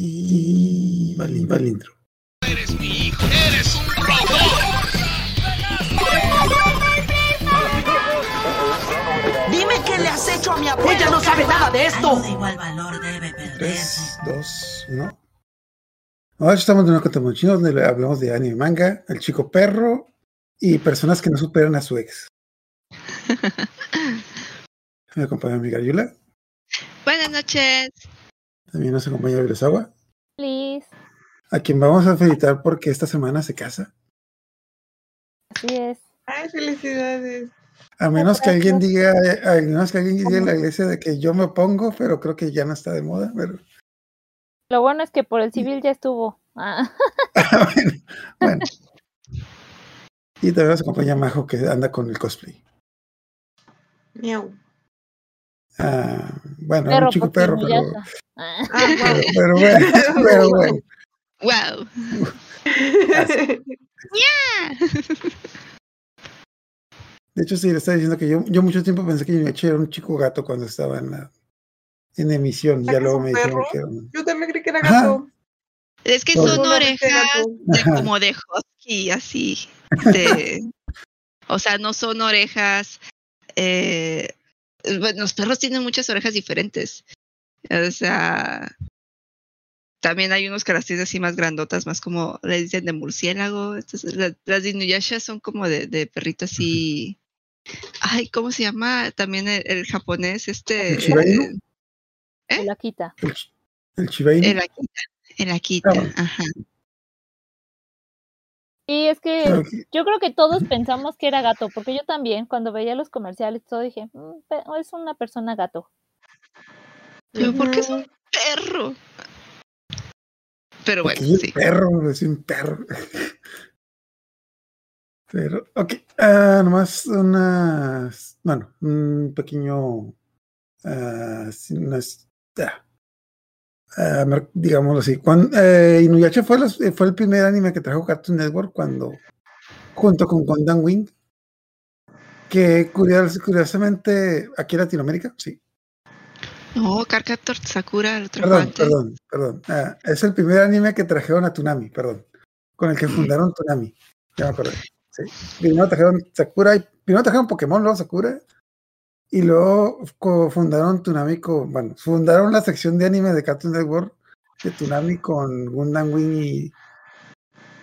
Y vale, va el intro. Eres mi hijo. Eres un robot. Dime qué le has hecho a mi abuela. Ella no sabe nada de esto. Algo de igual valor debe perderse. 3, 2, 1. Ahora estamos de nuevo con Tamochinos, donde hablamos de anime manga, el chico perro y personas que no superan a su ex. Me acompaña mi. Buenas noches. También nos acompaña Virosawa, Please. a quien vamos a felicitar porque esta semana se casa. Así es. Ay, felicidades. A menos que alguien diga, a menos que alguien diga en la iglesia de que yo me opongo, pero creo que ya no está de moda. Pero, Lo bueno es que por el civil ya estuvo. Ah, bueno, bueno. Y también nos acompaña Majo que anda con el cosplay. Miau. Ah, bueno, perro, un chico perro, pero, ya está. Ah, pero, pero bueno, pero bueno. Wow. De hecho, sí, le estaba diciendo que yo, yo mucho tiempo pensé que Yunechi era un chico gato cuando estaba en la en emisión. ¿Ah, Ya luego me dijeron que era un- Yo también creí que era Ajá. gato. Es que son orejas de, como de husky, así. de- o sea, no son orejas. eh, bueno, los perros tienen muchas orejas diferentes. O sea, también hay unos que las tienen así más grandotas, más como le dicen de murciélago. Entonces, la- las Inuyasha son como de, de perrito así. Ay, ¿cómo se llama? También el, el japonés, este. ¿El Shiba Inu? eh, quita. el, chi- el Shiba Inu. El Akita. El Akita, Ah, bueno. ajá. Y es que yo creo que todos pensamos que era gato, porque yo también, cuando veía los comerciales, todo dije, "Mm, es una persona gato. Pero ¿por qué es un perro? Pero bueno, porque es un sí. perro, es un perro. Pero, ok, ah, nomás una, bueno, un pequeño, unas- ah, mar- digámoslo así. Cuando, eh, Inuyasha fue, los- eh, fue el primer anime que trajo Cartoon Network cuando, junto con Gundam Wing, que curios- curiosamente aquí en Latinoamérica, sí, No, Carcaptor Sakura, el otro Perdón, antes. perdón, perdón. Ah, es el primer anime que trajeron a Tsunami, perdón. Con el que fundaron Tsunami. Ya me. Sí. Primero trajeron Sakura y primero trajeron Pokémon, luego Sakura. Y luego fundaron Tsunami con, bueno, fundaron la sección de anime de Cartoon Network de Tsunami con Gundam Wing y,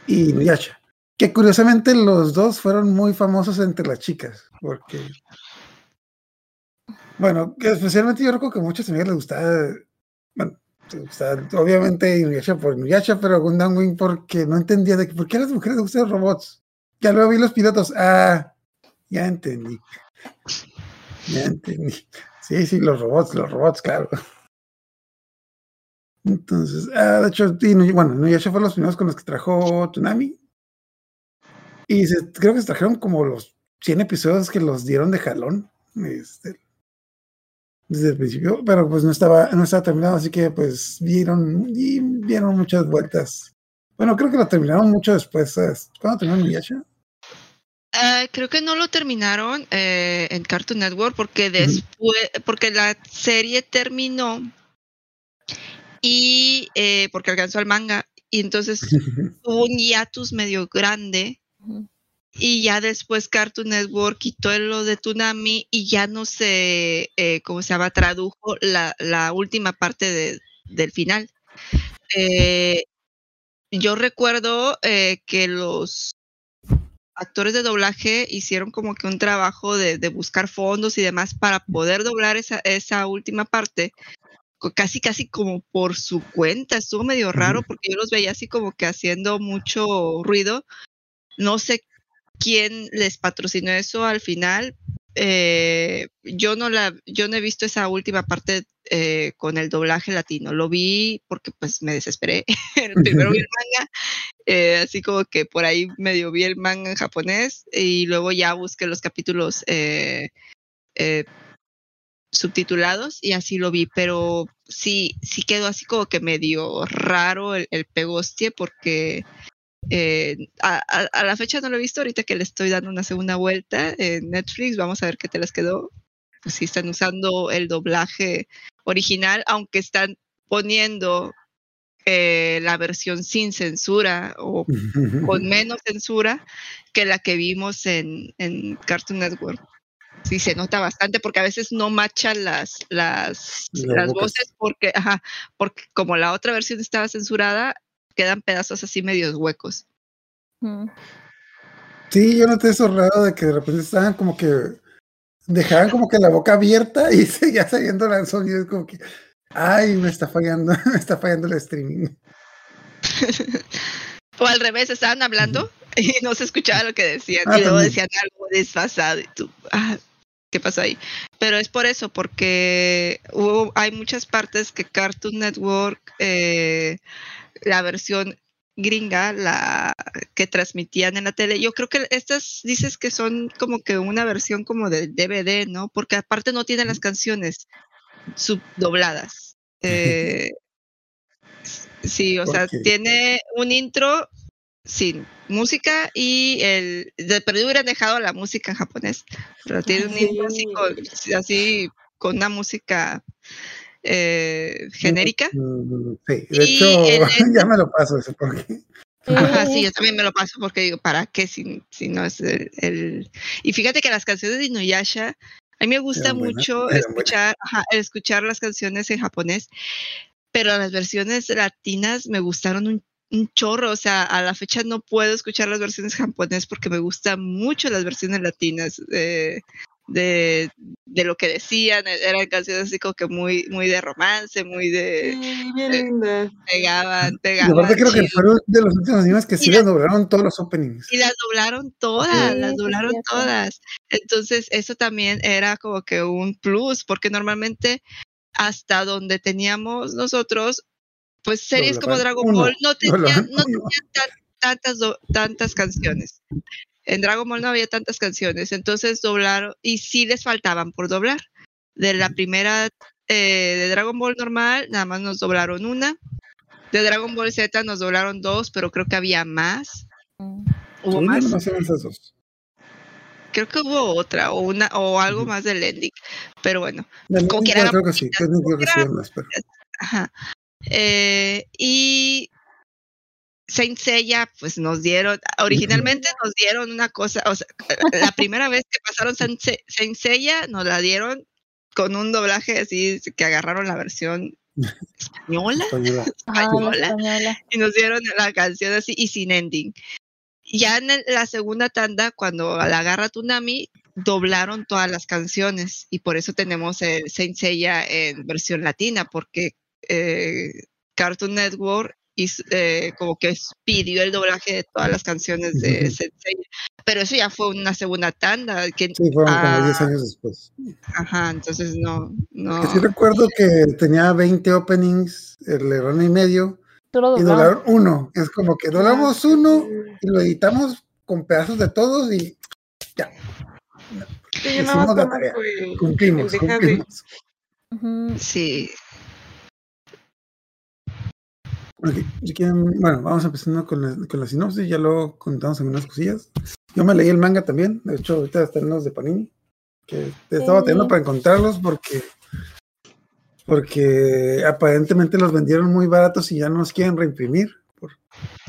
y Inuyasha. Que curiosamente los dos fueron muy famosos entre las chicas, porque bueno, especialmente yo recuerdo que a muchas amigas les gustaba, bueno, les gustaba, obviamente Inuyasha por Inuyasha, pero Gundam Wing porque no entendía de por qué a las mujeres les gustan los robots. Ya luego vi los pilotos, ah, ya entendí. Ya entendí. Sí, sí, los robots, los robots, claro. Entonces, ah, de hecho, bueno, Inuyasha fue los primeros con los que trajo Tsunami. Y creo que se trajeron como los 100 episodios que los dieron de jalón. Este, desde el principio, pero pues no estaba, no estaba terminado, así que pues vieron y vieron muchas vueltas. Bueno, creo que lo terminaron mucho después. ¿sabes? ¿Cuándo terminó Inuyasha? Ah, creo que no lo terminaron eh, en Cartoon Network porque después, porque la serie terminó y eh, porque alcanzó al manga y entonces hubo un hiatus medio grande y ya después Cartoon Network quitó lo de Tsunami y ya no se, eh, ¿cómo se llama? Tradujo la, la última parte de- del final. Eh, yo recuerdo que los actores de doblaje hicieron como que un trabajo de, de buscar fondos y demás para poder doblar esa, esa última parte, casi casi como por su cuenta. Estuvo medio raro porque yo los veía así como que haciendo mucho ruido. No sé quién les patrocinó eso al final. Eh, yo no la, yo no he visto esa última parte eh, con el doblaje latino. Lo vi porque pues me desesperé. Primero vi el manga, eh, así como que por ahí medio vi el manga en japonés y luego ya busqué los capítulos subtitulados y así lo vi, pero sí, sí quedó así como que medio raro el, el pegostie porque eh, a, a- a la fecha no lo he visto, ahorita que le estoy dando una segunda vuelta en Netflix, vamos a ver qué te les quedó. Pues sí están usando el doblaje original, aunque están poniendo eh, la versión sin censura o con menos censura que la que vimos en, en Cartoon Network. Sí, se nota bastante porque a veces no machan las, las, Las las voces porque, ajá, porque como la otra versión estaba censurada, quedan pedazos así medios huecos. Mm. Sí, yo noté eso raro de que de repente estaban como que dejaban como que la boca abierta y seguía saliendo el sonido. Es como que, ay, me está fallando, me está fallando el streaming. O al revés, estaban hablando y no se escuchaba lo que decían. Ah, y luego también. decían algo desfasado y tú, ah, ¿qué pasó ahí? Pero es por eso, porque hubo, hay muchas partes que Cartoon Network, eh, la versión gringa, la que transmitían en la tele, yo creo que estas dices que son como que una versión como de DVD, ¿no? Porque aparte no tienen las canciones subdobladas. Eh, sí, o ¿Por sea, tiene un intro sin música y el de perdido hubieran dejado la música en japonés, pero tiene un intro así con, así con una música eh, genérica. Mm, Sí, de Y hecho, el- ya me lo paso eso, porque Ajá, Sí. yo también me lo paso porque digo, ¿para qué si, si no es el, el- Y fíjate que las canciones de Inuyasha, a mí me gusta Eran mucho buenas. escuchar, ajá, escuchar las canciones en japonés, pero las versiones latinas me gustaron un, un chorro, o sea, a la fecha no puedo escuchar las versiones japonés porque me gustan mucho las versiones latinas de, de, de lo que decían, eran canciones así como que muy, muy de romance, muy de... Sí, bien eh, linda. pegaban, y pegaban. aparte creo que fueron de los últimos animes que sí le doblaron todos los openings. Y las doblaron todas, Sí, las doblaron todas. Entonces, eso también era como que un plus, porque normalmente hasta donde teníamos nosotros, pues series como Dragon uno, Ball no tenían, no tenían tan- tantas, tantas canciones. En Dragon Ball no había tantas canciones, entonces doblaron, y sí les faltaban por doblar. De la primera, eh, de Dragon Ball normal, nada más nos doblaron una. De Dragon Ball Z nos doblaron dos, pero creo que había más. Mm. Hubo más eran esos. creo que hubo otra o una o algo más del ending pero bueno Como creo que sí, que creo que sí era- pero- ajá Eh, y Saint Seiya pues nos dieron originalmente nos dieron una cosa o sea la primera vez que pasaron Saint Se- Saint Seiya nos la dieron con un doblaje así que agarraron la versión española española. Y nos dieron la canción así y sin ending. Ya en el- la segunda tanda, cuando la agarra Tunami, doblaron todas las canciones y por eso tenemos el Saint Seiya en versión latina, porque eh, Cartoon Network hizo, eh, como que pidió el doblaje de todas las canciones de Ujú. Saint Seiya. Pero eso ya fue una segunda tanda. Que, Sí, fueron como ah, 10 años después. Ajá, entonces no, no. Que sí recuerdo que tenía 20 openings, el error y medio, y doblaron uno. Es como que doblamos uno sí. y lo editamos con pedazos de todos y Sí, yo hicimos la tarea. cumplimos, cumplimos. Ujú. Sí, Bueno, vamos empezando con la, con la sinopsis, ya luego contamos algunas cosillas. Yo me leí el manga también, de hecho ahorita están los de Panini, que estaba Sí. teniendo para encontrarlos porque porque aparentemente los vendieron muy baratos y ya no los quieren reimprimir por,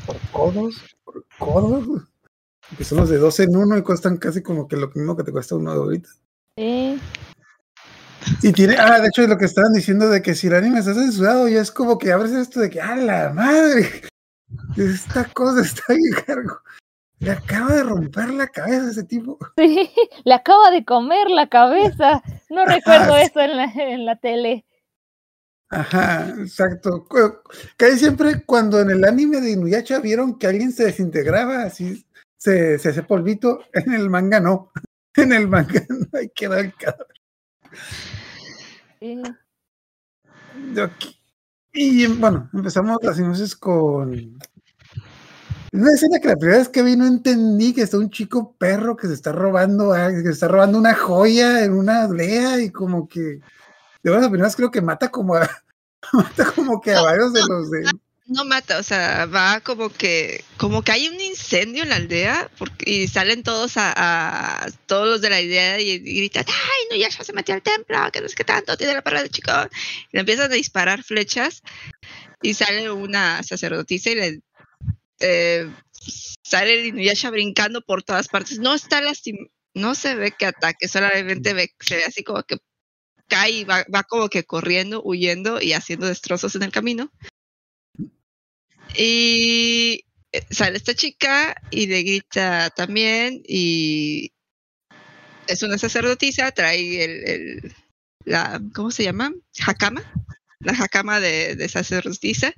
por codos, por codos, que son los de 12 en uno y cuestan casi como que lo mismo que te cuesta uno de ahorita. Sí. Y tiene, ah, de hecho, lo que estaban diciendo de que si el anime está censurado, ya es como que abres esto de que, ¡ah, la madre! Esta cosa está bien cargo. Le acaba de romper la cabeza a ese tipo. Sí, le acaba de comer la cabeza. No recuerdo sí. eso en la, en la tele. Ajá, exacto. Casi siempre cuando en el anime de Inuyasha vieron que alguien se desintegraba, así se, se hace polvito, en el manga no. En el manga no hay que dar el cadáver. Aquí. Y bueno, empezamos las sinopsis con una escena que la primera vez que vi no entendí que está un chico perro que se está robando que se está robando una joya en una aldea y como que de las primeras creo que mata como a mata como que a varios de los de no mata, o sea, va como que, como que hay un incendio en la aldea porque, y salen todos a, todos los de la aldea y, gritan, ay, no, ya se metió al templo, que no sé qué tanto, tiene la parada de chico. Y le empiezan a disparar flechas y sale una sacerdotisa y le eh, sale el Inuyasha brincando por todas partes. No está lastim no se ve que ataque, solamente ve, se ve así como que cae y va, va como que corriendo, huyendo y haciendo destrozos en el camino. Y eh, sale esta chica y le grita también y es una sacerdotisa, trae el, el- la, ¿cómo se llama? Hakama, la Hakama de, de sacerdotisa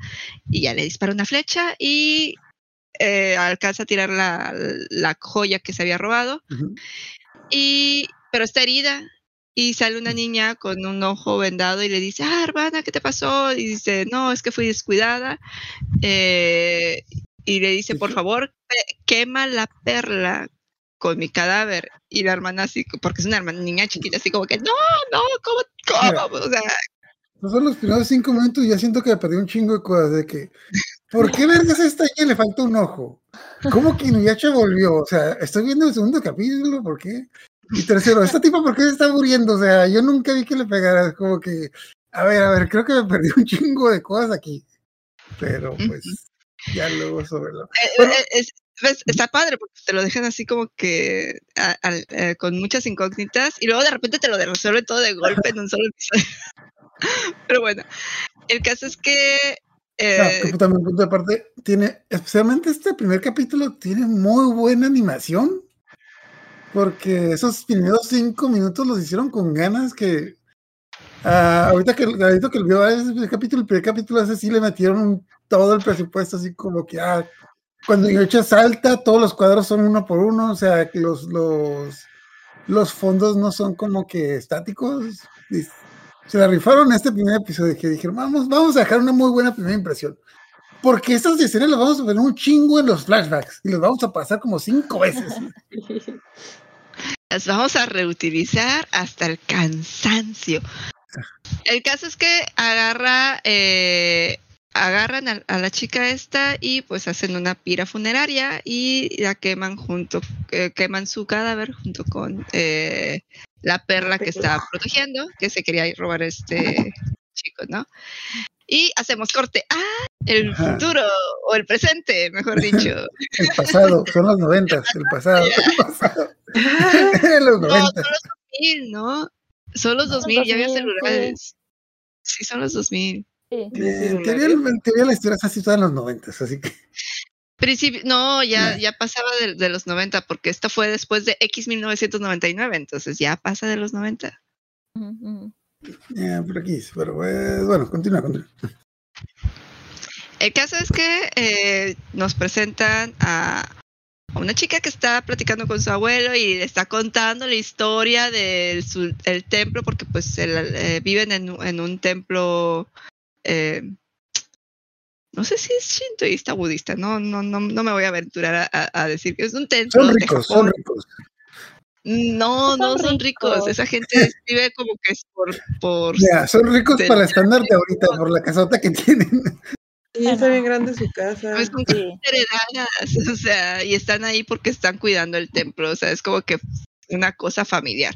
y ya le dispara una flecha y eh, alcanza a tirar la, la joya que se había robado y pero está herida y sale una niña con un ojo vendado y le dice, ah, hermana, ¿qué te pasó? Y dice, no, es que fui descuidada. Eh, y le dice, por favor, quema la perla con mi cadáver. Y la hermana así, porque es una hermana, niña chiquita, así como que, no, no, ¿cómo? ¿Cómo? O sea, No son los primeros cinco minutos y ya siento que me perdí un chingo de cosas de que. ¿Por qué vergas esta niña le falta un ojo? ¿Cómo que Inuyasha volvió? O sea, estoy viendo el segundo capítulo, ¿por qué? Y tercero, ¿esta tipa por qué se está muriendo? O sea, yo nunca vi que le pegara. Como que, a ver, a ver, creo que me perdí un chingo de cosas aquí. Pero pues, ya luego sobre lo. eh, Bueno. eh, es- ves, está padre porque te lo dejan así como que a- eh, con muchas incógnitas y luego de repente te lo resuelven todo de golpe en un solo episodio. Pero bueno, el caso es que No, eh, que también punto de parte, tiene, especialmente este primer capítulo, tiene muy buena animación. Porque esos primeros cinco minutos los hicieron con ganas que. ah, ahorita que ahorita que vio primer capítulo, el primer capítulo ese sí le metieron todo el presupuesto, así como que ah, cuando Yocha salta, todos los cuadros son uno por uno, o sea que los, los, los fondos no son como que estáticos. se la rifaron este primer episodio que dijeron, vamos, vamos a dejar una muy buena primera impresión. Porque estas escenas las vamos a ver un chingo en los flashbacks y los vamos a pasar como cinco veces. las vamos a reutilizar hasta el cansancio. El caso es que agarra, eh, agarran a, a la chica esta y pues hacen una pira funeraria y la queman junto, eh, queman su cadáver junto con eh, la perla que está protegiendo, que se quería robar este chico, ¿no? Y hacemos corte. Ah, el Ajá. futuro o el presente, mejor dicho. El pasado, son los noventas, el pasado, el pasado. los No, noventas. son los 2000, ¿no? Son los Son 2000, ya había 2000, sí. celulares. Sí, son los 2000. Sí. Eh, teoría, en teoría la historia está situada en los noventas, así que Principio, no, ya, Ya. ya pasaba de, de los 90, porque esta fue después de X 1999, entonces ya pasa de los 90. Ujú, ujú. Ya, por aquí, pero eh, bueno, continúa, continúa. El caso es que eh, nos presentan a, a una chica que está platicando con su abuelo y le está contando la historia del su- el templo, porque pues el- eh, viven en, un- en un templo, eh, no sé si es shintoísta o budista, no, no, no, no me voy a aventurar a, decir que es un templo Son de ricos, Japón. son ricos. No, Son no son ricos. ricos. Esa gente vive como que es por, por Ya, son ricos para el estándar de ahorita, por la casota que tienen. Y está bien grande su casa. pues, son Sí. heredadas, o sea, y están ahí porque están cuidando el templo, o sea, es como que una cosa familiar.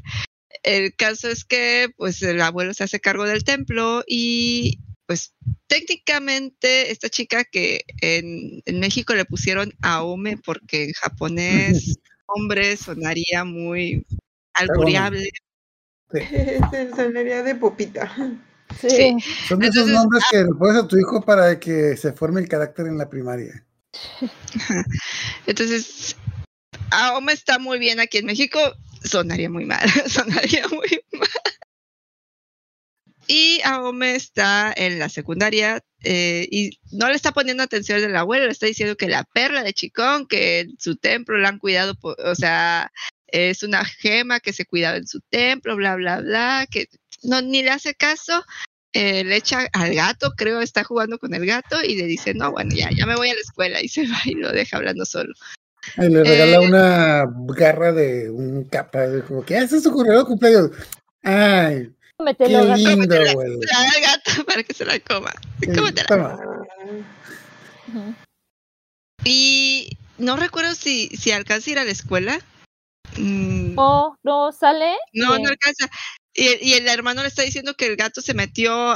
El caso es que, pues, el abuelo se hace cargo del templo y, pues, técnicamente esta chica que en, en México le pusieron Aome porque en japonés hombre sonaría muy albureable. Sonaría de popita. Sí. Sí. Son de esos Entonces, nombres que le pones a tu hijo para que se forme el carácter en la primaria. Entonces, Aome está muy bien aquí en México, sonaría muy mal, sonaría muy mal. Y Aome está en la secundaria eh, y no le está poniendo atención del abuelo, le está diciendo que la perla de Chicón, que en su templo la han cuidado, o sea, es una gema que se cuidaba en su templo, bla, bla, bla, que no ni le hace caso. eh, le echa al gato, creo, está jugando con el gato y le dice, no, bueno, ya, ya me voy a la escuela y se va y lo deja hablando solo. Le regala Eh. una garra de un capa, de como que "Ah, ese es su cumpleaños. Ay, Cómetelo, gato. al gato para que se la coma. Cómetela. Y no recuerdo si, si alcanza a ir a la escuela. Mm, No, no sale. no, Bien. no alcanza. Y, y el hermano le está diciendo que el gato se metió a,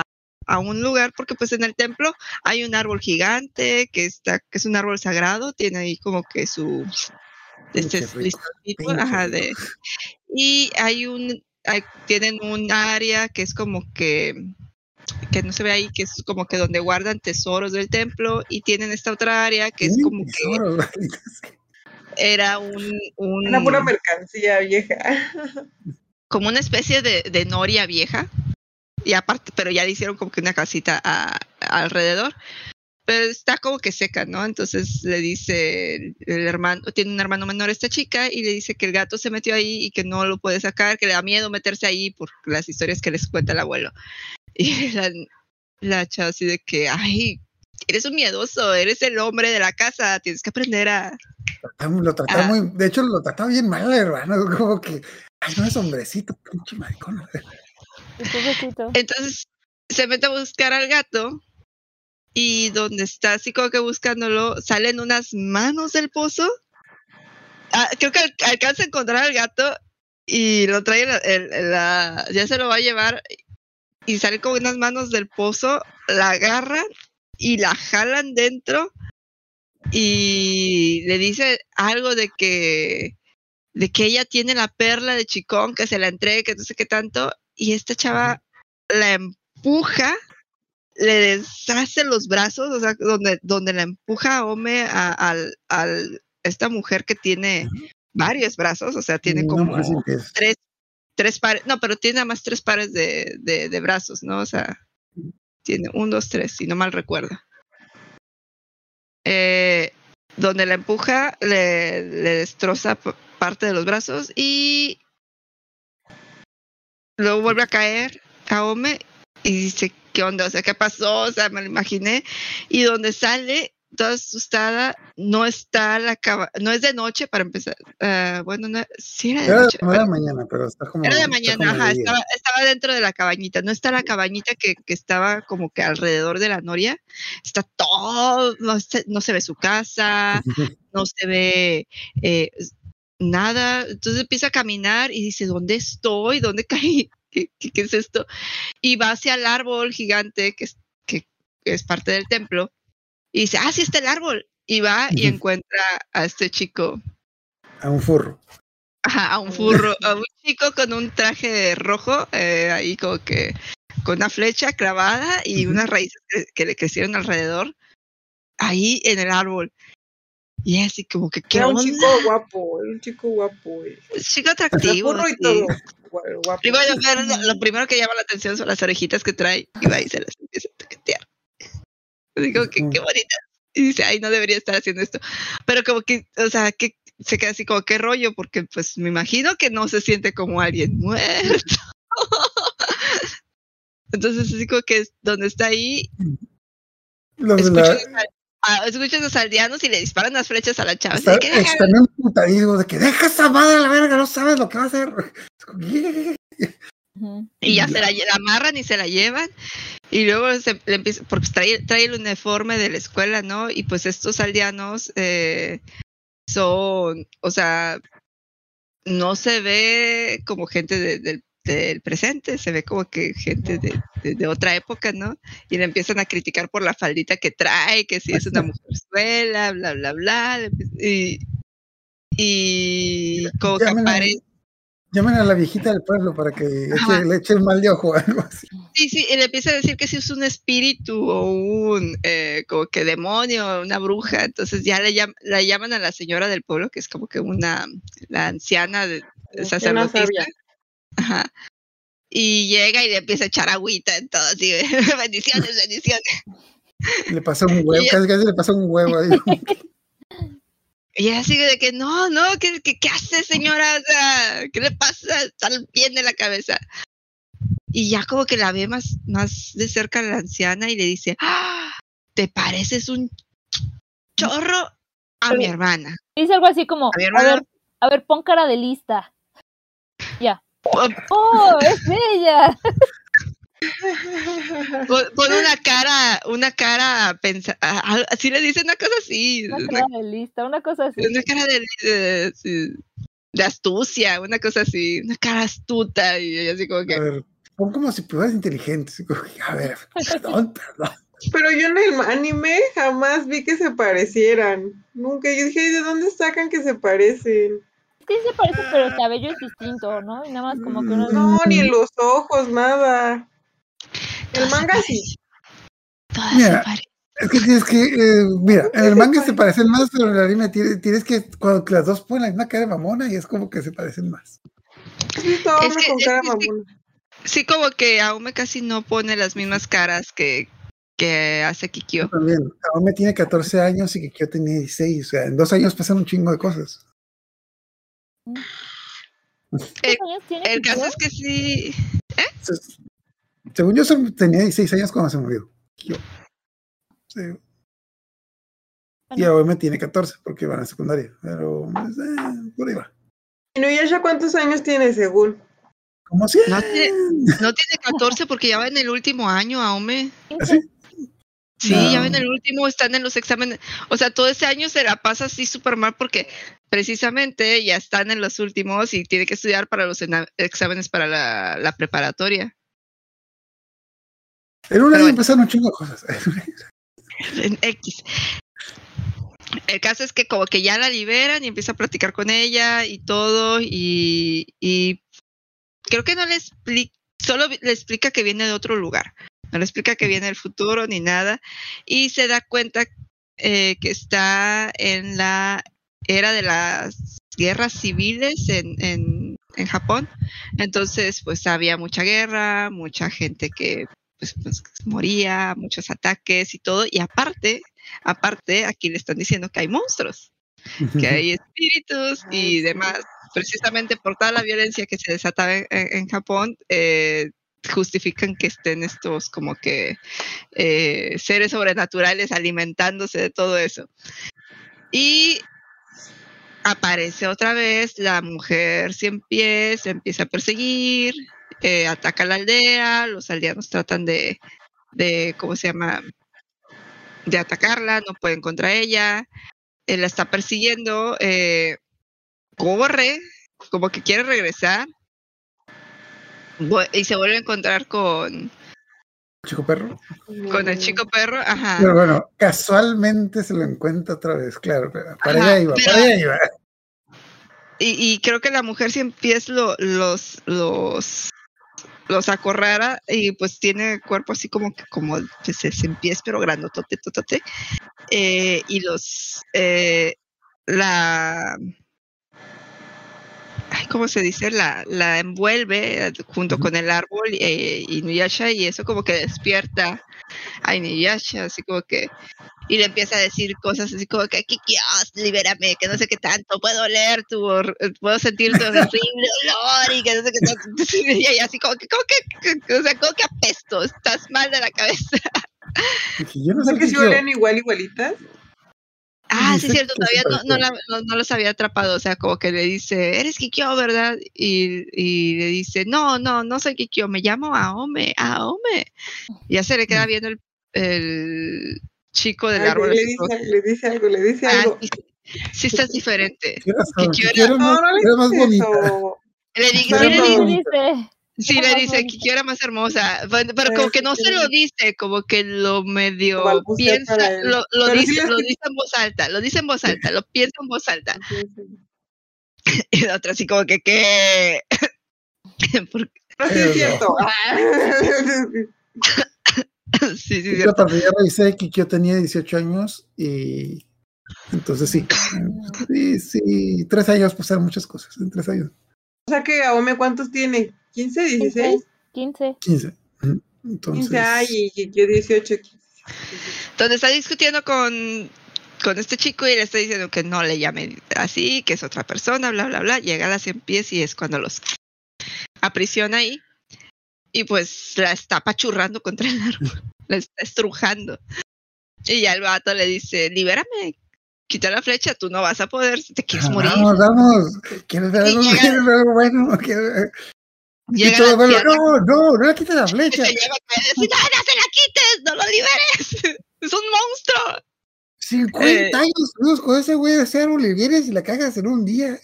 a, a un lugar porque pues en el templo hay un árbol gigante que está que es un árbol sagrado tiene ahí como que su este rico, pinche ajá, de y hay un hay- tienen un área que es como que que no se ve ahí que es como que donde guardan tesoros del templo y tienen esta otra área que es como que era un, un Una pura mercancía vieja. como una especie de, de noria vieja. Y aparte, pero ya le hicieron como que una casita a- alrededor. Pero está como que seca, ¿no? Entonces le dice el, el hermano, tiene un hermano menor esta chica y le dice que el gato se metió ahí y que no lo puede sacar, que le da miedo meterse ahí por las historias que les cuenta el abuelo. Y la, la chava así de que, ay, eres un miedoso, eres el hombre de la casa, tienes que aprender a, Lo trataba Ah. muy, de hecho lo trataba bien mal, hermano, como que, ay, no es hombrecito, pinche maricón. Entonces se mete a buscar al gato y donde está así como que buscándolo, salen unas manos del pozo. Ah, creo que al- alcanza a encontrar al gato y lo trae, la- la- ya se lo va a llevar y salen como unas manos del pozo, la agarran y la jalan dentro y le dice algo de que de que ella tiene la perla de Chicón, que se la entregue, que no sé qué tanto, y esta chava la empuja, le deshace los brazos, o sea, donde, donde la empuja a Ome a, esta mujer que tiene varios brazos, o sea, tiene No, como tres, tres pares, no, pero tiene nada más tres pares de, de, de brazos, ¿no? O sea, tiene un, dos, tres, si no mal recuerdo. Eh, donde la empuja, le, le destroza parte de los brazos y luego vuelve a caer a Ome y dice, ¿qué onda? O sea, ¿qué pasó? O sea, me lo imaginé. Y donde sale, toda asustada, no está la caba no es de noche para empezar. Ah, bueno, no, sí era de Era noche. no era de mañana, pero está como. Era de mañana, ajá, de estaba, estaba dentro de la cabañita, no está la cabañita que, que estaba como que alrededor de la noria, está todo, no se, no se ve su casa, no se ve eh, nada, entonces empieza a caminar y dice, ¿dónde estoy? ¿Dónde caí? ¿Qué, qué- qué es esto? Y va hacia el árbol gigante que es, que es parte del templo y dice, ah, sí está el árbol. Y va y encuentra a este chico A un furro. Ajá, a un furro, a un chico con un traje rojo, eh, ahí como que con una flecha clavada y unas raíces que, que le crecieron alrededor, ahí en el árbol. Y así como que, ¿qué Era un onda? chico guapo, era un chico guapo. eh. Chico atractivo. burro y todo. Gua- Guapo. Y bueno, lo, primero que llama la atención son las orejitas que trae y va y se las empieza a toquetear. Digo que qué bonita. Y dice, ay, no debería estar haciendo esto. Pero como que, o sea, que se queda así como, qué rollo, porque pues me imagino que no se siente como alguien muerto. Entonces, así como que es donde está ahí, Los de la, los, al- ah, escucha los aldeanos y le disparan las flechas a la chava. está, de que, están emputadísimos de que deja esa madre a la verga, no sabes lo que va a hacer. Y ya se la, amarran y se la llevan. Y luego se le empieza, porque trae, trae el uniforme de la escuela, ¿no? Y pues estos aldeanos eh, son, o sea, no se ve como gente de- del- del presente, se ve como que gente de, de- de otra época, ¿no? Y le empiezan a criticar por la faldita que trae, que si es una mujerzuela, bla, bla, bla. Y, y como que aparece. llamen a la viejita del pueblo para que eche- le eche un mal de ojo o algo así. Sí, sí, y le empieza a decir que si es un espíritu o un eh, como que demonio, una bruja, entonces ya le llam- la llaman a la señora del pueblo, que es como que una, la anciana de, Anciana sacerdotisa. Ajá. Y llega y le empieza a echar agüita en todo, así, bendiciones, bendiciones. Le pasó un huevo, casi casi le pasó un huevo ahí. Y ella sigue de que no, no, ¿qué, qué, qué hace señora? O sea, ¿qué le pasa? Está bien de la cabeza. Y ya como que la ve más, más de cerca la anciana y le dice, ¡Ah! ¿te pareces un chorro a mi hermana? Dice algo así como, A mi a ver, a ver, pon cara de lista. Ya. Pon, ¡Oh, es ella! pon- pon una cara, una cara, pensa, así le dice una cosa así, Una una, cara de lista, una cosa así. una cara de, de- sí, de astucia, una cosa así, una cara astuta y ella así como A que, ver, son como si fueras inteligente. así como que, A ver, perdón, perdón. Pero yo en el anime jamás vi que se parecieran. Nunca. Yo dije, "Ay, ¿de dónde sacan que se parecen? Es que sí se parece, pero el cabello es distinto, ¿no? Y nada más como que uno No, ni los ojos, nada. El manga sí. Todas Mira, se parecen. Es que tienes que, eh, mira, en el manga se parecen más, pero en el anime tienes, tienes que, cuando las dos ponen la misma cara de mamona y es como que se parecen más. Sí, todo Es hombre que- con es cara que sí. mamona. Sí, como que Aume casi no pone las mismas caras que, que hace Yo Kikyo. también. Aún me tiene 14 años y que yo tenía 16. O sea, en dos años pasan un chingo de cosas. ¿Cuántos años tiene El caso es que sí. Entonces, según yo, tenía 16 años cuando se murió. Yo. Sí. Y ahora me tiene 14 porque van a secundaria. Pero, pues, eh, por ahí va. ¿Y Nuyasha cuántos años tiene según? Como si. No tiene, no tiene 14 porque ya va en el último año. Sí, ya va en No. el último, están en los exámenes. O sea, todo ese año se la pasa así súper mal porque precisamente ya están en los últimos y tiene que estudiar para los exámenes para la, la preparatoria. En un año bueno. empezaron un chingo de cosas. En X. El caso es que como que ya la liberan y empieza a platicar con ella y todo y, y creo que no le explica, solo le explica que viene de otro lugar, no le explica que viene del futuro ni nada y se da cuenta eh, que está en la era de las guerras civiles en, en, en Japón, entonces pues había mucha guerra, mucha gente que pues, pues, moría, muchos ataques y todo, y aparte, aparte, aquí le están diciendo que hay monstruos, que hay espíritus y demás, precisamente por toda la violencia que se desataba en, en- en Japón, eh, justifican que estén estos como que eh, seres sobrenaturales alimentándose de todo eso. Y aparece otra vez la mujer cien pies, empieza a perseguir, eh, ataca la aldea, los aldeanos tratan de, de, ¿cómo se llama? De atacarla, no pueden contra ella, él la está persiguiendo, eh, corre, como que quiere regresar, y se vuelve a encontrar con, Chico perro. con el chico perro, ajá. Pero bueno, casualmente se lo encuentra otra vez, claro. pero Para Ajá, allá iba, pero- para allá iba. Y, y creo que la mujer cien pies lo, los, los, los acorrara y pues tiene cuerpo así como que como pues, cien pies, pero grandotote, totote. Eh, y los eh, la ¿cómo se dice? La, la envuelve junto Ujú. con el árbol eh, y Nuyasha y eso como que despierta a Inuyasha, así como que y le empieza a decir cosas así como que Kikios, libérame, que no sé qué tanto, puedo oler tu, hor- puedo sentir tu horrible olor y que no sé qué tanto. Y ella así como que, como que, que- o sea, como que apesto, estás mal de la cabeza. Dije, yo no sé que qué si huelen igual, igualitas. Ah, sí, Dice cierto, todavía no, la- no- no los había atrapado, o sea, como que le dice, eres Kikyo, ¿verdad? Y, y le dice, no, no, no soy Kikyo, me llamo Aome, Aome. Y ya se le queda viendo el, el chico del Ay, árbol. le, dice, como, le dice algo, le dice "Ah, algo. sí, sí estás diferente. ¿Qué era, que ¿Qué quiera- quiero No, más, era más eso. Le, di- Pero sí le no. dice, Sí, le dice. Kikyo era más hermosa, pero como que no se lo dice, como que lo medio piensa, lo, lo dice, lo dice en voz alta, lo dice en voz alta, lo piensa en voz alta. Y la otra así como que, ¿qué? No, es cierto. sí, sí, Yo ya revisé que yo tenía 18 años y entonces sí. Sí, sí, tres años pasaron muchas cosas, en tres años, O sea que Aome, ¿cuántos tiene? ¿15, 16? 15. 15. Ujú. Entonces, 15 ay, y yo 18. Donde está discutiendo con, con este chico y le está diciendo que no le llame así, que es otra persona, bla, bla, bla. Llega a las 100 pies y es cuando los aprisiona ahí. Y pues la está apachurrando contra el árbol, la está estrujando. Y ya el vato le dice, libérame, quita la flecha, tú no vas a poder, si te quieres ah, morir. vamos, vamos. ¿Quieres ver algo, ¿Quieres ver algo bueno? ¿Quieres- Y todo bueno, no, no, no le quites la flecha. y dice, no, no se la quites, no lo liberes, es un monstruo. 50 Eh. años con ese güey de cero, le vienes y la cagas en un día.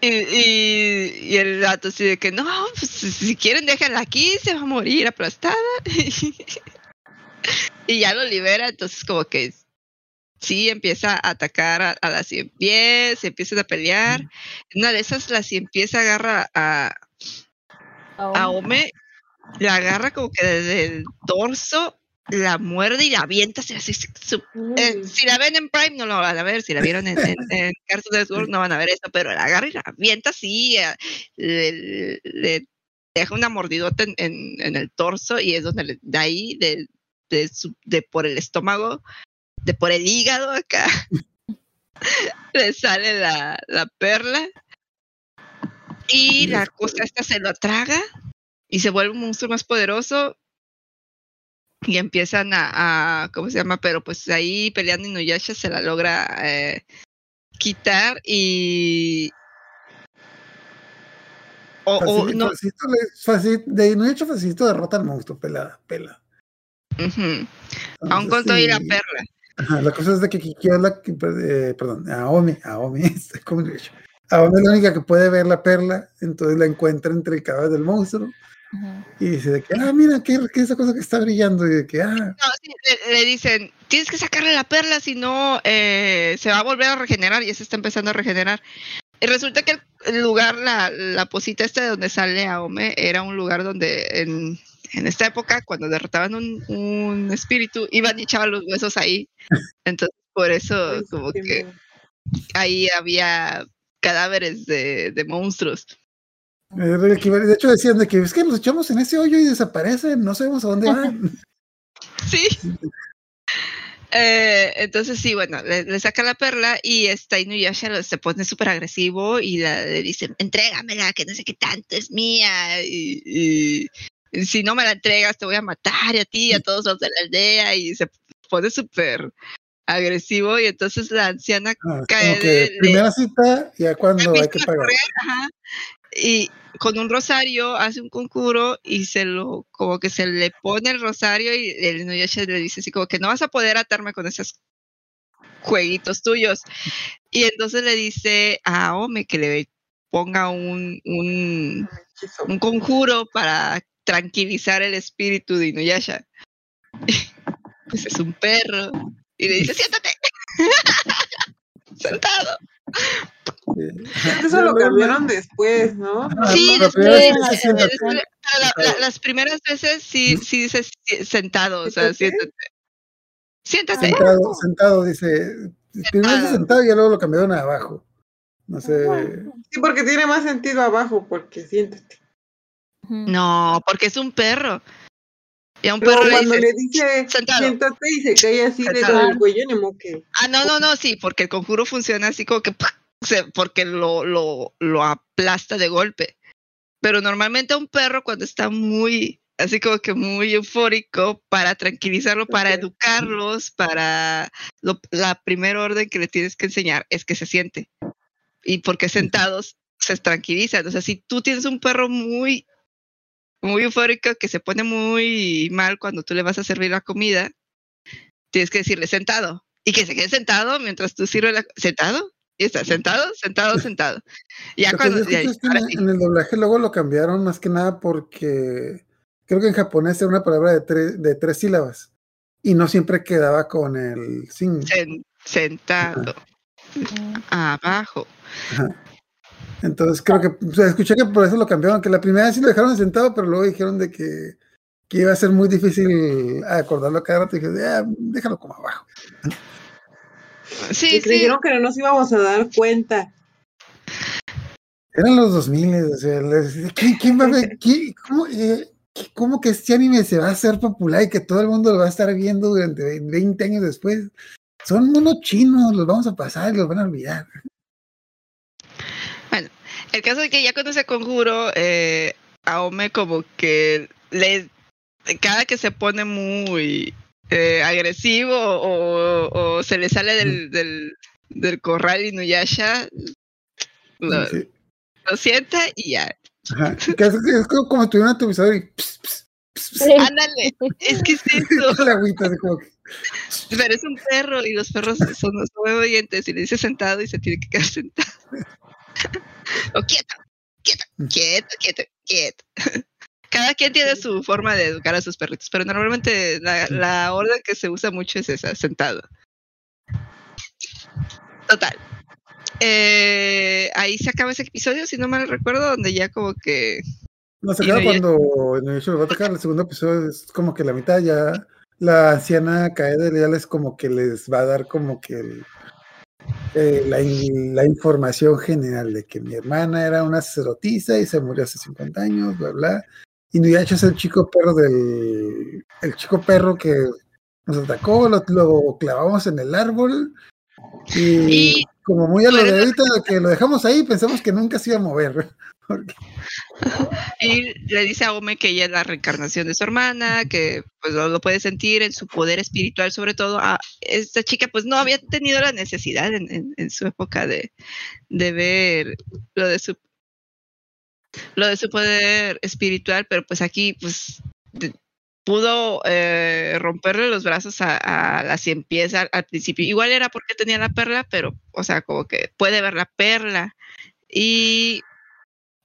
Y, y, y el gato así de que no, pues si quieren déjenla aquí, se va a morir aplastada. y ya lo libera, entonces como que sí empieza a atacar a, a la cien pies, se empiezan a pelear. En Una de esas la cien pies agarra a, a Ome, la agarra como que desde el torso, la muerde y la avienta su- eh, si la ven en Prime no lo van a ver, si la vieron en, en, en Cartoon Network no van a ver eso, pero la agarra y la avienta así, eh, le, le deja una mordidota en, en, en el torso y es donde le, de ahí, de, de, su- de por el estómago, de por el hígado acá, le sale la, la perla y la cosa esta se lo traga y se vuelve un monstruo más poderoso y empiezan a, a- ¿cómo se llama? Pero pues ahí peleando Inuyasha se la logra eh, quitar y o, o Facilito, no facilito, le- faci- de hecho facilito derrota al monstruo, pelada, pela. ujú, aún Entonces, con todo y la sí. perla Ajá, la cosa es de que Kiki la eh, perdón, Aomi, Aomi, este, ¿cómo le Aomi es la única que puede ver la perla, entonces la encuentra entre el cadáver del monstruo Ujú. y dice de que, ah, mira, ¿qué, qué es esa cosa que está brillando? Y de que, ah, No, sí, le, le dicen, tienes que sacarle la perla, si no eh, se va a volver a regenerar, y se está empezando a regenerar. Y resulta que el- lugar, la, la posita esta de donde sale Aome, era un lugar donde en, en esta época, cuando derrotaban un, un espíritu, iban y echaban los huesos ahí. Entonces, por eso, como que ahí había cadáveres de, de monstruos. equivalente. de hecho decían de que es que los echamos en ese hoyo y desaparecen, no sabemos a dónde van. Sí. Eh, entonces sí, bueno, le, le saca la perla y esta Inuyasha se pone súper agresivo y la, le dice, entrégamela, que no sé qué tanto es mía y si no me la entregas te voy a matar y a ti y a todos los de la aldea y se pone súper agresivo y entonces la anciana Ah, Cae de- de- primera cita, ya cuando hay que a pagar. correr, ajá, y con un rosario hace un conjuro y se lo, como que se le pone el rosario y el Inuyasha le dice así como que no vas a poder atarme con esos jueguitos tuyos. Y entonces le dice a Ome que le ponga un, un, un conjuro para tranquilizar el espíritu de Inuyasha. Pues es un perro. Y le dice, siéntate. Sentado. Eh, Eso lo cambiaron después, ¿no? Ah, Sí, después, la- la- las primeras veces sí, sí dice si- sentado, o sea, ¿Siéntate? siéntate. Sentado, sentado, dice. Primero dice Sentado. sentado y luego lo cambiaron a abajo. No sé. Sí, porque tiene más sentido abajo, porque siéntate. No, porque es un perro. Y a un Pero perro le cuando dice, le dice sentado. siéntate y se cae así de Sentado. del cuello, ni que. ah, no, no, no, sí, porque el conjuro funciona así como que, porque lo, lo, lo aplasta de golpe. Pero normalmente a un perro cuando está muy, así como que muy eufórico, para tranquilizarlo, para Ok. educarlos, para lo- la primera orden que le tienes que enseñar es que se siente. Y porque sentados se tranquilizan. O sea, si tú tienes un perro muy, muy eufórico que se pone muy mal cuando tú le vas a servir la comida, tienes que decirle sentado. Y que se quede sentado mientras tú sirves la sentado. Y está sentado, sentado, sentado. Ya cuando ya- en, sí. en el doblaje luego lo cambiaron más que nada porque creo que en japonés era una palabra de, tres de tres sílabas y no siempre quedaba con el sin. Sen- sentado, abajo. Ajá. Entonces creo que o sea, escuché que por eso lo cambiaron, que la primera vez sí lo dejaron sentado, pero luego dijeron de que, que iba a ser muy difícil acordarlo cada rato y dije, "Ah, déjalo como abajo. Sí, Y sí. creyeron que no nos íbamos a dar cuenta. Eran los 2000, o sea, les- ¿quién, quién va a ver? quién- cómo, eh, cómo que este anime se va a hacer popular y que todo el mundo lo va a estar viendo durante ve- 20 años después? Son monos chinos, los vamos a pasar y los van a olvidar. El caso es que ya cuando se conjuro, eh, Aome como que le cada que se pone muy eh, agresivo o, o se le sale del, del, del corral Inuyasha, lo, Sí. lo sienta y ya. Ajá. Que es, es como, si tuviera un atomizador y ps, ps, ps, ps, Sí. Ándale, es que es eso. la agüita, así como que- Pero es un perro y los perros son, son muy obedientes y le dice sentado y se tiene que quedar sentado. o quieto, quieto, quieto, quieto, quieto. Cada quien tiene su forma de educar a sus perritos, pero normalmente la, la orden que se usa mucho es esa, sentado. Total. Eh, ahí se acaba ese episodio, si no mal recuerdo, donde ya como que No se acaba cuando en el show va a el segundo episodio, es como que la mitad ya la anciana Kaede ya les como que les va a dar como que el- eh, la, in- la información general de que mi hermana era una sacerdotisa y se murió hace 50 años, bla, bla. Y Nuyacha es el chico perro del. El chico perro que nos atacó, lo, clavamos en el árbol. Y- como muy a lo de ahorita, que lo dejamos ahí, pensamos que nunca se iba a mover. Porque- Y le dice a Ome que ella es la reencarnación de su hermana, que pues lo, lo puede sentir en su poder espiritual, sobre todo. Ah, esta chica pues no había tenido la necesidad en, en- en su época de, de ver lo de su lo de su poder espiritual, pero pues aquí pues de- pudo eh, romperle los brazos a, a la cien pies al, al principio. Igual era porque tenía la perla, pero o sea, como que puede ver la perla y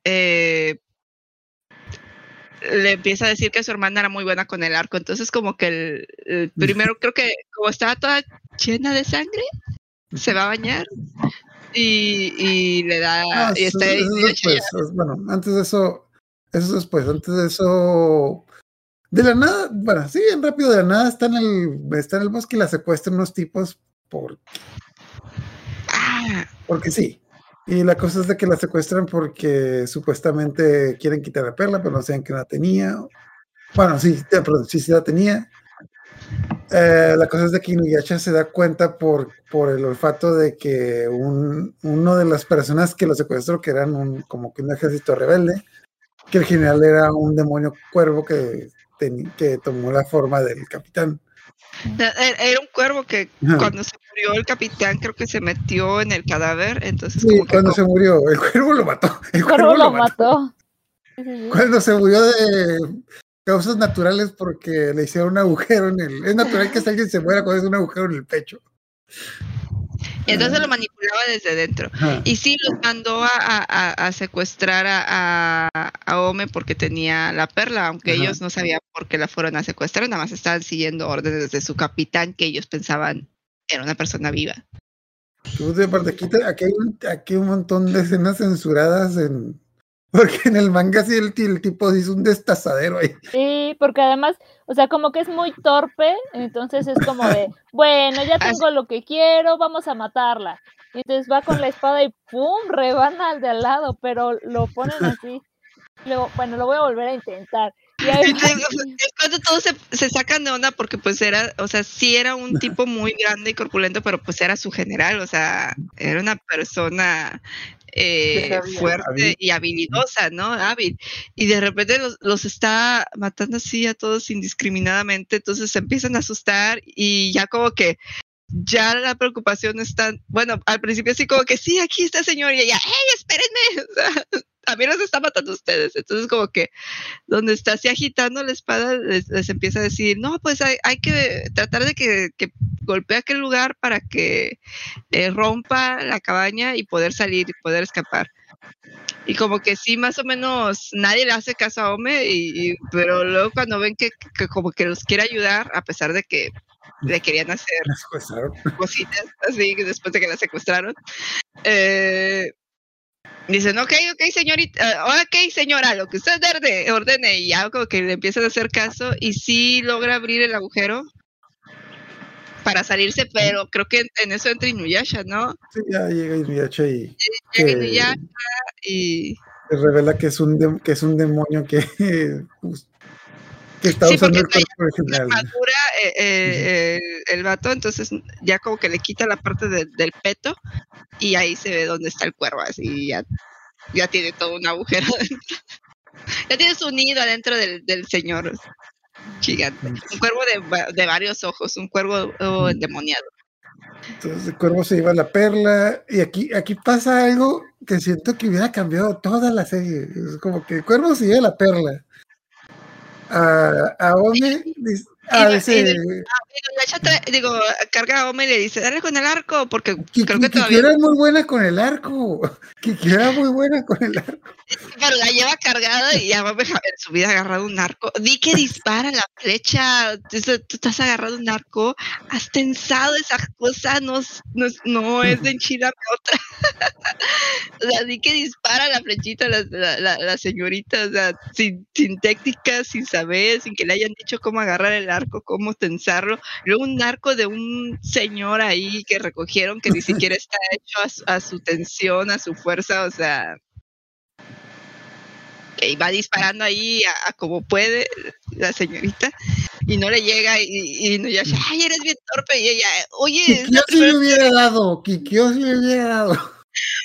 eh, le empieza a decir que su hermana era muy buena con el arco. Entonces, como que el, el primero, creo que como estaba toda llena de sangre, se va a bañar y, y le da. Ah, y eso- está eso y es después, es- bueno, antes de eso, eso es después, antes de eso, de la nada, bueno, sí, bien rápido, de la nada está en el, está en el bosque y la secuestran unos tipos por, porque sí. Y la cosa es de que la secuestran porque supuestamente quieren quitar la perla, pero no saben que la tenía. Bueno, sí, eh, sí, sí la tenía. Eh, la cosa es de que Inuyasha se da cuenta por, por el olfato de que un, uno de las personas que lo secuestró, que eran un, como que un ejército rebelde, que el general era un demonio cuervo que, que tomó la forma del capitán. era era un cuervo que Ajá. cuando se murió el capitán, creo que se metió en el cadáver. Entonces, Sí, como cuando como- se murió, el cuervo lo mató. El Cuervo cuervo lo mató. Sí. Cuando se murió de causas naturales porque le hicieron un agujero en el. Es natural que alguien se muera cuando es un agujero en el pecho. Entonces lo manipulaba desde dentro. Y sí, los mandó a, a- a- a secuestrar a, a, a Ome porque tenía la perla, aunque Ajá. ellos no sabían por qué la fueron a secuestrar, nada más estaban siguiendo órdenes de su capitán que ellos pensaban era una persona viva. Tú de parte, aquí, te- aquí hay un, aquí hay un montón de escenas censuradas en. Porque en el manga sí el tipo hizo un destazadero ahí. Sí, porque además, o sea, como que es muy torpe, entonces es como de, bueno, ya tengo lo que quiero, vamos a matarla. Y entonces va con la espada y ¡pum! rebana al de al lado, pero lo ponen así. Luego, bueno, lo voy a volver a intentar. Y ahí Y te digo, es cuando todos se, se sacan de onda porque pues era, o sea, sí era un tipo muy grande y corpulento, pero pues era su general, o sea, era una persona eh, fuerte y habilidosa, ¿no? Hábil. Y de repente los, los está matando así a todos indiscriminadamente, entonces se empiezan a asustar y ya como que ya la preocupación está, bueno, al principio sí como que sí, aquí está señor y ella, hey, espérenme, o sea, también los está matando a ustedes, entonces como que donde está así agitando la espada, les, les empieza a decir, no, pues hay, hay que tratar de que, que golpee aquel lugar para que eh, rompa la cabaña y poder salir y poder escapar. Y como que sí, más o menos nadie le hace caso a Ome, y, y- pero luego cuando ven que, que como que los quiere ayudar, a pesar de que le querían hacer cositas así después de que la secuestraron. Eh, dicen, ok, ok, señorita, eh, ok, señora, lo que usted ordene, ordene, y ya como que le empiezan a hacer caso y sí logra abrir el agujero para salirse, pero creo que en, eso entra Inuyasha, ¿no? Sí, ya llega Inuyasha y Llega Inuyasha y... se revela que es un, dem- que es un demonio que, pues, que está Sí, usando el cuerpo original. armadura eh, eh, el, el vato, entonces ya como que le quita la parte de- del peto y ahí se ve dónde está el cuervo, así ya, ya tiene todo un agujero. Ya tiene su nido adentro del, del señor gigante. Un cuervo de, de varios ojos, un cuervo oh, endemoniado. Entonces el cuervo se lleva la perla y aquí, aquí pasa algo que siento que hubiera cambiado toda la serie. Es como que el cuervo se lleva la perla. A, a Ome, dis- Ah, y- ese. y- Digo, carga a Ome y le dice, dale con el arco, porque Ki- creo que Kikyo todavía era muy buena con el arco. Kikyo era muy buena con el arco. pero la lleva cargada y ya va en su vida agarrado un arco. Di que dispara la flecha, tú, tú estás agarrando un arco, has tensado esa cosa, no, es- no, es- no es de enchilame otra. o sea, di que dispara la flechita la, la, la- la señorita, o sea, sin, sin técnicas, sin saber, sin que le hayan dicho cómo agarrar el arco, cómo tensarlo. Luego un arco de un señor ahí que recogieron que ni siquiera está hecho a su, a su tensión, a su fuerza, o sea, y va disparando ahí a, a como puede la señorita y no le llega y, y no ya ay eres bien torpe y ella oye Kikyo la sí le hubiera dado. Kikyo sí le hubiera dado.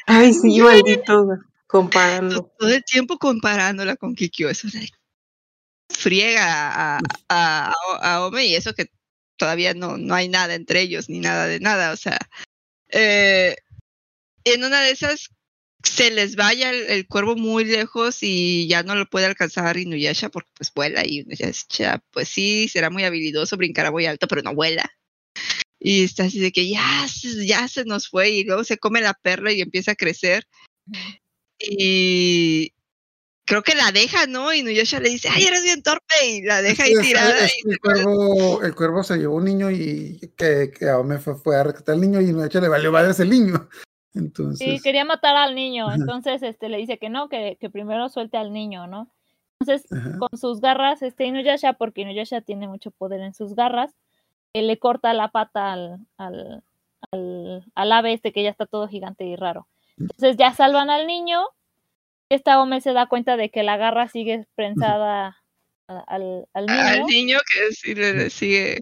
Ay, sí, maldito. Comparando. todo el tiempo comparándola con Kikyo eso de- friega a, a, a, a Ome y eso que todavía no, no hay nada entre ellos ni nada de nada o sea eh, en una de esas se les vaya el, el cuervo muy lejos y ya no lo puede alcanzar Inuyasha porque pues vuela y Inuyasha pues sí será muy habilidoso brincará muy alto pero no vuela. Y está así de que ya se- ya se nos fue y luego se come la perla y empieza a crecer. Y creo que la deja, ¿no? Y Nuyasha le dice, ay, eres bien torpe, y la deja ahí tirada. es y el, cuervo, el cuervo se llevó un niño y que, que Aome fue, fue a rescatar al niño y hecho le valió madres el niño. Entonces, Sí, quería matar al niño, entonces este le dice que no, que, que primero suelte al niño, ¿no? Entonces, ajá. con sus garras, este Inuyasha, porque Inuyasha tiene mucho poder en sus garras, él le corta la pata al, al, al, al ave este que ya está todo gigante y raro. Entonces ya salvan al niño. Esta Ome se da cuenta de que la garra sigue prensada al, al niño. al niño que sí le, sigue.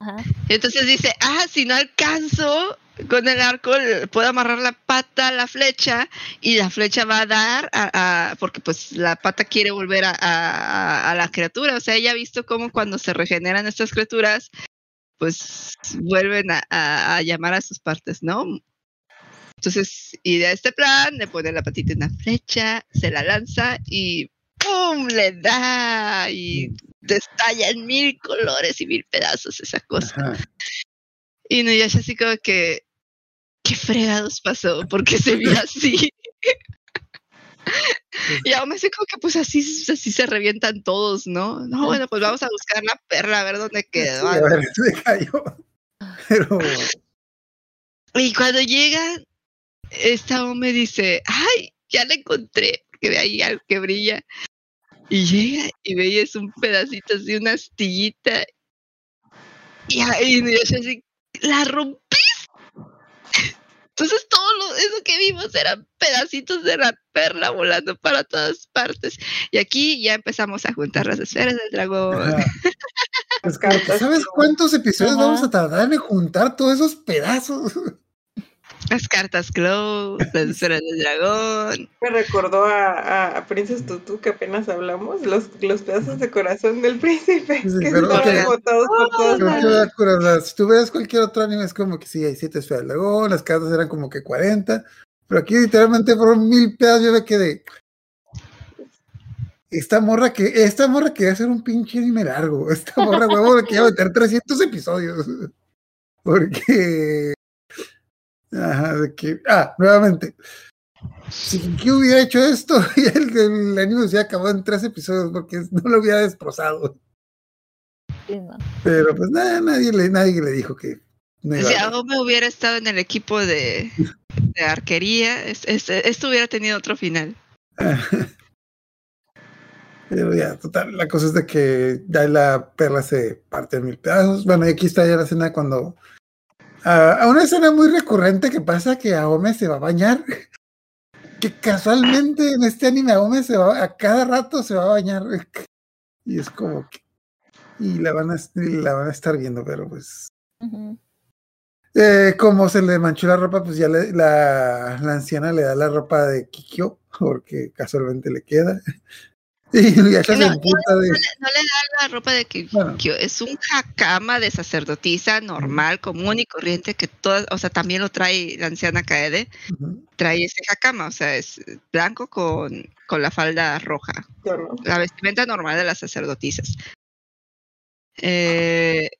Ajá. Y entonces dice, ah, si no alcanzo con el arco, puedo amarrar la pata a la flecha y la flecha va a dar a, a- porque pues la pata quiere volver a, a- a la criatura. O sea, ella ha visto cómo cuando se regeneran estas criaturas, pues vuelven a, a- a llamar a sus partes, ¿no? Entonces, y de este plan, le pone la patita en una flecha, se la lanza y ¡pum! le da y destalla en mil colores y mil pedazos esa cosa. Ajá. Y no, ya así como que, ¿qué fregados pasó? Porque se vio así. y aún así como que pues así, así se revientan todos, ¿no? No, bueno, pues vamos a buscar la perla a ver dónde Sí, quedó. a ver, se cayó. Pero Y cuando llegan, esta me dice, ay, ya la encontré, porque ve ahí algo que brilla. Y llega y ve y es un pedacito así, una astillita. Y ahí y yo así, la rompí. Entonces todo lo, eso que vimos eran pedacitos de la perla volando para todas partes. Y aquí ya empezamos a juntar las esferas del dragón. Las que, cartas. ¿Sabes cuántos episodios Ajá. vamos a tardar en juntar todos esos pedazos? Las cartas Close, las esferas del dragón. Me recordó a, a Princess Tutu que apenas hablamos, los, los pedazos de corazón del príncipe, Sí, que pero, estaban ok. botados por todos que si tú ves cualquier otro anime es como que sí, hay siete esferas del dragón, las cartas eran como que 40, pero aquí literalmente fueron mil pedazos, yo me quedé. Esta morra que, esta morra quería hacer un pinche anime largo, esta morra huevo le quería meter 300 episodios, porque, ajá, de que, ah, nuevamente, si que hubiera hecho esto, y el, el anime se acabado en tres episodios, porque no lo hubiera destrozado. Sí, no. Pero pues nada, nadie le, nadie le dijo que no Si Aome hubiera estado en el equipo de, de arquería, es- es- esto hubiera tenido otro final. Pero ya, total, la cosa es de que ya la perla se parte en mil pedazos. Bueno, y aquí está ya la escena cuando... ah, a una escena muy recurrente que pasa que Aome se va a bañar. Que casualmente en este anime Aome se va, a cada rato se va a bañar. Y es como que... Y la van a, la van a estar viendo, pero pues... Eh, como se le manchó la ropa, pues ya le- la, la anciana le da la ropa de Kikyo, porque casualmente le queda. Y ya se No, emputa de. No le da la ropa de que Bueno. es un hakama de sacerdotisa normal, común y corriente que todas, o sea, también lo trae la anciana Kaede, trae ese hakama, o sea, es blanco con, con la falda roja, la vestimenta normal de las sacerdotisas. Eh,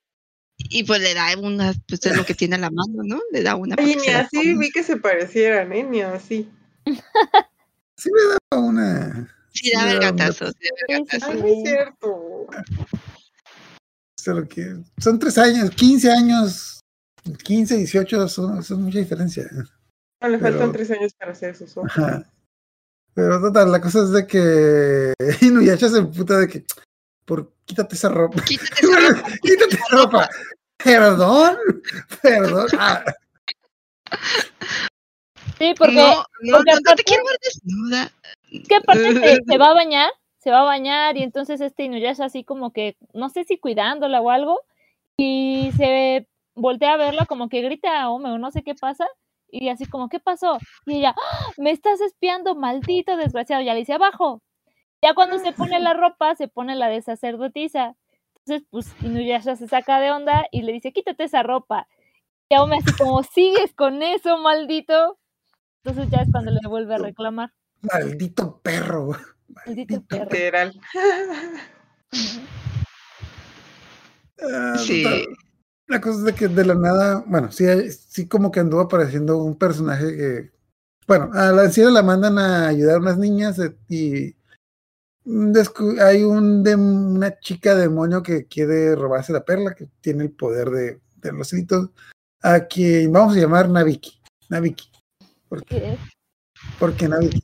y pues le da una, pues es lo que tiene a la mano, ¿no? Le da una. Oye, ni así vi que se parecieran, ¿eh? Ni así. Sí me daba una. Sí, daba el gatazo. sí, daba el Sí, sí, gatazo. Ay, no es cierto. Solo que son tres años, 15 años, 15, 18, son, son mucha diferencia. No, le Pero- faltan tres años para hacer sus ojos. Ajá. Pero total, la cosa es de que Inuyasha se emputa de que, por quítate esa ropa. Quítate esa ropa. quítate esa ropa. Perdón, perdón. Ah, Sí, porque no, no, porque no, no aparte- te quiero ver desnuda. Que aparte se, se va a bañar, se va a bañar y entonces este Inuyasha así como que, no sé si cuidándola o algo, y se voltea a verla como que grita a Ome o no sé qué pasa, y así como, ¿qué pasó? Y ella, ¡Ah! me estás espiando, maldito desgraciado, ya le dice abajo. Ya cuando se pone la ropa, se pone la de sacerdotisa. Entonces, pues Inuyasha se saca de onda y le dice, quítate esa ropa. Y Ome así como, ¿sigues con eso, maldito? Entonces ya es cuando le vuelve a reclamar. Maldito perro. Maldito perro. Literal. Ah, Sí. La cosa es de que de la nada, bueno, sí, hay- sí como que anduvo apareciendo un personaje que, bueno, a la anciana la mandan a ayudar a unas niñas eh, y hay un de, una chica demonio que quiere robarse la perla, que tiene el poder de, de los hitos, a quien vamos a llamar Nabiki. Nabiki. Porque, Porque Nabiki.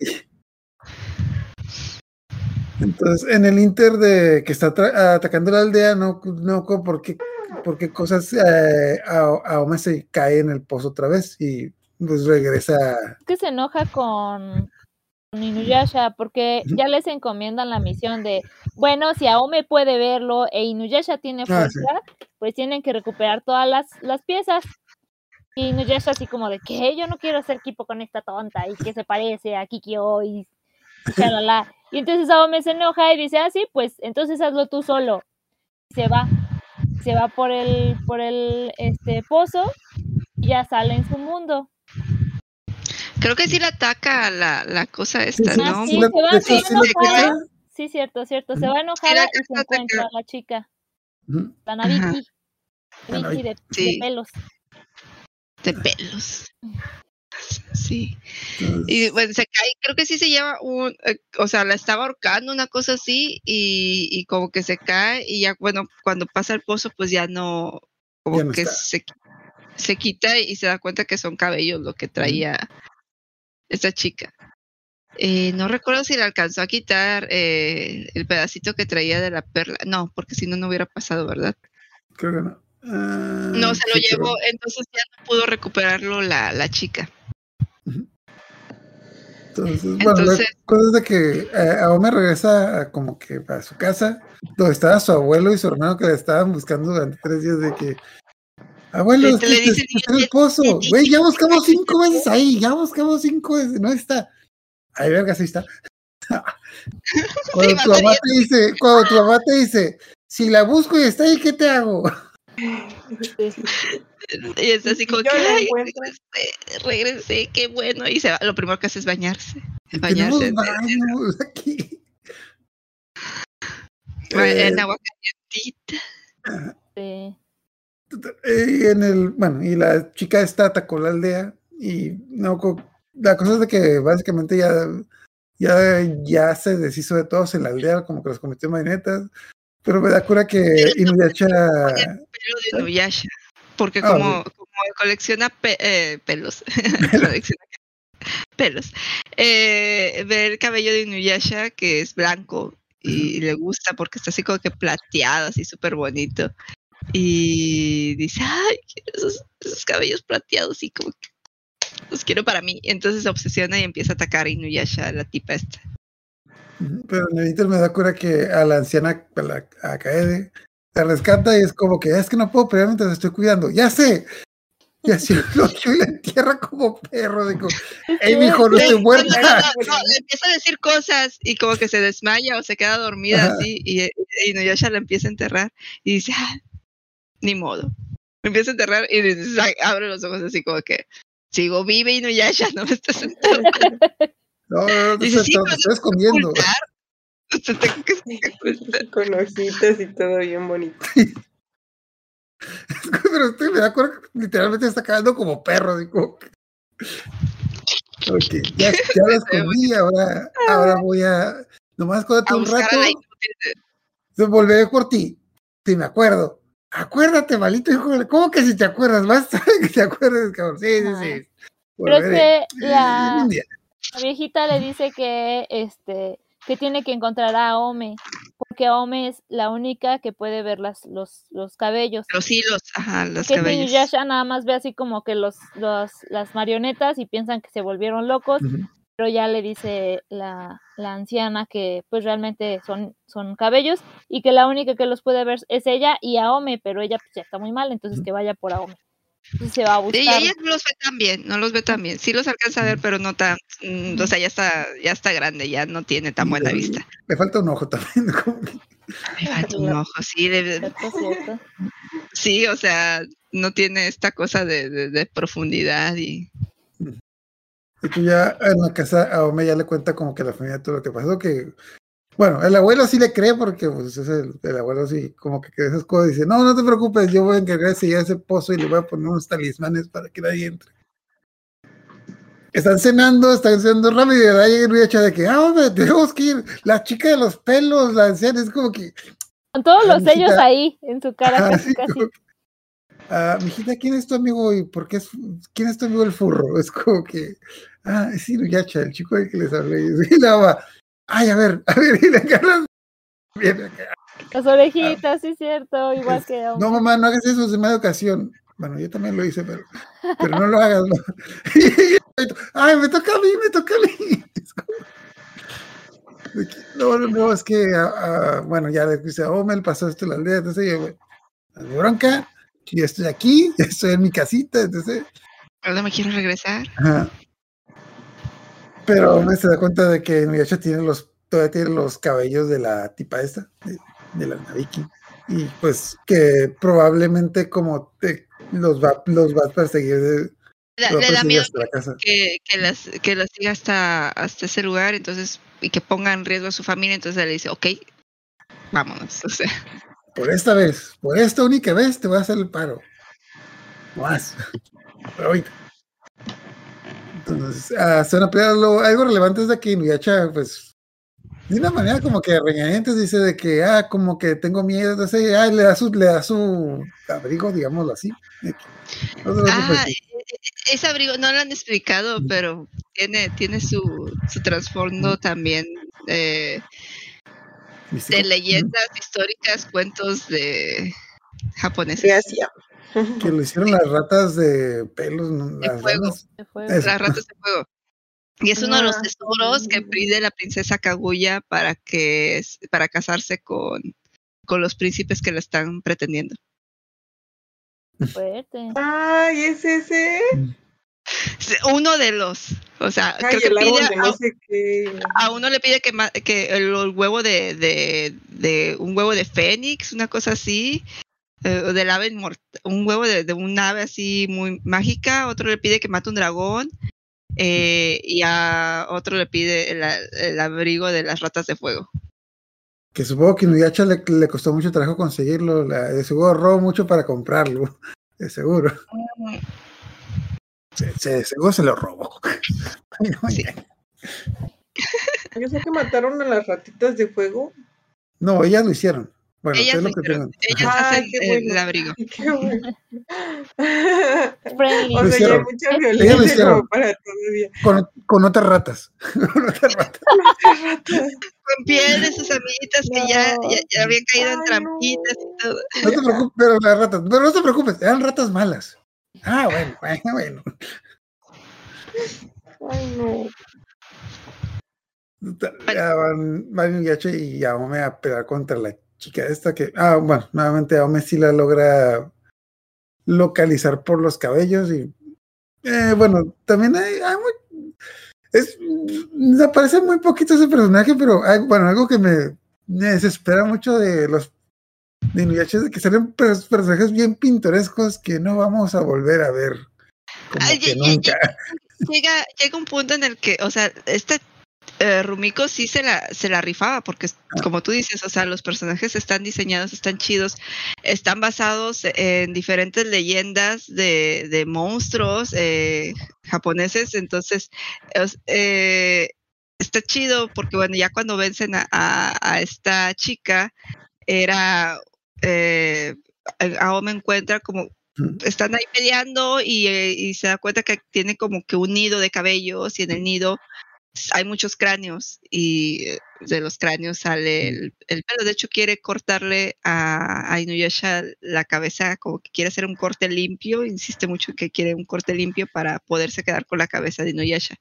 Entonces, en el Inter de que está atacando la aldea, no, no co- por qué, por qué cosas eh, a- Aome se cae en el pozo otra vez y pues regresa. Es que se enoja con, con Inuyasha porque ya les encomiendan la misión de, bueno, si Aome puede verlo e Inuyasha tiene Ah, sí. fuerza, pues tienen que recuperar todas las, las piezas. Y Inuyasha así como de que yo no quiero hacer equipo con esta tonta y que se parece a Kikyo y chalala. Y entonces Aome se enoja y dice, ah, sí, pues entonces hazlo tú solo. Y se va, se va por el, por el este pozo y ya sale en su mundo. Creo que sí la ataca la, la cosa esta, sí, Ah, ¿no? sí, se va, sí cierto, cierto. Se va enojada y se encuentra a la chica, la. La Nabiki de, pelos. De pelos. Sí. Y bueno, se cae, creo que sí se lleva un, eh, o sea, la estaba ahorcando, una cosa así, y, y como que se cae, y ya, bueno, cuando pasa el pozo, pues ya no, como Ya no que se, se quita y se da cuenta que son cabellos lo que traía esta chica. Eh, no recuerdo si le alcanzó a quitar eh, el pedacito que traía de la perla. No, porque si no, no hubiera pasado, ¿verdad? creo que no. Ah, No, se lo sí, llevó, pero- entonces ya no pudo recuperarlo la, la chica. Entonces, bueno, Entonces- la cosa es de que eh, Aome regresa a como que a su casa, donde estaba su abuelo y su hermano que le estaban buscando durante tres días de que abuelo, le dicen, este el pozo, güey, ya buscamos cinco veces ahí, ya buscamos cinco veces, no está. Ay, verga, sí está. cuando tu mamá te dice, cuando tu mamá te dice, si la busco y está ahí, ¿qué te hago? Y es así como que, regresé, regresé, qué bueno. Y se va, lo primero que hace es bañarse. Bañarse en, aquí. en Eh, agua calientita. Sí. Eh, en el, bueno, y la chica esta atacó la aldea y no, la cosa es de que básicamente ya, ya, ya se deshizo de todos en la aldea, como que los convirtió en marionetas, pero me da cura que Inuyasha, Pelo de Inuyasha. Porque Ah, como, como colecciona pe- eh, pelos, colecciona pelos, eh, ve el cabello de Inuyasha que es blanco y le gusta porque está así como que plateado, así súper bonito. Y dice, ay, quiero esos, esos cabellos plateados y como que los quiero para mí. Entonces se obsesiona y empieza a atacar a Inuyasha, la tipa esta. Pero en el Inter me da cura que a la anciana, a, la, a Kaede, la rescata y es como que es que no puedo pelear mientras estoy cuidando, ya sé. Y así lo y la entierra como perro, digo, ey, mijo, no No, muerta. no, no, no, le empieza a decir cosas y como que se desmaya o se queda dormida Ajá. así y, y Inuyasha la empieza a enterrar y dice, "Ah, ni modo. Me empieza a enterrar y dice, abre los ojos así como que sigo vive Inuyasha, no me estás enterrando. No, no, no, te estoy, "Sí, te pero estoy escondiendo. Ocultar". Entonces tengo que. Con hojitas y todo bien bonito. Pero usted me da acuerdo que literalmente está cagando como perro. Digo. Ok, ya, ya lo escondí, ahora, ahora voy a. Nomás cuéntate un rato. la. Se volveré por ti. Si me acuerdo. Acuérdate, malito hijo. de- ¿Cómo que si te acuerdas? Basta que te acuerdes, cabrón. Sí, sí, sí. Pero es Volveré. que la, Un día. La viejita le dice que este que tiene que encontrar a Ome, porque Ome es la única que puede ver las, los, los cabellos. Los hilos, ajá, los que cabellos. Inuyasha nada más ve así como que los, los las marionetas y piensan que se volvieron locos, pero ya le dice la, la anciana que pues realmente son, son cabellos y que la única que los puede ver es ella y Aome, pero ella pues ya está muy mal, entonces que vaya por Aome. Se va a Sí, buscar. ella no los ve tan bien, no los ve tan bien. Sí los alcanza a ver, pero no tan, mm, o sea, ya está, ya está grande, ya no tiene tan buena Y- vista. Le falta un ojo también. Me falta un ojo, sí, de- Cierto, cierto. sí, o sea, no tiene esta cosa de, de- de profundidad y Y tú ya en la casa a Ome ya le cuenta como que la familia todo lo que pasó, que bueno, el abuelo sí le cree porque pues es el, el abuelo sí como que cree esas cosas dice, no, no te preocupes, yo voy a encargar de sellar ese pozo y le voy a poner unos talismanes para que nadie entre. Están cenando, están cenando rápido y de verdad llega Inuyasha de que, ah, hombre, tenemos que ir, la chica de los pelos, la anciana, es como que, Con todos Ah, los sellos mijita. ahí en su cara, Ajá, casi, casi. que, Ah, mijita, ¿quién es tu amigo y por qué es, quién es tu amigo el furro? Es como que, ah, es Inuyasha, el chico del que les hablé. Y la va, ay, a ver, a ver, y le agarras. Las orejitas, sí, cierto, igual que. No, mamá, no hagas eso, es de mala ocasión. Bueno, yo también lo hice, pero, pero no lo hagas. no. ay, me toca a mí, me toca a mí. No, no, no, es que, ah, bueno, ya le dice, oh, me pasó esto en la aldea, entonces yo, hay bronca, yo estoy aquí, estoy en mi casita, entonces, ahora me quiero regresar. ajá. Pero me se da cuenta de que Inuyasha tiene los, todavía tiene los cabellos de la tipa esta, de, de la Nabiki, y pues que probablemente como te, los va, los va a perseguir, de, Le, los va a le da miedo hasta la casa. que, que las que las siga hasta, hasta ese lugar, entonces, y que ponga en riesgo a su familia, entonces le dice, ok, vámonos. O sea, Por esta vez, por esta única vez te voy a hacer el paro. No Más. Pero ahorita. Entonces, ah, a. Lo- algo relevante es de que Inuyasha, pues, de una manera como que regañadientes dice de que, ah, como que tengo miedo, entonces, ah, le da su, le da su abrigo, digámoslo así. de ah, e- e- ese abrigo no lo han explicado, pero tiene, tiene su, su trasfondo también eh, de leyendas históricas, cuentos de japoneses. Gracias. Que lo hicieron las ratas de pelos, ¿no? De las fuego. ranas. Se fue. Eso. Las ratas de fuego. Y es uno de los Ah, tesoros que pide la princesa Kaguya para que para casarse con, con los príncipes que la están pretendiendo. Fuerte. Ay, ¿es ese? Uno de los, o sea, Ay, creo que el árbol pide de a, no sé qué. a uno le pide que, que el, el huevo de, de, de un huevo de fénix, una cosa así, eh, del ave un huevo de, de un ave así muy mágica, otro le pide que mate un dragón, eh, y a otro le pide el, el abrigo de las ratas de fuego. Que supongo que Inuyasha le, le costó mucho trabajo conseguirlo. La, de seguro ahorró mucho para comprarlo. De seguro. Se, se- de seguro se lo robó. Sí. Yo sé que mataron a las ratitas de fuego. No, ellas lo hicieron. Bueno, Ellas es lo lo que hicieron. tengo. Ellas Ajá. Ay, hacen qué el abrigo. Qué bueno. Friendly. O Lo sea, ya hay hicieron. mucha Ellas lo violencia hicieron. como para todavía. Con, con otras ratas. con otras ratas. Con piel de sus amiguitas que ya, ya, ya habían caído en trampitas y todo. No te preocupes, pero las ratas. Pero no te preocupes, eran ratas malas. Ah, bueno, bueno, bueno. Ay, no. Ya van, y Aome a pelear contra la chica esta que. Ah, bueno, nuevamente Aome sí la logra localizar por los cabellos y. eh, bueno, también hay, hay muy- es, me parece muy poquito ese personaje, pero hay, bueno, algo que me, me desespera mucho de los de Inuyasha es que salen pers- personajes bien pintorescos que no vamos a volver a ver. Como Ay, que nunca. Llega, llega un punto en el que, o sea, esta, eh, Rumiko sí se la, se la rifaba, porque es- como tú dices, o sea, los personajes están diseñados, están chidos, están basados en diferentes leyendas de, de monstruos eh, japoneses, entonces es- eh, está chido porque bueno, ya cuando vencen a, a- a esta chica, era, eh, Aome encuentra como están ahí peleando y, eh, y se da cuenta que tiene como que un nido de cabellos y en el nido hay muchos cráneos y de los cráneos sale el, el pelo. De hecho, quiere cortarle a, a Inuyasha la cabeza, como que quiere hacer un corte limpio. Insiste mucho que quiere un corte limpio para poderse quedar con la cabeza de Inuyasha.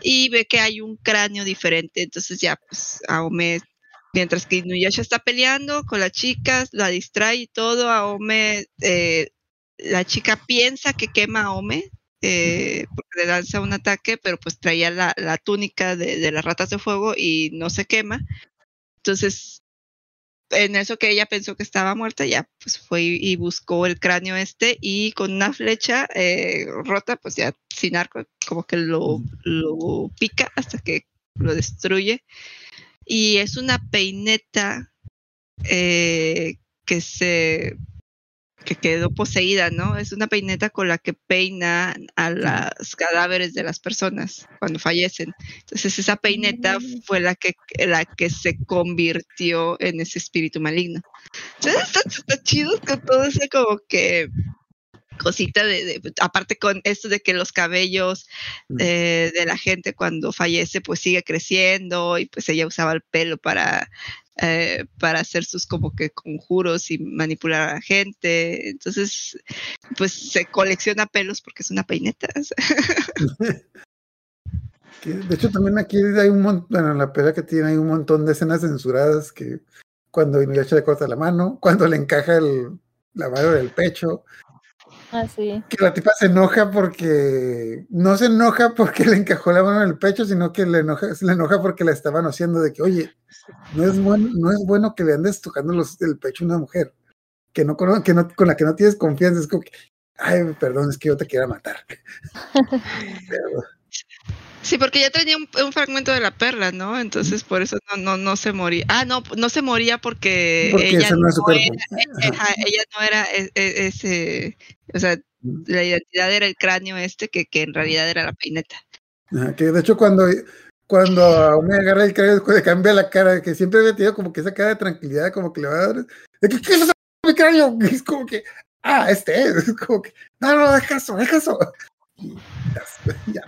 Y ve que hay un cráneo diferente, entonces ya, pues, Aome, mientras que Inuyasha está peleando con las chicas, la distrae y todo, Aome, eh, la chica piensa que quema a Aome, eh, porque le lanza un ataque, pero pues traía la, la túnica de, de las ratas de fuego y no se quema. Entonces, en eso que ella pensó que estaba muerta, ya pues fue y, buscó el cráneo este y con una flecha eh, rota, pues ya sin arco, como que lo, lo pica hasta que lo destruye. Y es una peineta eh, que se que quedó poseída, ¿no? Es una peineta con la que peina a los cadáveres de las personas cuando fallecen. Entonces esa peineta fue la que la que se convirtió en ese espíritu maligno. Entonces está, está chido con todo ese como que cosita de, de- aparte con esto de que los cabellos eh, de la gente cuando fallece pues sigue creciendo y pues ella usaba el pelo para eh, para hacer sus como que conjuros y manipular a la gente. Entonces pues se colecciona pelos porque es una peineta de hecho, también aquí hay un montón, bueno, en la pelea que tiene hay un montón de escenas censuradas que cuando Inuyasha le corta la mano, cuando le encaja el, la mano del pecho, Ah, sí. que la tipa se enoja porque no se enoja porque le encajó la mano en el pecho, sino que le enoja, se le enoja porque la estaban haciendo de que, oye, no es bueno, no es bueno que le andes tocando los, el pecho a una mujer que no, cono- que no con la que no tienes confianza. Es como que, ay, perdón, es que yo te quiero matar. Pero, sí porque ya tenía un, un fragmento de la perla no entonces por eso no no no se moría ah no no se moría porque, porque ella no era- ella no era e- e- ese, o sea, la identidad era el cráneo este que, que en realidad era la peineta. Ajá, que de hecho cuando, cuando a me agarra el cráneo, le cambia la cara, que siempre había tenido como que esa cara de tranquilidad, como que le va a dar, ¿qué es eso? mi cráneo? Es como que, ah, este es, es como que, no, no, deja eso, deja eso. Ya,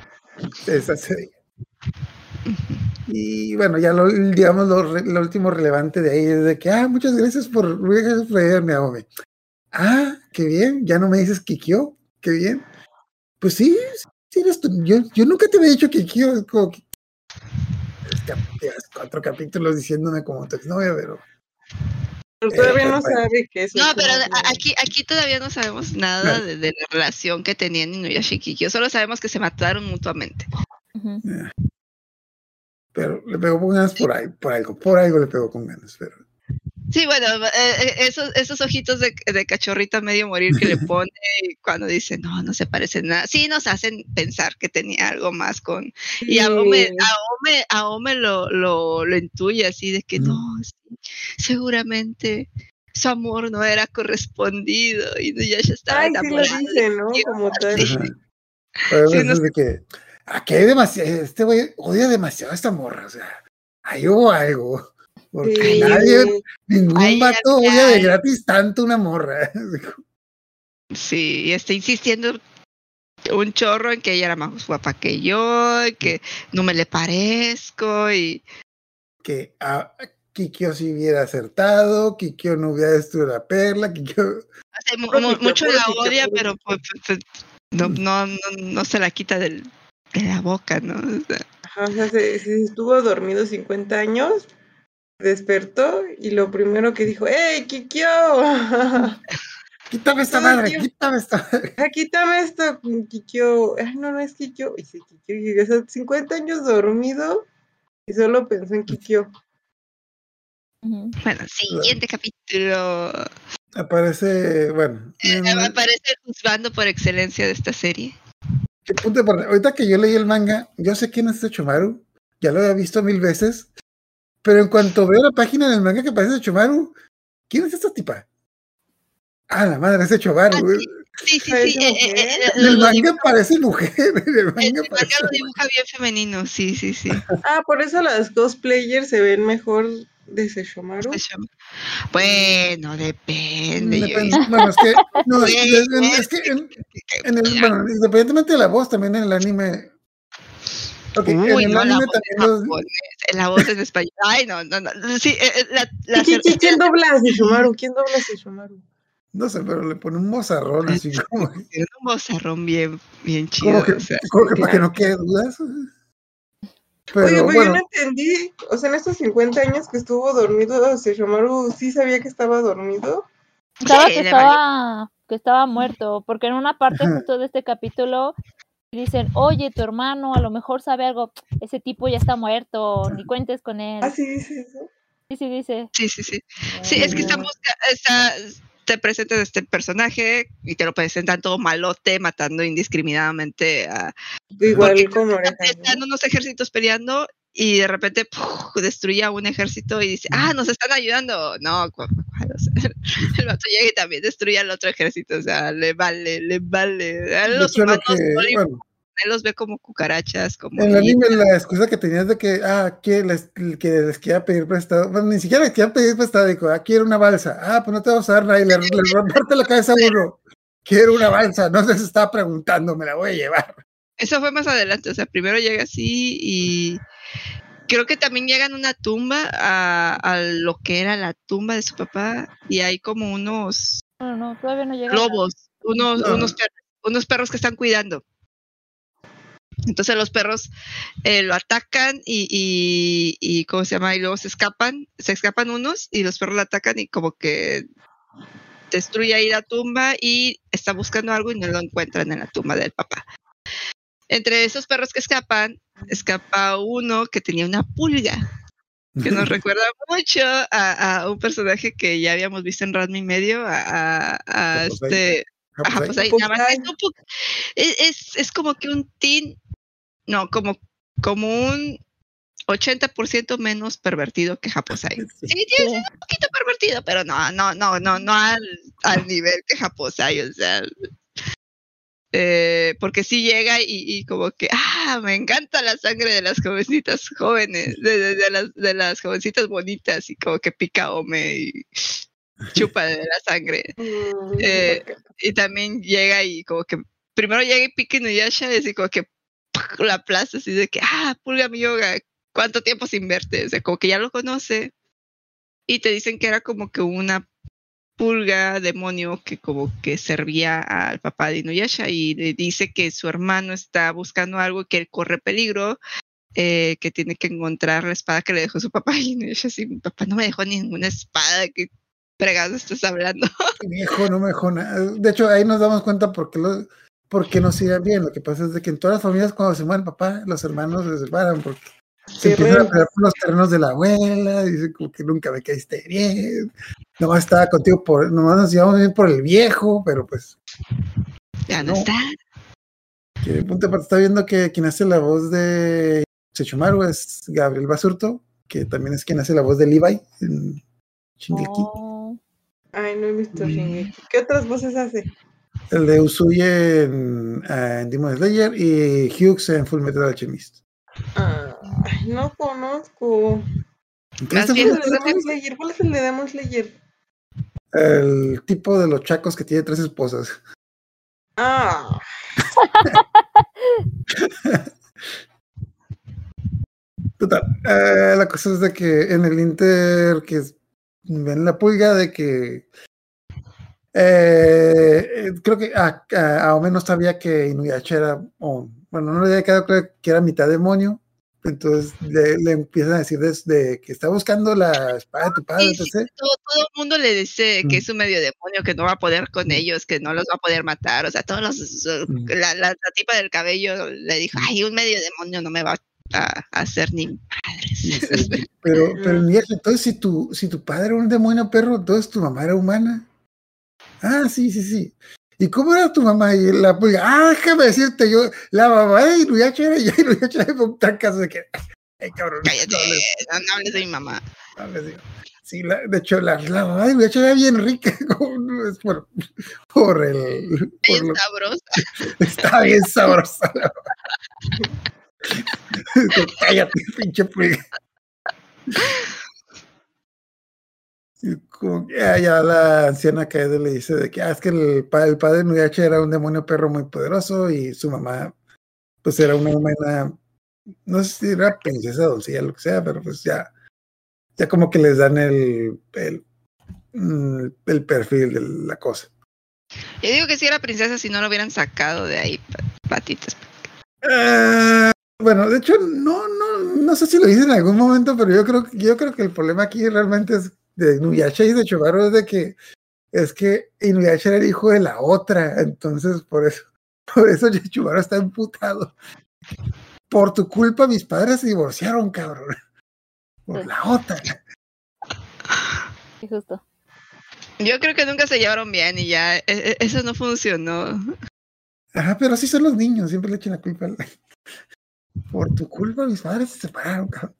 se deshace de ella. Y bueno, ya lo, digamos, lo, último relevante de ahí es de que, ah, muchas gracias por, gracias por ayudarme, Aome. Ah, qué bien, ya no me dices Kikyo, qué bien. Pues sí, sí tú. Yo, yo nunca te había dicho Kikyo, es como que. Es que llevas cuatro capítulos diciéndome como tu exnovia, pero. Pero todavía no sabe que es. No, pero aquí, aquí todavía no sabemos nada No. de, de la relación que tenían Inuyasha y Kikyo, solo sabemos que se mataron mutuamente. Ujú. Pero le pegó con ganas por ahí, por algo, por algo le pegó con ganas, pero. Sí, bueno, eh, eh, esos, esos ojitos de, de cachorrita medio morir que le pone y cuando dice, no, no se parecen nada, sí nos hacen pensar que tenía algo más con... Y Aome, Sí. Aome, Aome lo, lo, lo intuye así de que Mm. no, sí, seguramente su amor no era correspondido y ya ya estaba Ay, sí lo enamorado. de dice, ¿no? Como tal. Sí. Sí, veces no sé. de que. Aquí hay demasiado. Este güey odia demasiado a esta morra, o sea. Ahí hubo algo. Porque Sí. nadie, ningún vato odia de gratis tanto una morra. Sí, y está insistiendo un chorro en que ella era más guapa que yo, y que no me le parezco y que a Kikyo sí hubiera acertado, Kikyo no hubiera destruido la perla, Kikyo. o sea, mu- Puro mu- Kikyo, mucho la odia, pero Kikyo. pues, pues, no, no, no, no se la quita del, de la boca, ¿no? O sea, Ajá, o sea, se, se estuvo dormido 50 años, despertó y lo primero que dijo, ¡Ey, Kikyo! Quítame esta madre, quítame esta madre. Ah, quítame esto, Kikyo. Ay, no, no es Kikyo. Y sí, Kikyo llegó a ser 50 años dormido y solo pensó en Kikyo. Bueno, siguiente capítulo. Aparece, bueno, Eh, en- Aparece el juzgando por excelencia de esta serie. ahorita que yo leí el manga, yo sé quién es este Chomaru, ya lo había visto mil veces, pero en cuanto veo la página del manga que parece Chomaru, ¿quién es esta tipa? Ah, la madre, es de Chomaru. Ah. Sí, sí, sí. no, eh, eh, eh, el manga parece mujer. En el el manga manga parece lo dibuja bien femenino, sí, sí, sí. Ah, por eso las cosplayers se ven mejor de Sesshomaru. Bueno, depende. Bueno, es que, no, es, Güey, es- es que en, en el, bueno, independientemente de la voz, también en el anime. Ok, en Uy, el no, la voz los- japonés, la voz en español. Ay, no, no, no. Sí, eh, eh, la, la, ¿Qui- qui- ¿Quién dobla a Sesshomaru? ¿Quién dobla a Sesshomaru? no sé, pero le pone un mozarrón así como un vozarrón bien, bien chido. como que, o sea, como que para que no quede dudas. Pero Oye, pero yo no entendí. O sea, en estos 50 años que estuvo dormido, Sesshomaru sí sabía que estaba dormido. Pensaba Sí, que estaba, que estaba muerto, porque en una parte justo de este capítulo dicen, oye, tu hermano a lo mejor sabe algo, ese tipo ya está muerto, ni cuentes con él. Ah, sí, dice eso. Sí, sí, dice. Sí, sí, sí. Sí, es que están busca- está, te presentan este personaje y te lo presentan todo malote, matando indiscriminadamente a... Igual como. Están unos ejércitos peleando y de repente ¡puf! destruye a un ejército y dice, ah, nos están ayudando. No, cu- cuál, o sea, el vato llega y también destruye al otro ejército, o sea, le vale, le vale. A los humanos que, no le bueno, él los ve como cucarachas, como... en el anime la excusa que tenías de que, ah, que les, que les quería pedir prestado, bueno, ni siquiera les quería pedir prestado, dijo, ah, quiero una balsa, ah, pues no te vamos a dar nada, y le, le romparte la cabeza a uno, quiero una balsa, no se estaba preguntando, me la voy a llevar. Eso fue más adelante, o sea, primero llega así y creo que también llegan a una tumba, a, a lo que era la tumba de su papá, y hay como unos No, no, todavía no llega. lobos, unos, Ah. unos, perros, unos perros que están cuidando. Entonces los perros eh, lo atacan y, y, y, ¿cómo se llama? Y luego se escapan, se escapan unos y los perros lo atacan y como que destruye ahí la tumba y está buscando algo y no lo encuentran en la tumba del papá. Entre esos perros que escapan, escapa uno que tenía una pulga, que nos recuerda mucho a, a un personaje que ya habíamos visto en Ranma y medio, a, a- este... Ajá, pues ahí nada es, es, es- es como que un teen, no, como, como un 80% menos pervertido que Japosai. Sí, tiene Sí. un poquito pervertido, pero no, no, no, no, no al, al nivel que Japosai, o sea. Eh, porque sí llega y, y como que, ah, me encanta la sangre de las jovencitas jóvenes, de, de- de las, de las jovencitas bonitas, y como que pica ome y chupa de la sangre. Mm, Eh. Y también llega y como que primero llega y pica Inuyasha y así como que la aplasta así de que, ah, Pulga mi yoga, ¿cuánto tiempo sin verte? O sea, como que ya lo conoce. Y te dicen que era como que una pulga demonio que como que servía al papá de Inuyasha y le dice que su hermano está buscando algo que él corre peligro, eh, que tiene que encontrar la espada que le dejó su papá y Inuyasha así, mi papá no me dejó ninguna espada, que fregado estás hablando? No me dejó nada. De hecho, ahí nos damos cuenta por qué, lo, por qué nos iban bien. Lo que pasa es de que en todas las familias, cuando se muere el papá, los hermanos se separan porque se empiezan a pelear por los terrenos de la abuela. Dice como que nunca me caíste bien. Nomás estaba contigo por, nomás nos llevamos bien por el viejo, pero pues, Ya no, No. está. que punto aparte está viendo que quien hace la voz de Sechumaru es Gabriel Basurto, que también es quien hace la voz de Levi en Shingeki. Oh, Ay, no he visto Mm. Shingeki. ¿Qué otras voces hace? El de Usuye en, en Demon Slayer y Hughes en Full Metal Alchemist. Ay, no conozco. ¿Qué Más este bien fue ¿Cuál es el de Demon Slayer? ¿Cuál es el tipo de los chacos que tiene tres esposas? Ah, Total. eh, la cosa es de que en el Inter, que es- ven la pulga de que. eh, eh, creo que a, a, Ome no sabía que Inuyasha era. o, bueno, no le había quedado claro que era mitad demonio. Entonces le, le empiezan a decir desde que está buscando la espada de tu padre, Sí, sí, etc. todo, todo el mundo le dice que Mm. es un medio demonio, que no va a poder con ellos, que no los va a poder matar. O sea, todos los. Mm. La, la, la tipa del cabello le dijo: Ay, un medio demonio no me va a, a hacer ni madres. Sí, Pero, pero entonces si tu, si tu padre era un demonio perro, entonces tu mamá era humana. Ah, sí, sí, sí. ¿Y cómo era tu mamá? Y la pulga, ah, déjame decirte, yo, la mamá de Inuyasha era yo, Inuyasha era un trancazo de que, Ay, cabrón. Cállate, no les- no, hables de mi mamá. no les digo. Sí, la- de hecho, la, la mamá de Nuyacha era bien rica. es por, por el. por lo- es sabrosa. está bien sabrosa. la mamá. Cállate, pinche pulga. Y como que, ah, ya la anciana Kaede le dice de que ah, es que el, pa- el padre Nuyacha era un demonio perro muy poderoso y su mamá pues era una humana, no sé si era princesa, doncella, lo que sea, pero pues ya, ya como que les dan el, el, mm, el perfil de la cosa. Yo digo que si era princesa si no lo hubieran sacado de ahí, pa- patitas. Ah, bueno, de hecho, no, no, no sé si lo hice en algún momento, pero yo creo, yo creo que el problema aquí realmente es de Inuyasha y de Chobaru es de que es que Inuyasha era el hijo de la otra, entonces por eso, por eso Chobaru está emputado. Por tu culpa mis padres se divorciaron, cabrón. Por la otra. Justo. Yo creo que nunca se llevaron bien y ya, e- e- eso no funcionó. Ajá, pero así son los niños, siempre le echan la culpa. al- Por tu culpa mis padres se separaron, cabrón.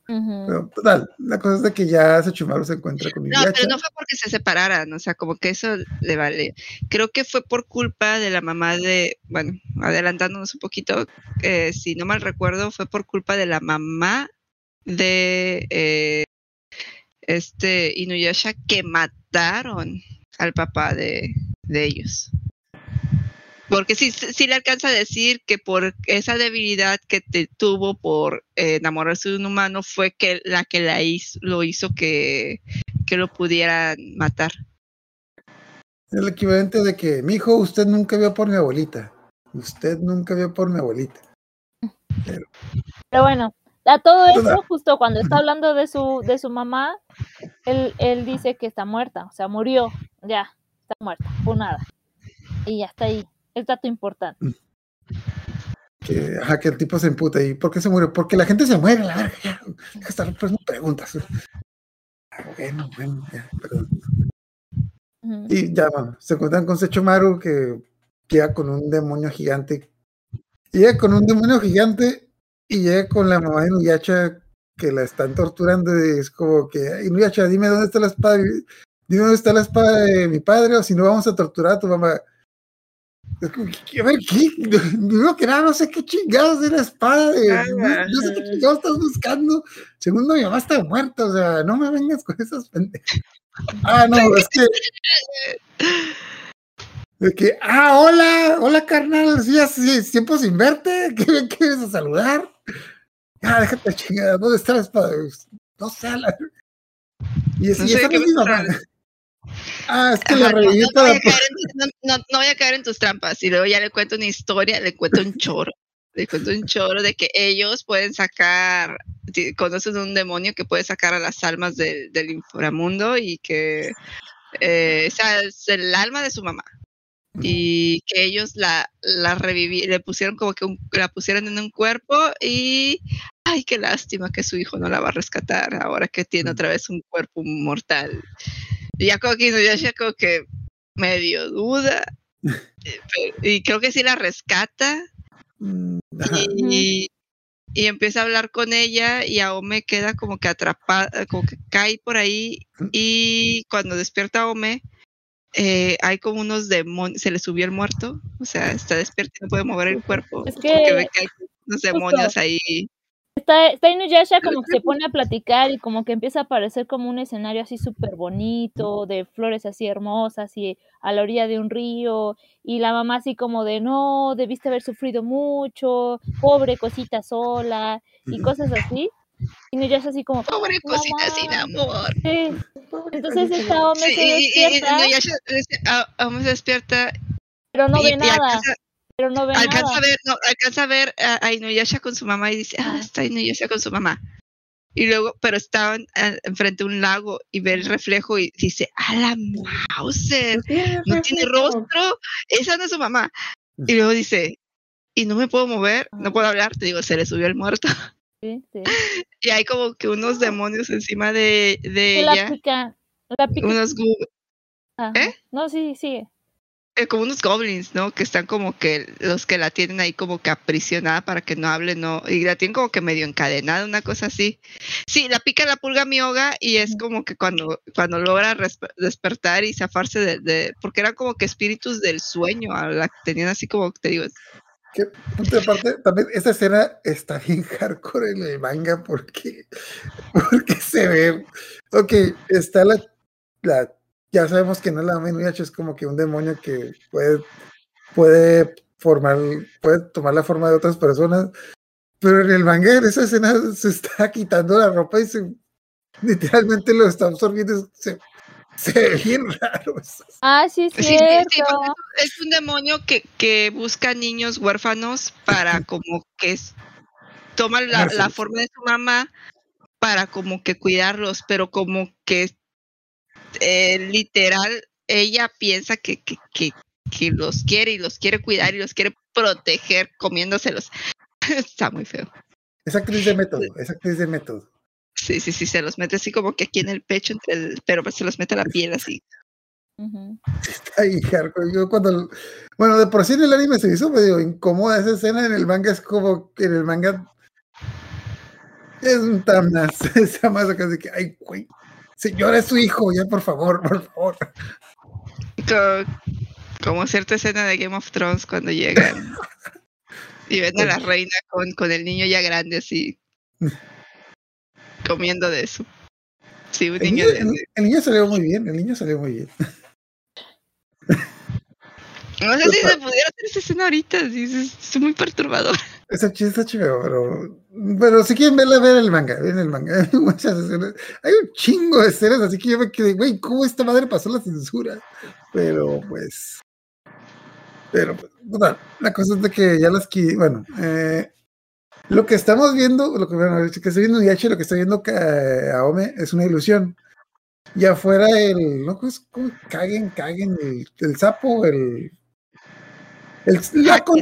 Pero total, la cosa es de que ya Sechumaru se encuentra con No, Inuyasha. pero no fue porque se separaran, o sea, como que eso le vale. Creo que fue por culpa de la mamá de, bueno, adelantándonos un poquito, eh, si no mal recuerdo, fue por culpa de la mamá de eh, este Inuyasha que mataron al papá de, de ellos. Porque sí, sí le alcanza a decir que por esa debilidad que te tuvo por eh, enamorarse de un humano fue que la que la hizo, lo hizo que, que lo pudieran matar. Es el equivalente de que, mi hijo, usted nunca vio por mi abuelita. Usted nunca vio por mi abuelita. Pero bueno, a todo eso, justo cuando está hablando de su, de su mamá, él, él dice que está muerta, o sea, murió, ya, está muerta, por nada. Y ya está ahí, el dato importante. Que, ajá, que el tipo se emputa. ¿Y por qué se murió? Porque la gente se muere, la verga. Ya, de estar respondiendo preguntas. Ah, bueno, bueno, ya, perdón. Y ya, bueno, se encuentran con Sechomaru que llega con un demonio gigante. Llega con un demonio gigante y llega con la mamá de Inuyasha que la están torturando y es como que, Inuyasha, dime dónde está la espada, dime dónde está la espada de mi padre o si no vamos a torturar a tu mamá. Es a ver, ¿qué? Primero que nada, no sé qué chingados es la espada de, no, no sé qué chingados estás buscando. Segundo, mi mamá está muerta, o sea, no me vengas con esas pendejas. Ah, no, es que de que, ah, hola, hola carnal, sí, hace tiempo sin verte, ¿qué me quieres a saludar? Ah, déjate chingada, ¿dónde está la espada? No sé, la... Y, es- No y sé esa no es mi mamá. Ah, es que Ajá, la no, voy a caer en- no, no- no voy a caer en tus trampas. Y luego ya le cuento una historia, le cuento un choro. Le cuento un choro de que ellos pueden sacar, conocen un demonio que puede sacar a las almas del, del inframundo y que eh, esa es el alma de su mamá. Y que ellos la, la reviví, le pusieron como que un- la pusieron en un cuerpo y ay, qué lástima que su hijo no la va a rescatar ahora que tiene otra vez un cuerpo mortal. Y ya como que Inuyasha como que medio duda. pero- y creo que sí la rescata Mm, y, y empieza a hablar con ella y Aome queda como que atrapada, como que cae por ahí y cuando despierta Aome eh, hay como unos demonios, se le subió el muerto, o sea, está despierto y no puede mover el cuerpo. Es porque que- ve que hay unos demonios ahí. Está, está Inuyasha como que se pone a platicar y como que empieza a aparecer como un escenario así súper bonito, de flores así hermosas y a la orilla de un río, y la mamá así como de, no, debiste haber sufrido mucho, pobre cosita sola, y cosas así. Y Inuyasha así como, Pobre cosita sin amor. sí. Entonces esta Ome Sí, se y, y- y despierta, Inuyasha, este, a- Aome se despierta pero no y, ve y nada, alcanza, pero no ve alcanza nada. a ver, no, alcanza a ver a, Inuyasha con su mamá y dice, ah, está Inuyasha con su mamá. Y luego, pero estaban ah, enfrente de un lago y ve el reflejo y dice, a la Mauser, no tiene rostro, esa no es su mamá. Y luego dice, y no me puedo mover, no puedo hablar, te digo, se le subió el muerto. Sí, sí. Y hay como que unos demonios encima de, de la ella, pica, la pica unos. ¿Eh? No, sí, sigue. eh, como unos goblins, ¿no? Que están como que los que la tienen ahí como que aprisionada para que no hable, ¿no? Y la tienen como que medio encadenada, una cosa así. Sí, la pica la pulga mioga y es como que cuando, cuando logra despertar y zafarse de, de- porque eran como que espíritus del sueño, a la que tenían así como, te digo, Que, aparte, también esta escena está bien hardcore en el manga porque, porque se ve. Ok, está la, la. Ya sabemos que no es la Menuyacha, es como que un demonio que puede, puede formar, puede tomar la forma de otras personas. Pero en el manga, en esa escena, se está quitando la ropa y se literalmente lo está absorbiendo. Se, se ve bien raro. eso. Ah, sí, es Sí, cierto. sí, es un demonio que, que busca niños huérfanos para como que es- toma la, la forma de su mamá para como que cuidarlos, pero como que eh, literal ella piensa que, que, que, que los quiere y los quiere cuidar y los quiere proteger comiéndoselos. Está muy feo. Es actriz de método, es actriz de método. Sí, sí, sí, se los mete así como que aquí en el pecho, entre el, pero se los mete a la piel así. Ay, hardcore. Yo cuando. Bueno, de por sí en el anime se hizo medio incómoda esa escena. En el manga es como que en el manga. Es un tan más. Esa más acá de que, ay, güey. Señora, es su hijo, ya por favor, por favor. Co- como cierta escena de Game of Thrones cuando llegan y ven a la reina con, con el niño ya grande así comiendo de eso. Sí, un El niño niño, de, el- el niño salió muy bien, el niño salió muy bien. No sé si se pudiera hacer esa escena ahorita, sí, es, es muy perturbador. Esa chiste está chido, pero. Pero si quieren verla, ver el manga, ven el manga. Hay muchas escenas. Hay un chingo de escenas, así que yo me quedé, güey, ¿cómo esta madre pasó la censura? Pero pues. Pero, pues, total, la cosa es de que ya las que. Bueno, eh, lo que estamos viendo, lo que, bueno, lo que estoy viendo Yachi, lo que está viendo Ka- Aome es una ilusión. Y afuera el. ¿No? ¿Cómo es? ¿Cómo? Caguen, caguen, el, el sapo, el. El, la, con,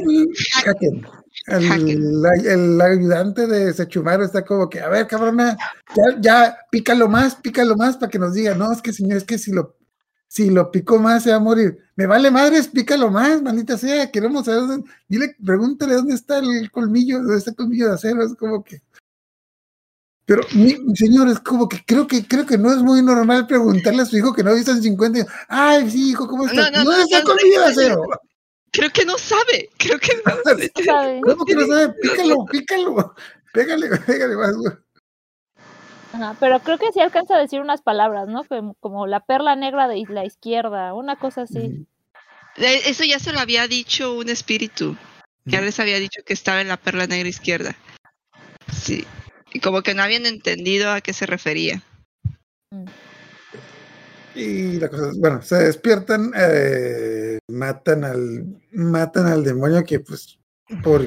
Haken. El, Haken. la- el ayudante de Sechumaru está como que, a ver, cabrona, ya, ya, pícalo más, pícalo más para que nos diga, no, es que señor, es que si lo, si lo pico más se va a morir. Me vale madres, pícalo más, maldita sea, queremos saber dónde, dile, pregúntale dónde está el colmillo, dónde está el colmillo de acero, es como que. Pero, mi, señor, es como que creo que creo que no es muy normal preguntarle a su hijo que no ha visto en 50 años. Ay, sí, hijo, ¿cómo está? No, no, ¿Dónde no, está el no, colmillo de acero? Creo que no sabe, creo que no sabe. ¿Sabe? ¿Cómo que no sabe? Pícalo, pícalo. Pégale, pégale más, güey. Ajá, pero creo que sí alcanza a decir unas palabras, ¿no? Como, como la perla negra de la izquierda, una cosa así. Eh, Eso ya se lo había dicho un espíritu. Ya les había dicho que estaba en la perla negra izquierda. Sí. Y como que no habían entendido a qué se refería. Y la cosa es, bueno, se despiertan, eh, matan al, matan al demonio que pues, por,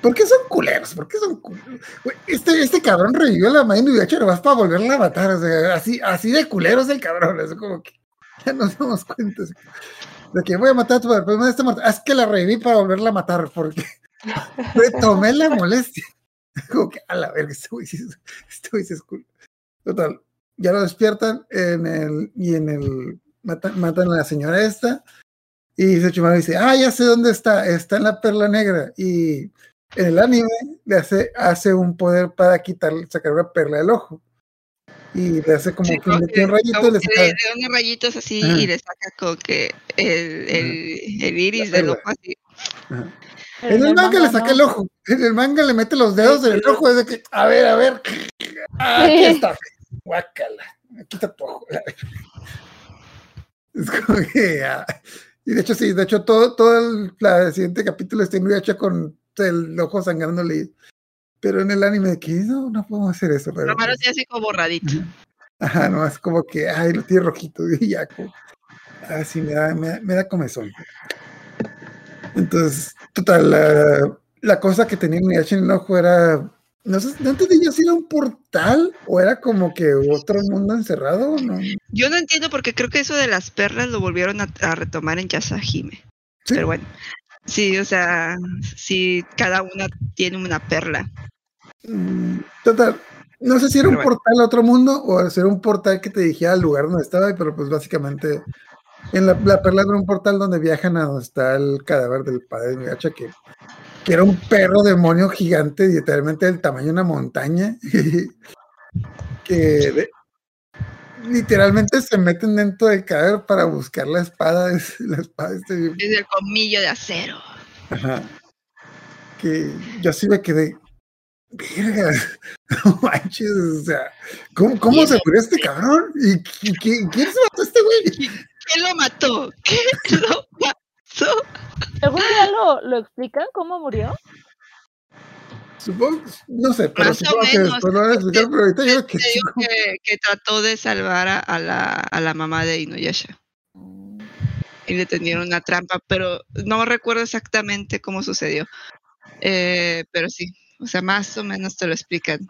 ¿por qué son culeros? ¿Por qué son culeros? Este, este cabrón revivió la y hecho nomás para volverla a matar, o sea, así, así de culero es el cabrón, es como que ya nos damos cuenta de que voy a matar a tu pero no está muerta, es que la reviví para volverla a matar, porque me tomé la molestia, como que a la verga, este güey este es cool. Total, ya lo despiertan en el, y en el matan, matan a la señora esta y Sechumaru dice, ah, ya sé dónde está, está en la perla negra y en el anime le hace, hace un poder para quitar, sacar una perla del ojo y le hace como Sí, que le mete un rayito y como le saca, le da unos rayitos así Ajá. y le saca como que el, el, el iris del ojo así. Ajá. En el manga le saca no. el ojo, en el manga le mete los dedos en el ojo, es de que, a ver, a ver, ah, aquí Sí. está, guácala, quita tu ojo. Es como que, ah, y de hecho sí, de hecho todo, todo el, la siguiente capítulo está muy hecho con el ojo sangrándole, pero en el anime de que no, no podemos hacer eso, pero Lo malo pues, tiene así como borradito. ajá, no, es como que, ay, lo tiene rojito, y ya, como, así me da, me da, me da comezón. Entonces, total, la, la cosa que tenía Inuyasha en el ojo era, no sé, entendí yo si era un portal o era como que otro mundo encerrado, ¿no? Yo no entiendo porque creo que eso de las perlas lo volvieron a, a retomar en Yasahime. Sí. Pero bueno. Sí, o sea, sí, cada una tiene una perla. Mm, Total, no sé si era un bueno. portal a otro mundo o si era un portal que te dijera al lugar donde estaba, pero pues básicamente En la, la perla abre un portal donde viajan a donde está el cadáver del padre de Inuyasha, que, que era un perro demonio gigante, literalmente del tamaño de una montaña, que literalmente se meten dentro del cadáver para buscar la espada, la espada de este Es el colmillo de acero. Ajá. Que yo así me quedé. Verga, no manches, o sea, ¿cómo, cómo se murió este cabrón? ¿Y, y qui- quién se mató a este güey? ¿Quién lo mató? ¿Qué lo mató? ¿Algún día lo, lo explican cómo murió? Supongo, no sé, pero Más o supongo que después lo van a explicar, pero ahorita yo que Te digo que, que trató de salvar a, a la, a la mamá de Inuyasha y le tenieron una trampa, pero no recuerdo exactamente cómo sucedió. Eh, pero sí, o sea, más o menos te lo explican.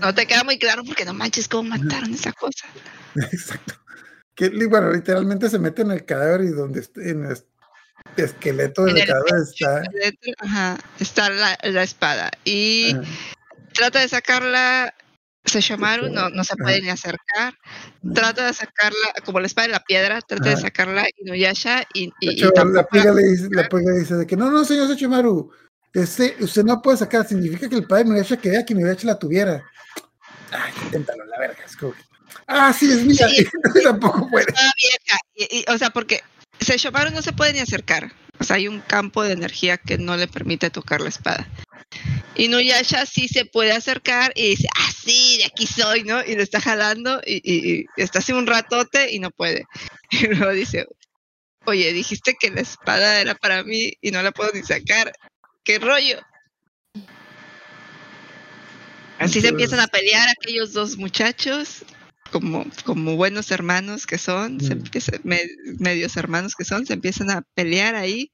No te queda muy claro porque no manches cómo mataron esa cosa. Exacto. Que bueno, literalmente se mete en el cadáver y donde en el esqueleto En del el cadáver está. Ajá, está la, la espada y trata de sacarla. Sesshomaru no, no se puede ni acercar. Trata de sacarla, como la espada de la piedra, trata de sacarla Inuyasha y, y, y la pliega le dice, la pliega dice de que no, no, señor Sechimaru, este, usted no puede sacar, significa que el padre Inuyasha quería que Inuyasha la tuviera. Ay, inténtalo, la verga. Es como que, ah, sí, es mía. Sí. y tampoco puede. vieja. Y- y, o sea, porque Sesshomaru no se puede ni acercar. O sea, hay un campo de energía que no le permite tocar la espada. Inuyasha sí se puede acercar y dice, ah, sí, de aquí soy, ¿no? Y le está jalando y, y- y está así un ratote y no puede. Y luego dice, oye, dijiste que la espada era para mí y no la puedo ni sacar. ¿Qué rollo? Así se empiezan a pelear aquellos dos muchachos, como, como buenos hermanos que son, se Mm. empieza- me- medios hermanos que son, se empiezan a pelear ahí,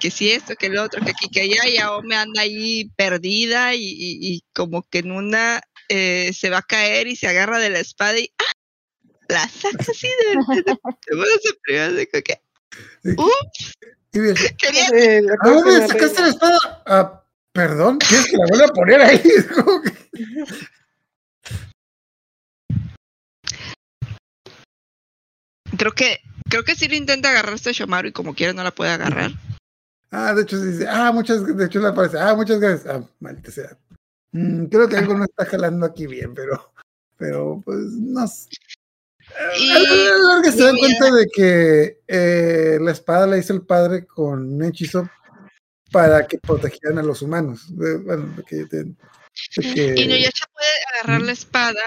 que si esto, que lo otro, que aquí, que allá, y Aome anda ahí perdida y, y- y como que en una eh, se va a caer y se agarra de la espada y ¡ah! la saca así de, de, de, de que, "Ups, quería Eh, ¿a dónde sacaste la espada? Ah, perdón, ¿quieres que la vuelva a poner ahí? Es como que- creo que creo que sí le intenta agarrarse a Shomaru y como quiera no la puede agarrar. Ah, de hecho, dice, ah, muchas, de hecho le aparece, ah, muchas gracias. Ah, maldita sea. Mm, creo que algo no está jalando aquí bien, pero, pero, pues, no sé. Y- A la larga se y dan cuenta de que eh, la espada la hizo el padre con un hechizo para que protegieran a los humanos. De- bueno, de que, de- que- Inuyasha puede agarrar la espada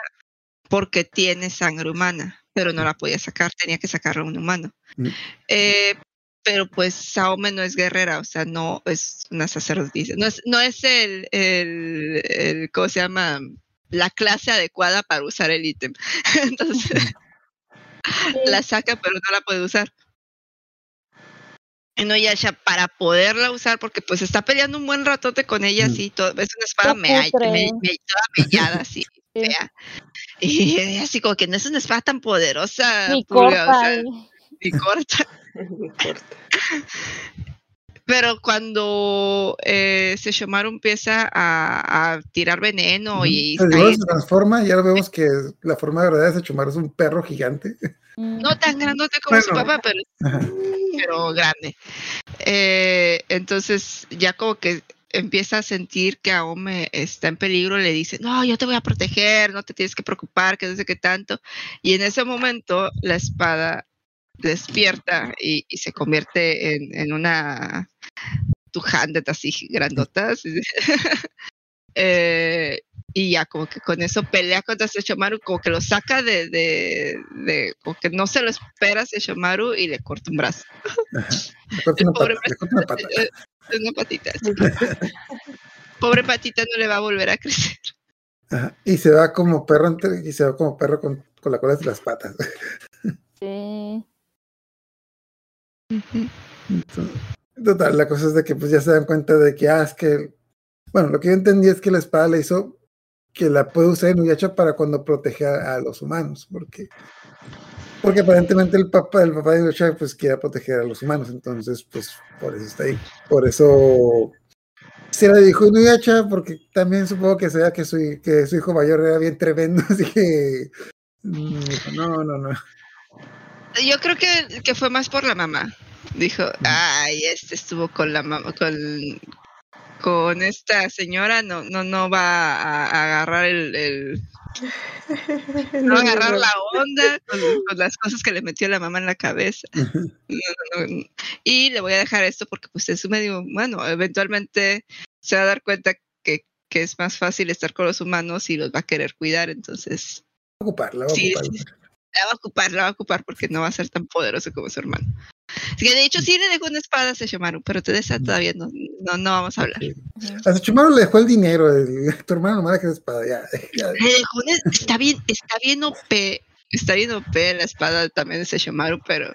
porque tiene sangre humana, pero no la podía sacar, tenía que sacarla un humano. Ujú. Eh, pero pues Saome no es guerrera, o sea, no es una sacerdotisa, no es, no es el, el, el, ¿cómo se llama? La clase adecuada para usar el ítem. Entonces Sí. la saca, pero no la puede usar. Inuyasha para poderla usar, porque pues está peleando un buen ratote con ella, Mm. así, todo, es una espada putre. me- me- toda mellada, así, Sí. Fea. Y así como que no es una espada tan poderosa, Ni Pulga, o corta. sea, ni corta. Pero cuando eh, Sesshomaru empieza a, a tirar veneno y Pues, se transforma, ya lo vemos que la forma de verdad de Chumar es un perro gigante. Mm, no tan grandote como su papá, pero pero grande. Eh, entonces ya como que empieza a sentir que Aome está en peligro, le dice, no, yo te voy a proteger, no te tienes que preocupar, que no sé qué tanto. Y en ese momento la espada despierta y, y se convierte en, en una tujandet así grandota. así. Eh, y ya como que con eso pelea contra Sesshomaru, como que lo saca de, de, de- como que no se lo espera Sesshomaru y le corta un brazo. Le corta una Pobre pata, le corta una pata. Una patita. Pobre patita no le va a volver a crecer. Ajá. Y se va como perro entre- y se va como perro con, con la cola de las patas. sí. Entonces, Total, la cosa es de que pues ya se dan cuenta de que, ah, es que, bueno, lo que yo entendí es que la espada le hizo que la puede usar Inuyasha para cuando protege a, a los humanos, porque, porque aparentemente el papá, el papá de Inuyasha pues quiere proteger a los humanos, entonces pues por eso está ahí, por eso se la dijo Inuyasha, porque también supongo que sea que su, que su hijo mayor era bien tremendo, así que mm, no, no, no. Yo creo que, que fue más por la mamá. Dijo, ay, este estuvo con la mamá, con, con esta señora, no, no, no va a, a agarrar el, el- no va a agarrar la onda con, con las cosas que le metió la mamá en la cabeza. No, no, no. Y le voy a dejar esto porque pues es medio, bueno, eventualmente se va a dar cuenta que, que es más fácil estar con los humanos y los va a querer cuidar, entonces Va a ocupar, la va a Sí, ocupar. sí, la va a ocupar, la va a ocupar porque no va a ser tan poderoso como su hermano. Así que de hecho sí le dejó una espada a Sesshomaru, pero de esa todavía no, no, no vamos a hablar. Sí. A Sesshomaru le dejó el dinero, el- tu hermano nomás le quedó espada, ya. ya. Le dejó una- está bien, está bien OP, está bien OP la espada también de Sesshomaru, pero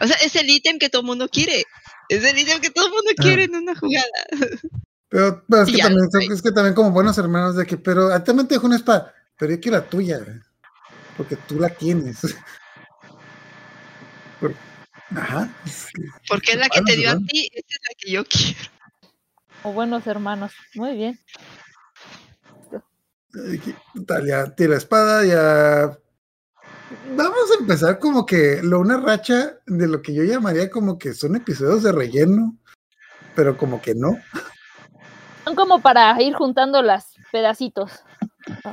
o sea, es el ítem que todo el mundo quiere. Es el ítem que todo el mundo quiere en una jugada. Pero, pero es, que Ya, también, es que también como buenos hermanos de que, pero a ti también te dejó una espada, pero yo quiero la tuya, porque tú la tienes. Por- Ajá. Porque es la que te dio a ti, esa es la que yo quiero. O buenos hermanos. Muy bien. Total, ya la espada, ya. Vamos a empezar como que lo una racha de lo que yo llamaría como que son episodios de relleno, pero como que no. Son como para ir juntando las pedacitos.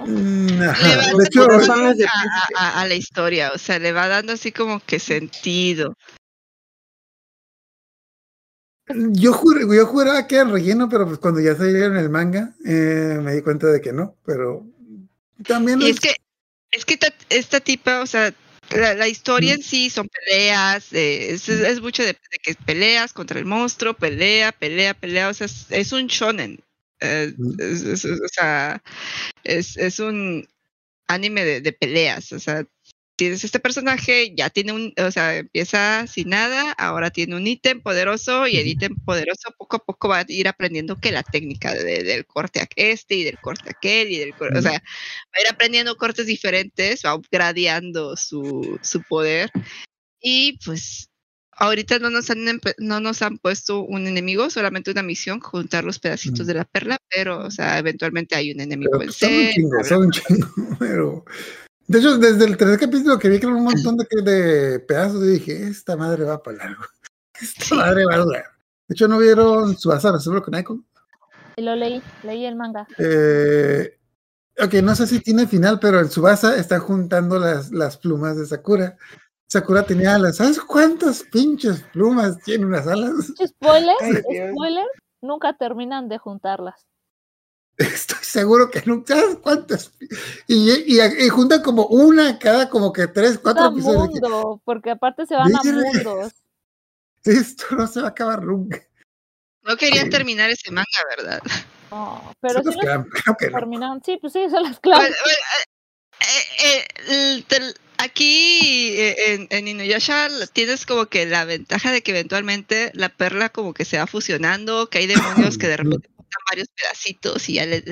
Mm, ajá. Le va De hecho, dando Razones de a, príncipe. a- a la historia, o sea, le va dando así como que sentido. Yo, jur- yo juraba que era relleno, pero pues cuando ya salieron el manga, eh, me di cuenta de que no, pero también Y es- es que, es que esta, esta tipa, o sea, la, la historia en sí son peleas, eh, es, es mucho de, de que peleas contra el monstruo, pelea, pelea, pelea, o sea, es, es un shonen. eh, Mm. es- o sea, es, es un anime de, de peleas, o sea, tienes este personaje, ya tiene un, o sea, empieza sin nada, ahora tiene un ítem poderoso y el ítem poderoso poco a poco va a ir aprendiendo que la técnica de- del corte a este y del corte a aquel y del cor- o sea, va a ir aprendiendo cortes diferentes, va upgradeando su, su poder y pues ahorita no nos han no nos han puesto un enemigo, solamente una misión, juntar los pedacitos Mm. de la perla, pero o sea, eventualmente hay un enemigo pero a pues, son un vencer, chingo, habrá- son un chingo, pero. De hecho, desde el tercer capítulo que vi que era un montón de, de pedazos, yo dije, esta madre va para largo. Esta Sí. madre va a durar. De hecho, ¿no vieron su azar seguro con Icon? Y lo leí, leí el manga. Eh, ok, no sé si tiene final, pero en Subasa está juntando las, las plumas de Sakura. Sakura tenía alas. ¿Sabes cuántas pinches plumas tiene unas alas? Spoiler, Ay, spoiler, nunca terminan de juntarlas. Estoy seguro que no. ¿Sabes cuántas? Y, y, y juntan como una cada como que tres, cuatro Cada episodios. Mundo, porque aparte se van a mundos. Esto no se va a acabar nunca. No querían terminar ese manga, ¿verdad? No, pero no clan, creo que no. terminaron, sí, pues sí, son las claves. bueno, eh, eh, el tel- aquí eh, en, en Inuyasha tienes como que la ventaja de que eventualmente la perla como que se va fusionando, que hay demonios que de repente varios pedacitos y ya les,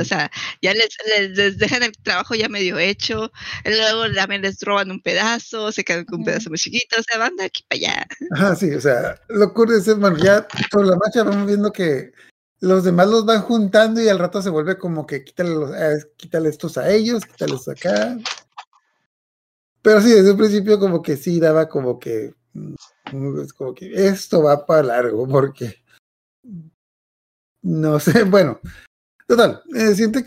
o sea, ya les, les- les dejan el trabajo ya medio hecho, luego también les roban un pedazo, se quedan con un pedazo más chiquito, o sea, van de aquí para allá. Ajá, sí, o sea, lo curioso es, bueno, ya por la marcha vamos viendo que los demás los van juntando y al rato se vuelve como que quítale, los- eh, quítale estos a ellos, quítales acá. Pero sí, desde un principio como que sí daba como que, mm, es como que esto va para largo porque, no sé, bueno, total, el siguiente,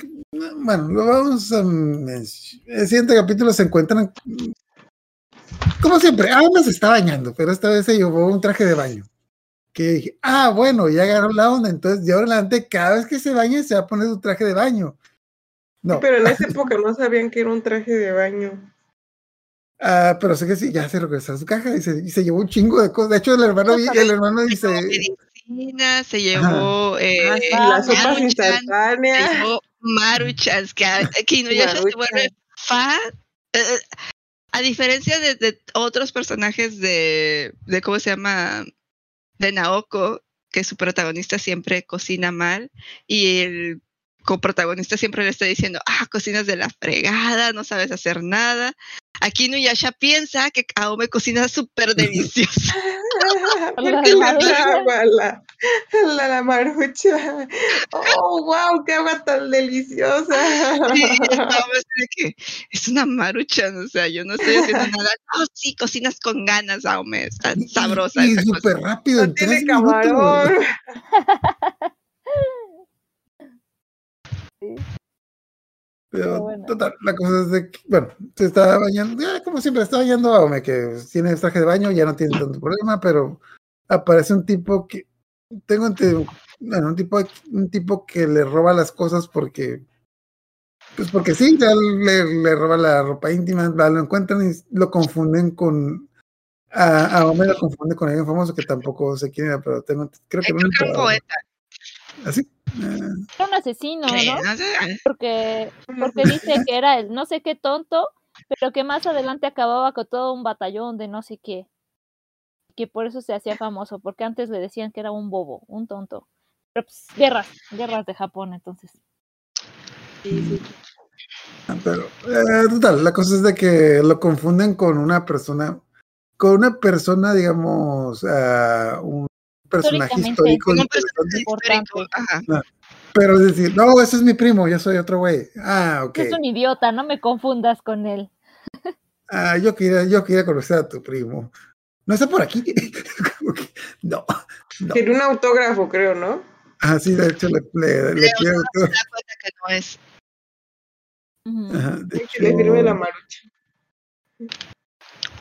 bueno, lo vamos a, menc- el siguiente capítulo se encuentran, como siempre, Alma se está bañando, pero esta vez se llevó un traje de baño que dije, ah, bueno, ya agarró la onda, entonces de ahora en adelante, cada vez que se bañe, se va a poner su traje de baño. No, Pero en esa época no sabían que era un traje de baño. ah, pero sé que sí, ya se regresó a su caja y se, y se llevó un chingo de cosas. De hecho, el hermano, el hermano dice, medicina, se llevó eh, Ah, sí, las sopas Maruchan, se llevó Maruchans, que aquí no ya se vuelve fan. Eh, eh, a diferencia de, de otros personajes de, de, ¿cómo se llama? De Naoko, que su protagonista siempre cocina mal y el coprotagonista siempre le está diciendo, ah, cocinas de la fregada, no sabes hacer nada. Aquí Nuyasha piensa que Kaome cocina súper delicioso. Porque La marucha. la, la, la marucha. Oh, wow, qué agua tan deliciosa. Sí, que es una maruchan, o sea, yo no estoy haciendo nada. No, sí, cocinas con ganas, Aume, está Y- sabrosa Y súper rápido, No en tiene camarón. Pero bueno. total, la cosa es de que, bueno, se estaba bañando, ya, como siempre, está bañando a Ome, que tiene traje de baño, ya no tiene tanto problema, pero aparece un tipo que, tengo entendido, bueno, un tipo, un tipo que le roba las cosas porque, pues porque sí, ya le, le roba la ropa íntima, lo encuentran y lo confunden con, a, a Ome lo confunde con alguien famoso que tampoco sé quién era, pero tengo, creo que creo que era un poeta. Así. Era un asesino, ¿no? Porque, porque dice que era el no sé qué tonto, pero que más adelante acababa con todo un batallón de no sé qué. Que por eso se hacía famoso, porque antes le decían que era un bobo, un tonto. Pero pues, guerras, guerras de Japón, entonces. Sí, sí. Ah, Pero, eh, total, la cosa es de que lo confunden con una persona, con una persona, digamos, ah, un personaje Históricamente. histórico un personaje histórico, ajá. pero es decir, no, ese es mi primo, yo soy otro güey. Ah, ok. Es un idiota, no me confundas con él. Ah, yo quería, yo quería conocer a tu primo. No está por aquí. No, no. Tiene un autógrafo, creo, ¿no? Ah, sí, de hecho le, le, le quiero. Se da cuenta que no es. Ajá, de Que le firme la marucha.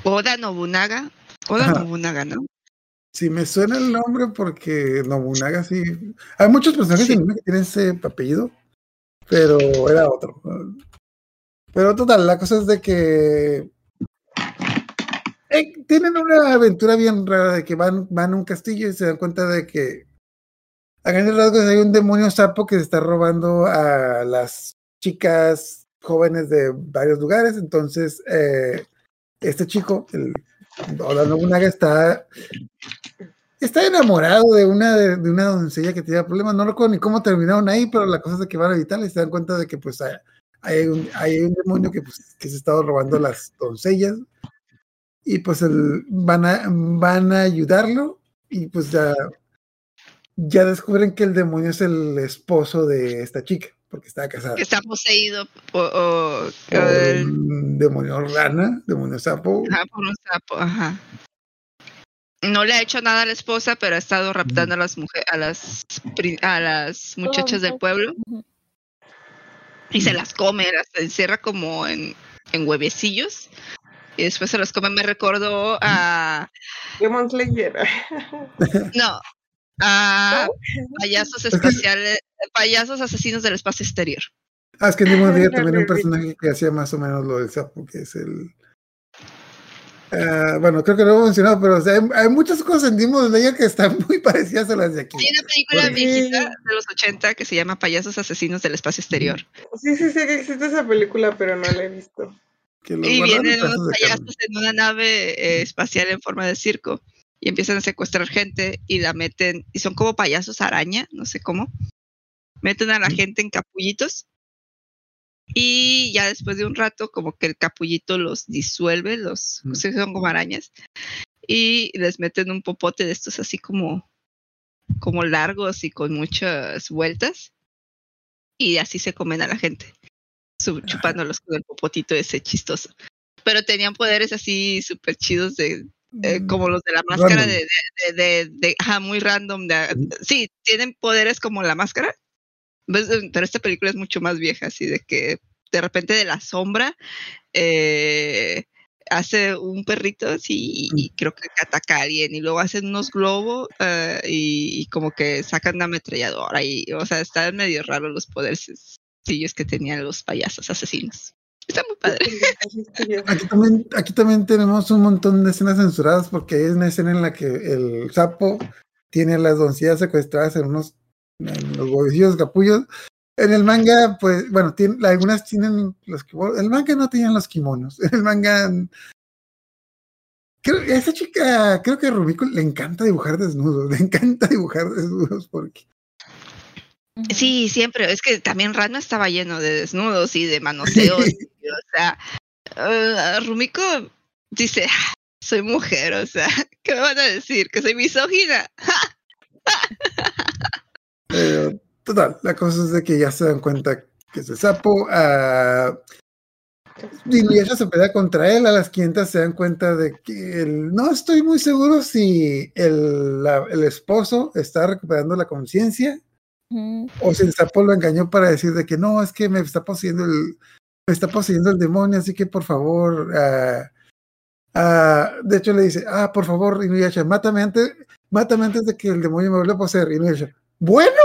Oda Nobunaga. Oda Ajá. Nobunaga, ¿no? Sí, me suena el nombre porque Nobunaga sí. Hay muchos personajes Sí. que tienen ese apellido, pero era otro. Pero total, la cosa es de que eh, tienen una aventura bien rara de que van, van a un castillo y se dan cuenta de que a grandes rasgos hay un demonio sapo que se está robando a las chicas jóvenes de varios lugares. Entonces, eh, este chico, el Oda Nobunaga, está está enamorado de una de, de una doncella que tenía problemas. No recuerdo ni cómo terminaron ahí, pero la cosa es de que van a evitarla y se dan cuenta de que pues hay, hay un, hay un demonio que, pues, que se ha estado robando las doncellas y pues el- van, a, van a ayudarlo y pues ya, ya descubren que el demonio es el esposo de esta chica porque estaba casada. Que está poseído o- Por el- un demonio rana, demonio sapo. ajá, por un sapo, ajá. No le ha hecho nada a la esposa, pero ha estado raptando a las mujeres, a las a las muchachas del pueblo y se las come, las encierra como en, en huevecillos y después se las come. Me recordó a Demon Slayer. no a payasos espaciales, payasos asesinos del espacio exterior. Ah, es que Demon Slayer también hay un personaje que hacía más o menos lo del sapo, que es el. Ah, bueno, creo que lo he mencionado, pero o sea, hay, hay muchas cosas en Demon Slayer que están muy parecidas a las de aquí. Hay una película Porque- viejita de los 80 que se llama Payasos asesinos del espacio exterior. Sí, sí, sé que existe esa película, pero no la he visto. Que Y vienen en unos payasos en una nave eh, espacial en forma de circo y empiezan a secuestrar gente y la meten, y son como payasos araña, no sé cómo. Meten a la Ujú. gente en capullitos y ya después de un rato como que el capullito los disuelve, los sí, son como arañas y les meten un popote de estos así como como largos y con muchas vueltas y así se comen a la gente chupándolos con el popotito ese chistoso. Pero tenían poderes así súper chidos de eh, como los de la máscara de, de, de, de- de- ajá, muy random sí tienen poderes como la máscara. Pero esta película es mucho más vieja así de que de repente de la sombra eh, hace un perrito así y, creo que ataca a alguien y luego hacen unos globos eh, y, y como que sacan una ametralladora y o sea están medio raros los poderes que tenían los payasos asesinos. Está muy padre. Aquí también, aquí también tenemos un montón de escenas censuradas porque hay una escena en la que el sapo tiene a las doncellas secuestradas en unos en los huevecillos capullos. En el manga, pues, bueno, tiene, algunas tienen los kimonos. El manga no tenían los kimonos. En el manga. Creo, a esa chica, creo que a Rumiko le encanta dibujar desnudos. Le encanta dibujar desnudos porque. Sí siempre es que también Rano estaba lleno de desnudos y de manoseos y, o sea eh, Rumiko dice "Ah, soy mujer, o sea, ¿qué me van a decir? ¿Que soy misógina? Pero, total, la cosa es de que ya se dan cuenta que es el sapo. ah, y ella se pelea contra él. A las 500 se dan cuenta de que el- no estoy muy seguro si el, la- el esposo está recuperando la conciencia o si el sapo lo engañó para decir de que no, es que me está poseyendo el, me está poseyendo el demonio, así que por favor, ah, ah, de hecho le dice, ah, por favor, Inuyasha, mátame antes, mátame antes de que el demonio me vuelva a poseer. Inuyasha, bueno,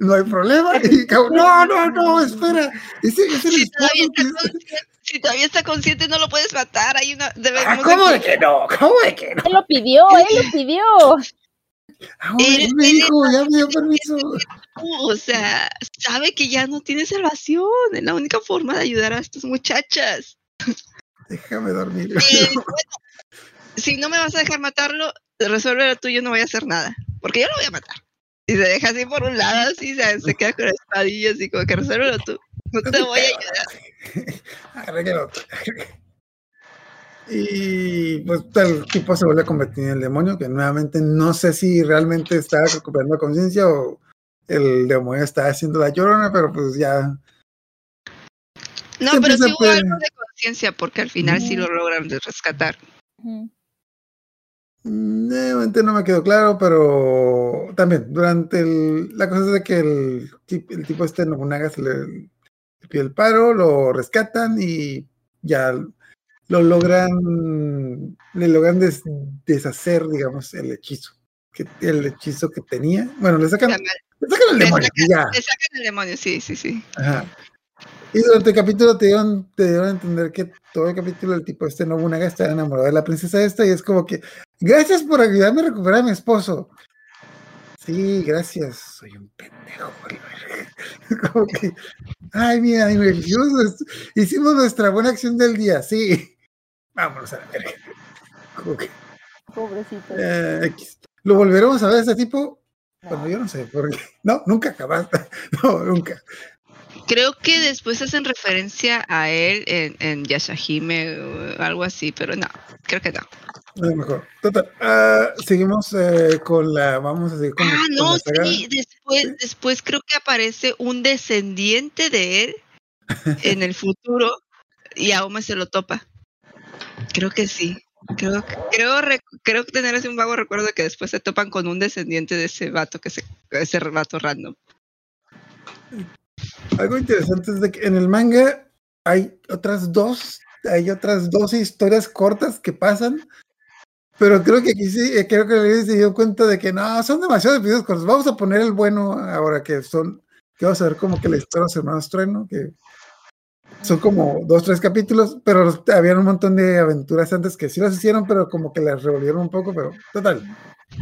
no hay problema. Y no, no, no, espera. Ese, ese Si todavía, está consciente, si todavía está consciente, no lo puedes matar. Hay una. Ah, ¿Cómo de que no? ¿Cómo de que no? Él lo pidió, él lo pidió. Ah, Eres- me dijo, ya me dio permiso. O sea, sabe que ya no tiene salvación. Es la única forma de ayudar a estas muchachas. Déjame dormir. Eh, bueno, si no me vas a dejar matarlo, resuélvelo tú, yo no voy a hacer nada. Porque yo lo voy a matar. Y se deja así por un lado, así se, se queda con la espadilla, así como que resuélvelo tú. No te voy a ayudar. Arréglalo. Y pues el tipo se vuelve a convertir en el demonio, que nuevamente no sé si realmente está recuperando conciencia o el demonio está haciendo la llorona, pero pues ya. No, Siempre pero sí hubo algo de conciencia, porque al final sí lo logran rescatar. Nuevamente no me quedó claro, pero también durante el, la cosa es de que el, el tipo este Nobunaga se le, le pide el paro, lo rescatan y ya lo logran, le logran des- deshacer, digamos, el hechizo, que, el hechizo que tenía. Bueno, le sacan, Le le sacan el demonio, y ya. sacan el demonio, sí, sí, sí. Ajá. Y durante el capítulo te dieron, te dieron a entender que todo el capítulo el tipo este Nobunaga está enamorado de la princesa esta y es como que, gracias por ayudarme a recuperar a mi esposo. Sí, gracias, soy un pendejo. Oliver. Como que, ay, mira, mira, hicimos, nuestra buena acción del día, sí. Vámonos a la verga. Como que, Pobrecito. eh. ¿Lo volveremos a ver a ese tipo? Bueno, yo no sé, porque no, nunca jamás. No, nunca. Creo que después hacen referencia a él en, en Yashahime o algo así, pero no, creo que no. A lo mejor. Total. ah, seguimos eh, con la. Vamos a seguir con, Ah, con no, la saga. sí, después, Sí. después creo que aparece un descendiente de él en el futuro y Aome se lo topa. Creo que sí. Creo, creo, tener ese un vago recuerdo de que después se topan con un descendiente de ese vato, que se, ese vato random. Algo interesante es de que en el manga hay otras dos, hay otras dos historias cortas que pasan, pero creo que aquí sí, eh, creo que se dio cuenta de que no, son demasiados videos cortos. Vamos a poner el bueno ahora que son, que vamos a ver como que la historia de los hermanos Trueno, que son como dos, tres capítulos, pero habían un montón de aventuras antes que sí las hicieron, pero como que las revolvieron un poco, pero total.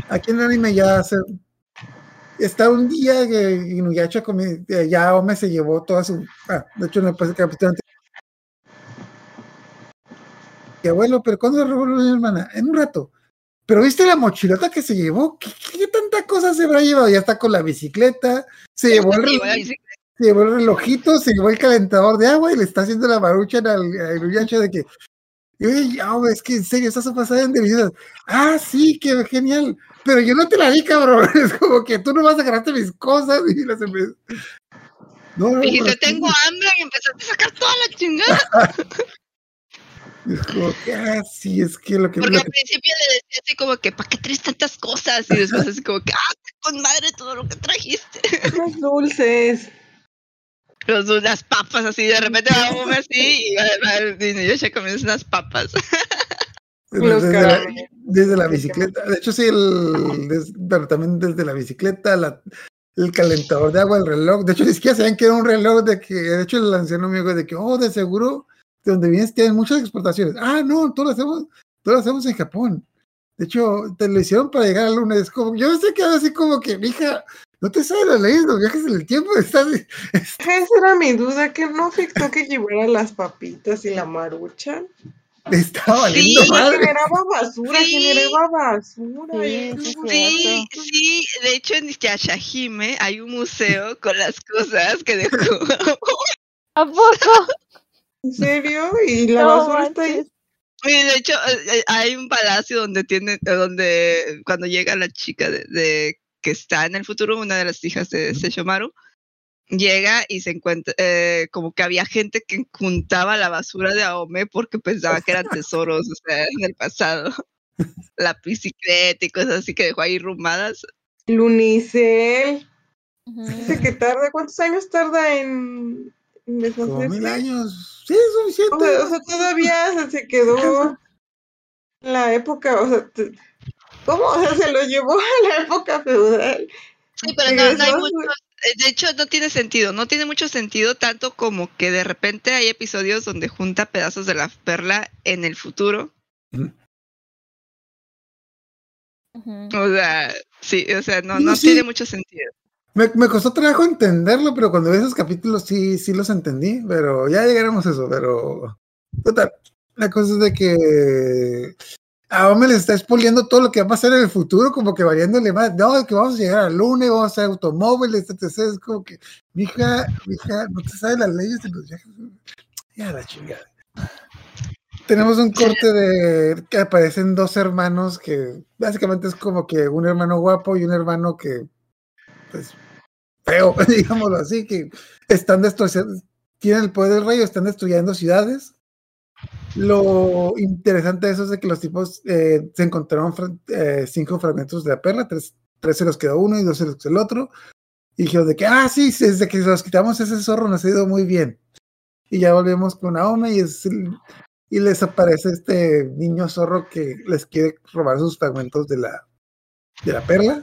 Aquí en el anime ya se, está un día que Inuyasha eh, ya Ome se llevó toda su. Ah, de hecho, en el pasado capítulo anterior. Y abuelo, pero ¿cuándo se revolvió mi hermana? En un rato. Pero viste la mochilota que se llevó. ¿Qué, qué tanta cosa se habrá llevado? Ya está con la bicicleta. Se llevó, el, se llevó relojito, se llevó el calentador de agua y le está haciendo la marucha al, a Inuyasha de que. Ome, es que en serio, estás pasada en debilidad. Ah, sí, qué genial. Pero yo no te la di, cabrón. Es como que tú no vas a agarrarte mis cosas y las empe- No, no, Dijiste, tengo hambre y empezaste a sacar toda la chingada. es como que, ah, sí, es que lo que, Porque lo al que- principio le decía así como que, ¿para qué traes tantas cosas? Y después así como que, ah, con madre todo lo que trajiste. Los dulces. Los, las papas así, de repente va a comer así y, yo ya comienzo unas papas. Desde, la, caramelos. desde la bicicleta. De hecho, sí, el, des- pero también desde la bicicleta, la, el calentador de agua, el reloj. De hecho, ni siquiera sabían que era un reloj de que, de hecho, el anciano amigo de que, oh, de seguro, de donde vienes tienen muchas exportaciones. Ah, no, todo lo hacemos, todo lo hacemos en Japón. De hecho, te lo hicieron para llegar al lunes. Como, yo sé que así como que, mija, no te sabes las leyes, los viajes en el tiempo, estás, Esa era mi duda, que no afectó que llevara las papitas y la marucha. estaba valiendo Sí, madre. Generaba basura, Sí. generaba basura. Sí, sí, Sí, de hecho en Yashahime hay un museo con las cosas que dejó. ¿A poco? ¿En serio? ¿Y la No basura está ahí? de hecho, eh, eh, hay un palacio donde tiene, eh, donde cuando llega la chica de, de- que está en el futuro, una de las hijas de Ujú. Sesshomaru, llega y se encuentra, eh, como que había gente que juntaba la basura de Aome porque pensaba que eran tesoros, o sea, en el pasado. La bicicleta y cosas así que dejó ahí rumadas. Lunicel. Dice que tarda. ¿Cuántos años tarda en, en Como mil años. Sí, es O suficiente. sea, o sea, todavía se- quedó la época, o sea, te- ¿cómo? O sea, se lo llevó a la época feudal. Sí, pero no, no hay mucho, eh, de hecho no tiene sentido, no tiene mucho sentido tanto como que de repente hay episodios donde junta pedazos de la perla en el futuro. O sea, sí, o sea, no, No, no sí. tiene mucho sentido. Me, me costó trabajo entenderlo, pero cuando vi esos capítulos sí, sí los entendí, pero ya llegaremos a eso, pero total, la cosa es de que a Ome les está expoliando todo lo que va a pasar en el futuro, como que variándole más, no, que vamos a llegar a la luna, y vamos a hacer automóviles, etc, es como que, mija, mija, no te sabes las leyes de los viajes, ya la chingada. Tenemos un corte de que aparecen dos hermanos que básicamente es como que un hermano guapo y un hermano que pues feo, digámoslo así, que están destruyendo, tienen el poder del rayo, están destruyendo ciudades. Lo interesante de eso es de que los tipos eh, se encontraron fra- eh, cinco fragmentos de la perla, tres, tres se los quedó uno y dos se los quedó el otro. Y dijeron de que, ah, sí, desde que los quitamos ese zorro nos ha ido muy bien. Y ya volvemos con Aome y, es el- y les aparece este niño zorro que les quiere robar sus fragmentos de la, de la perla.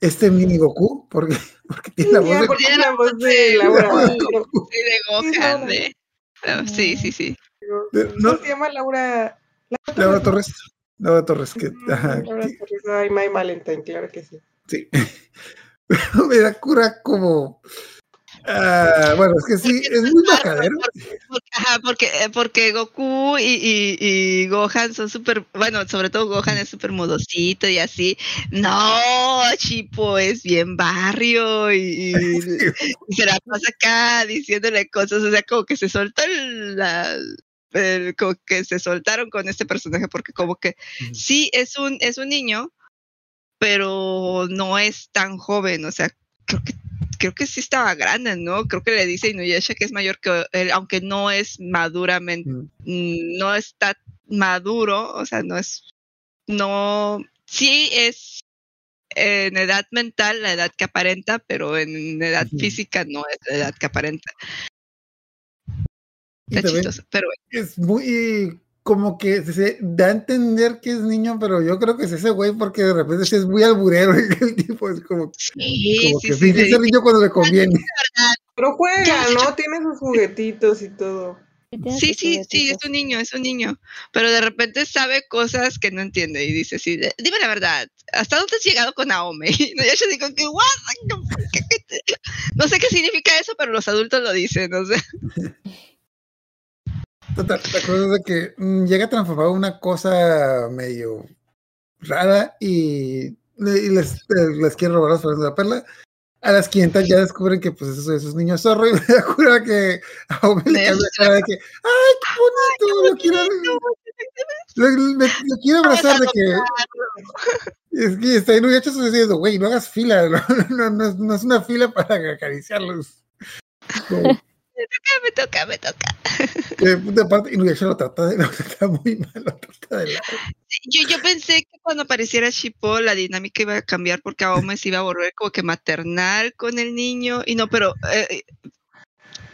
Este mini Goku, porque, porque tiene la voz de la voz de la Laura. voz de pero- Goku. Sí, Sí, sí, sí, sí. De- ¿Cómo no, se llama Laura? Laura Torres. Laura Torres, que, ajá, Laura que- Torres. Ay, My Valentine, claro que sí. sí. Pero me da cura como. ah, bueno, es que sí, es muy majadero. Porque, ajá, porque, eh, porque Goku y, y, y Gohan son súper, bueno, sobre todo Gohan es súper modosito y así. No, Chipo es bien barrio y, y- se la pasa acá diciéndole cosas, o sea, como que se soltó el- la, el- como que se soltaron con este personaje porque como que sí es un, es un niño, pero no es tan joven, o sea, creo que creo que sí estaba grande, ¿no? Creo que le dice Inuyasha que es mayor que él, aunque no es maduramente, Mm. no está maduro, o sea, no es, no, sí es en edad mental la edad que aparenta, pero en edad física no es la edad que aparenta. Está chistoso, pero bueno. es muy como que se da a entender que es niño, pero yo creo que es ese güey porque de repente sí es muy alburero y el tipo es como, sí, como sí, que sí, le ser niño cuando le conviene. Pero juega. ¿no? Tiene sus juguetitos y todo. Sí, Sí, sí, sí, es un niño, es un niño. Pero de repente sabe cosas que no entiende y dice de- dime la verdad, ¿hasta dónde has llegado con Naomi? Y yo yo digo que, what? ¿Qué- qué te-?" No sé qué significa eso, pero los adultos lo dicen, o sea. Total, la cosa es de que mm, llega a transformar una cosa medio rara y, y les, eh, les quiere robar las flores de la perla. A las 500 ya descubren que pues esos, esos niños zorro y me da cura que a Ome le cambia cara de que ¡ay, qué bonito! Lo quiero, lo, me- lo quiero abrazar de que es que está en un hecho diciendo, güey, no hagas fila, no, no, no es, no es una fila para acariciarlos. Como, Me toca, me toca. que, de parte, Inuyasha lo trata, de, lo trata muy mal, lo trata de lado. Yo, yo pensé que cuando apareciera Shippo la dinámica iba a cambiar porque Aome se iba a volver como que maternal con el niño y no, pero eh, eh,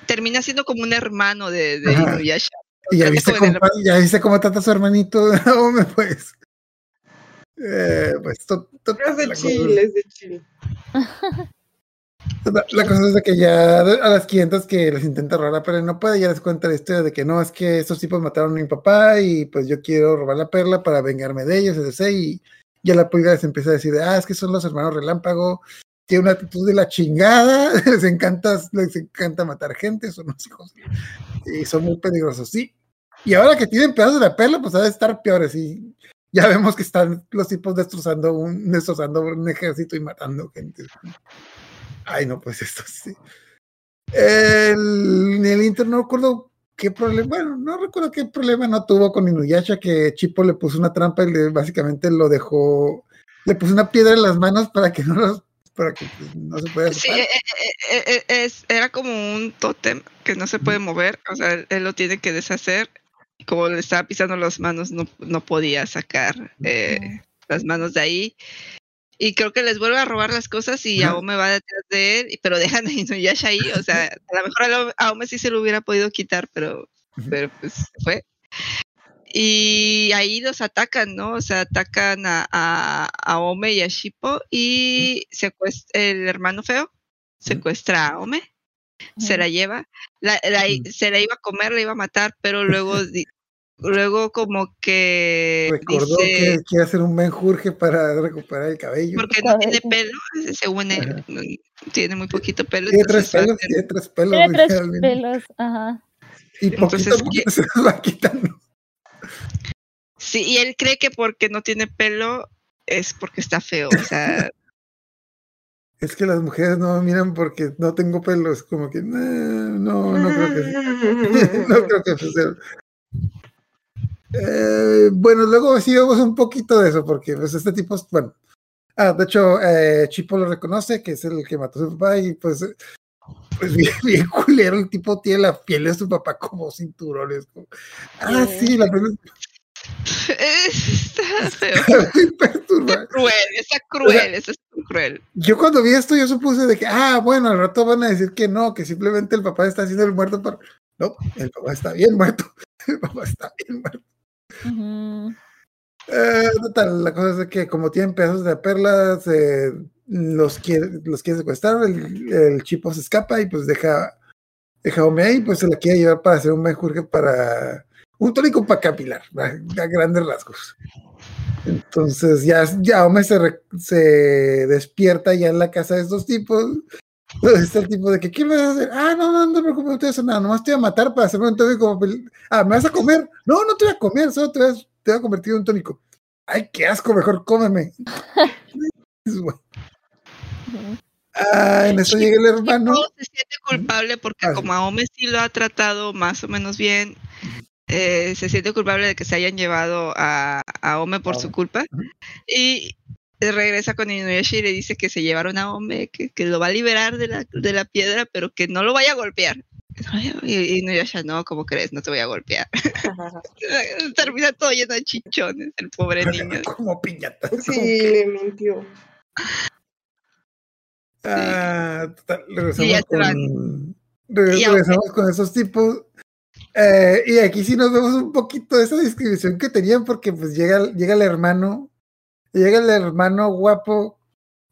termina siendo como un hermano de, de. Inuyasha. Y ya viste, cómo, ya viste cómo trata a su hermanito, hombre, pues. Eh, pues to- to- Es de Chile, es de Chile. La- cosa es que ya a las 500 que les intenta robar la perla no puede, ya les cuenta la historia de que no, es que estos tipos mataron a mi papá y pues yo quiero robar la perla para vengarme de ellos, etc. Y ya la pulga les empieza a decir, ah, es que son los hermanos relámpago, tiene una actitud de la chingada, les encanta, les encanta matar gente, son unos hijos y son muy peligrosos, sí. Y ahora que tienen pedazos de la perla, pues ha de estar peores y ya vemos que están los tipos destrozando un, destrozando un ejército y matando gente. Ay, no, pues esto sí. El, en el Inter no recuerdo qué problema, bueno, no recuerdo qué problema no tuvo con Inuyasha que Chipo le puso una trampa y le, básicamente lo dejó, le puso una piedra en las manos para que no los, para que no se pueda Sí, eh, eh, eh, es, era como un tótem que no se puede mover, o sea, él, él lo tiene que deshacer. Como le estaba pisando las manos, no, no podía sacar eh, las manos de ahí. Y creo que les vuelve a robar las cosas y Ajá. Aome va detrás de él, pero dejan a Inuyasha ahí. O sea, a lo mejor a Aome sí se lo hubiera podido quitar, pero, pero pues fue. Y ahí los atacan, ¿no? O sea, atacan a, a, a Ome y a Shippo y secuestra el hermano feo, secuestra a Ome, se la lleva, la, la- Ujú. se la iba a comer, la iba a matar, pero luego, luego como que Recordó dice, que quiere hacer un menjurje para recuperar el cabello. porque no tiene pelo, según él, Ajá. no- tiene muy poquito pelo. Tiene tres pelos, hacer- tiene tres pelos. Tiene tres literalmente. pelos, ajá. Y Entonces, poquito se los va quitando. Sí, y él cree que porque no tiene pelo es porque está feo, o sea, Es que las mujeres no me miran porque no tengo pelos, como que "Nah, no, no creo que no creo que suceda. Eh, bueno, luego sí vemos un poquito de eso, porque pues este tipo, es- bueno, ah, de hecho, eh, Chipo lo reconoce, que es el que mató a su papá, y pues, eh, pues bien, bien culero, el tipo tiene la piel de su papá como cinturones. como- ah, sí, la piel está cruel, está cruel, está cruel. Yo cuando vi esto, yo supuse de que, ah, bueno, al rato van a decir que no, que simplemente el papá está haciendo el muerto para... No, el papá está bien muerto. El papá está bien muerto. Eh, la cosa es que como tienen pedazos de perlas, eh, los, quiere, los quiere secuestrar, el, el chipo se escapa y pues deja, deja a Ome ahí, pues se la quiere llevar para hacer un menjurje para... Un tónico para capilar, a, grandes rasgos. Entonces ya, ya Ome se, se despierta ya en la casa de estos tipos. Está el tipo de que, ¿qué me vas a hacer? Ah, no, no, no te preocupes, no te voy a hacer nada, nomás te voy a matar para hacerme un tónico como... pel- Ah, ¿me vas a comer? No, no te voy a comer, solo te voy a, te voy a convertir en un tónico. Ay, qué asco, mejor cómeme. Ah, en eso llega el hermano. Se siente culpable porque Ah, como Aome sí lo ha tratado más o menos bien, eh, se siente culpable de que se hayan llevado a, a Ome por Ah, su culpa. Y regresa con Inuyasha y le dice que se llevaron a Ome, que, que lo va a liberar de la, de la piedra, pero que no lo vaya a golpear. Y Inuyasha, no, ¿cómo crees? No te voy a golpear. Termina todo lleno de chichones, el pobre niño. Como piñata. Sí, le mintió. Ah, total, regresamos con, regresamos con esos tipos. Eh, y aquí sí nos vemos un poquito de esa descripción que tenían, porque pues llega, llega el hermano, llega el hermano guapo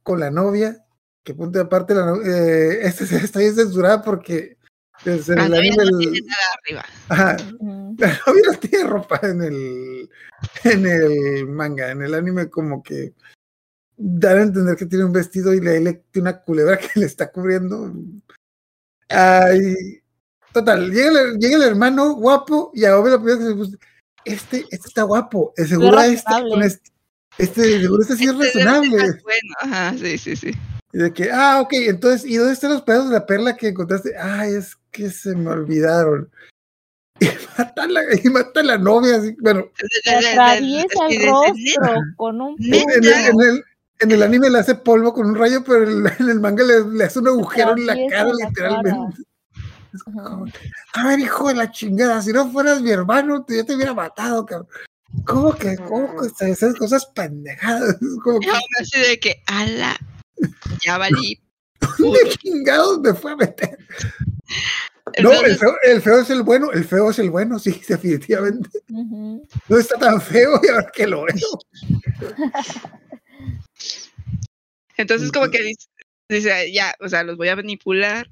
con la novia, que punto de aparte la no- eh, este se- está bien censurada porque desde La el novia anime no el- tiene nada arriba. ajá, la novia no tiene ropa en el, en el manga, en el anime como que dan a entender que tiene un vestido y le, le tiene una culebra que le está cubriendo. Ay, total, llega el, llega el hermano guapo y a Ove lo primero que se puso, este, este está guapo, seguro este, con este, este, seguro este sí es Este razonable. Bueno, ajá, sí, sí, sí. Y de que, ah, ok, entonces, ¿y dónde están los pedazos de la perla que encontraste? Ay, es que se me olvidaron. Y mata a la, y mata a la novia, así, bueno, Le atraviesa el rostro con un en, en el, en el- en el anime le hace polvo con un rayo, pero en el, en el manga le, le hace un agujero en la cara, la literalmente. Es Ajá. como, a ver, hijo de la chingada, si no fueras mi hermano, te- yo te hubiera matado, cabrón. ¿Cómo que, cómo que esas cosas pendejadas? Como que, así de que, ala, ya valí. ¿dónde chingados me fue a meter? No, el feo, el feo es el bueno, el feo es el bueno, sí, definitivamente. No está tan feo y ahora que lo veo. entonces como que dice, dice, ya, o sea, los voy a manipular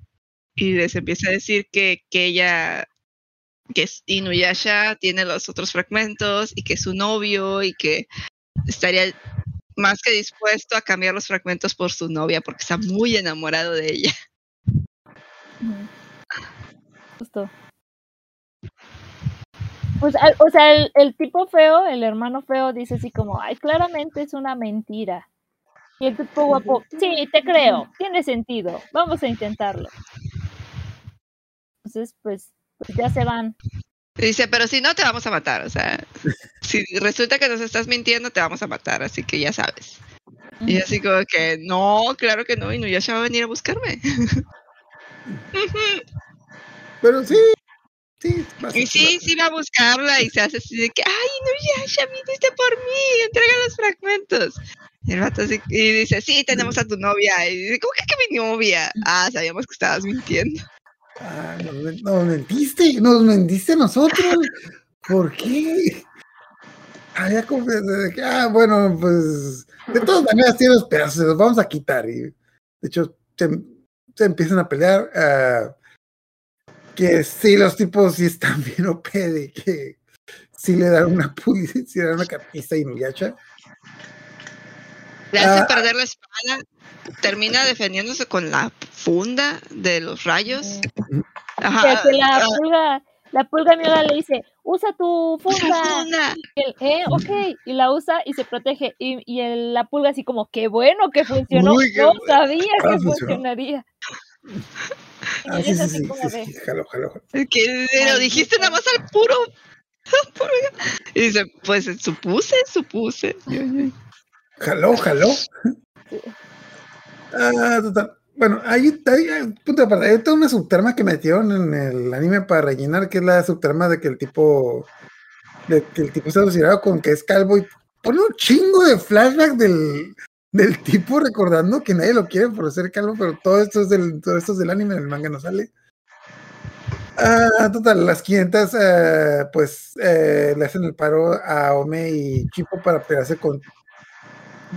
y les empieza a decir que, que ella, que es Inuyasha tiene los otros fragmentos y que es su novio y que estaría más que dispuesto a cambiar los fragmentos por su novia porque está muy enamorado de ella. Justo. Pues, al- o sea, el, el tipo feo, el hermano feo, dice así como, ay, claramente es una mentira. Y el tipo guapo, sí, te creo, tiene sentido, vamos a intentarlo. Entonces, pues ya se van. Dice, pero si no, te vamos a matar. O sea, si resulta que nos estás mintiendo, te vamos a matar. Así que ya sabes. Y así como que, no, claro que no. Y Nuyasha va a venir a buscarme. Pero sí, sí. Y sí, sí va a buscarla y se hace así de que, ay, Nuyasha, viniste por mí, entrega los fragmentos. Y el vato así, y dice, sí, tenemos a tu novia. Y dice, ¿cómo que, que mi novia? Ah, sabíamos que estabas mintiendo. Ah, nos, men- nos mentiste, nos mentiste nosotros. ¿Por qué? Ah, ya que- de que, ah, bueno, pues de todas maneras tiene los pedazos, se los vamos a quitar. Y de hecho, se, se empiezan a pelear. ah, que sí, los tipos sí están bien OP de que sí le dan una publicidad, sí le dan una camisa y hace Ah. perder la espada, termina defendiéndose con la funda de los rayos. Ajá. Que, que la pulga, la pulga mioga le dice, usa tu funda. funda. Y él, eh, ok, y la usa y se protege. Y, y el- la pulga así como, qué bueno que funcionó. Uy, no bueno. sabía Ah, que funcionó. funcionaría. Ah, Y sí, es sí, así sí, como sí, de, sí, jalo, jalo, jalo. Que lo dijiste nada más al puro. puro- Y dice, pues supuse, supuse. Jaló, jaló. Ah, total. Bueno, hay, hay, punto aparte, hay toda una subtrama que metieron en el anime para rellenar, que es la subtrama de que el tipo, de que el tipo está obsesionado con que es calvo y pone un chingo de flashback del, del tipo recordando que nadie lo quiere por ser calvo, pero todo esto es del, todo esto es del anime, en el manga no sale. Ah, total, las 500 eh, pues eh, le hacen el paro a Ome y Chipo para pelearse con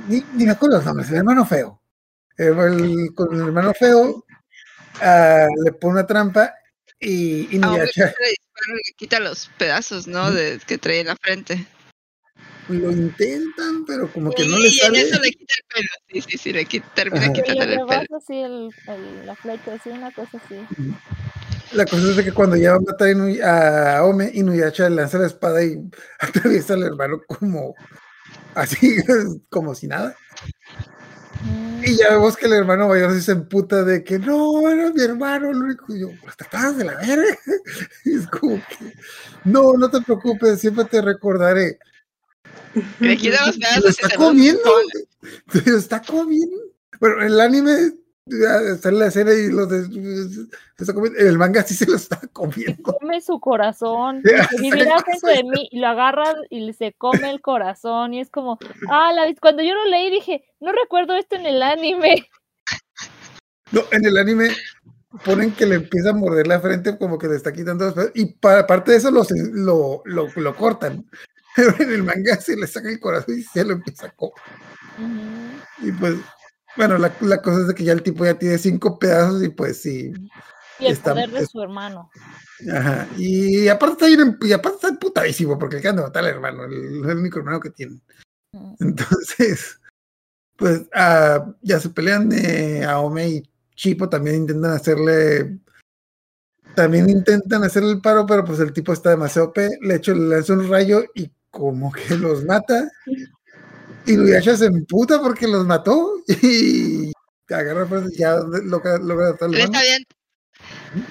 ni, ni me acuerdo los nombres, el hermano feo. Eh, el- con el hermano feo ah, le pone una trampa y, y A hombre que Nuyasha le dispara y le quita los pedazos, ¿no? De, que trae en la frente. lo intentan, pero como que no y le en sale. eso le quita el pelo. Sí, sí, sí, le quita, termina quitándole el pelo. así el, el- la flecha, así una cosa así. La cosa es que cuando ya va a matar a Inu- a Ome, Inuyasha le lanza la espada y atraviesa al hermano como así, como si nada. Y ya vemos que el hermano mayor se emputa de que no, era mi hermano, el único. Y yo, "Pues te pasas de la verga. Y es como que, no, no te preocupes, siempre te recordaré. Lo está comiendo. lo está comiendo. Bueno, en el anime está en la escena y los de, se está comiendo. En el manga sí se lo está comiendo. come su corazón. Vivirás ya dentro de mí. Y lo agarra y se come el corazón. Y es como, ah, la, vez- cuando yo lo leí dije, no recuerdo esto en el anime. No, en el anime ponen que le empieza a morder la frente como que le está quitando los pedos, y para aparte de eso lo, se- lo, lo, lo cortan. Pero en el manga se le saca el corazón y se lo empieza a comer. Y pues, bueno, la, la cosa es de que ya el tipo ya tiene cinco pedazos y pues sí. Y el Está- poder de es- su hermano. Ajá. Y aparte está bien, y aparte está putadísimo porque le acaban de matar al hermano, el, el único hermano que tiene. Mm. Entonces, pues ah, ya se pelean eh, Aome y Chipo también intentan hacerle también intentan hacerle el paro, pero pues el tipo está demasiado OP, le echo le lanza un rayo y como que los mata. Y Nuyasha se emputa porque los mató y agarra pues ya logra, logra Les mano. habían-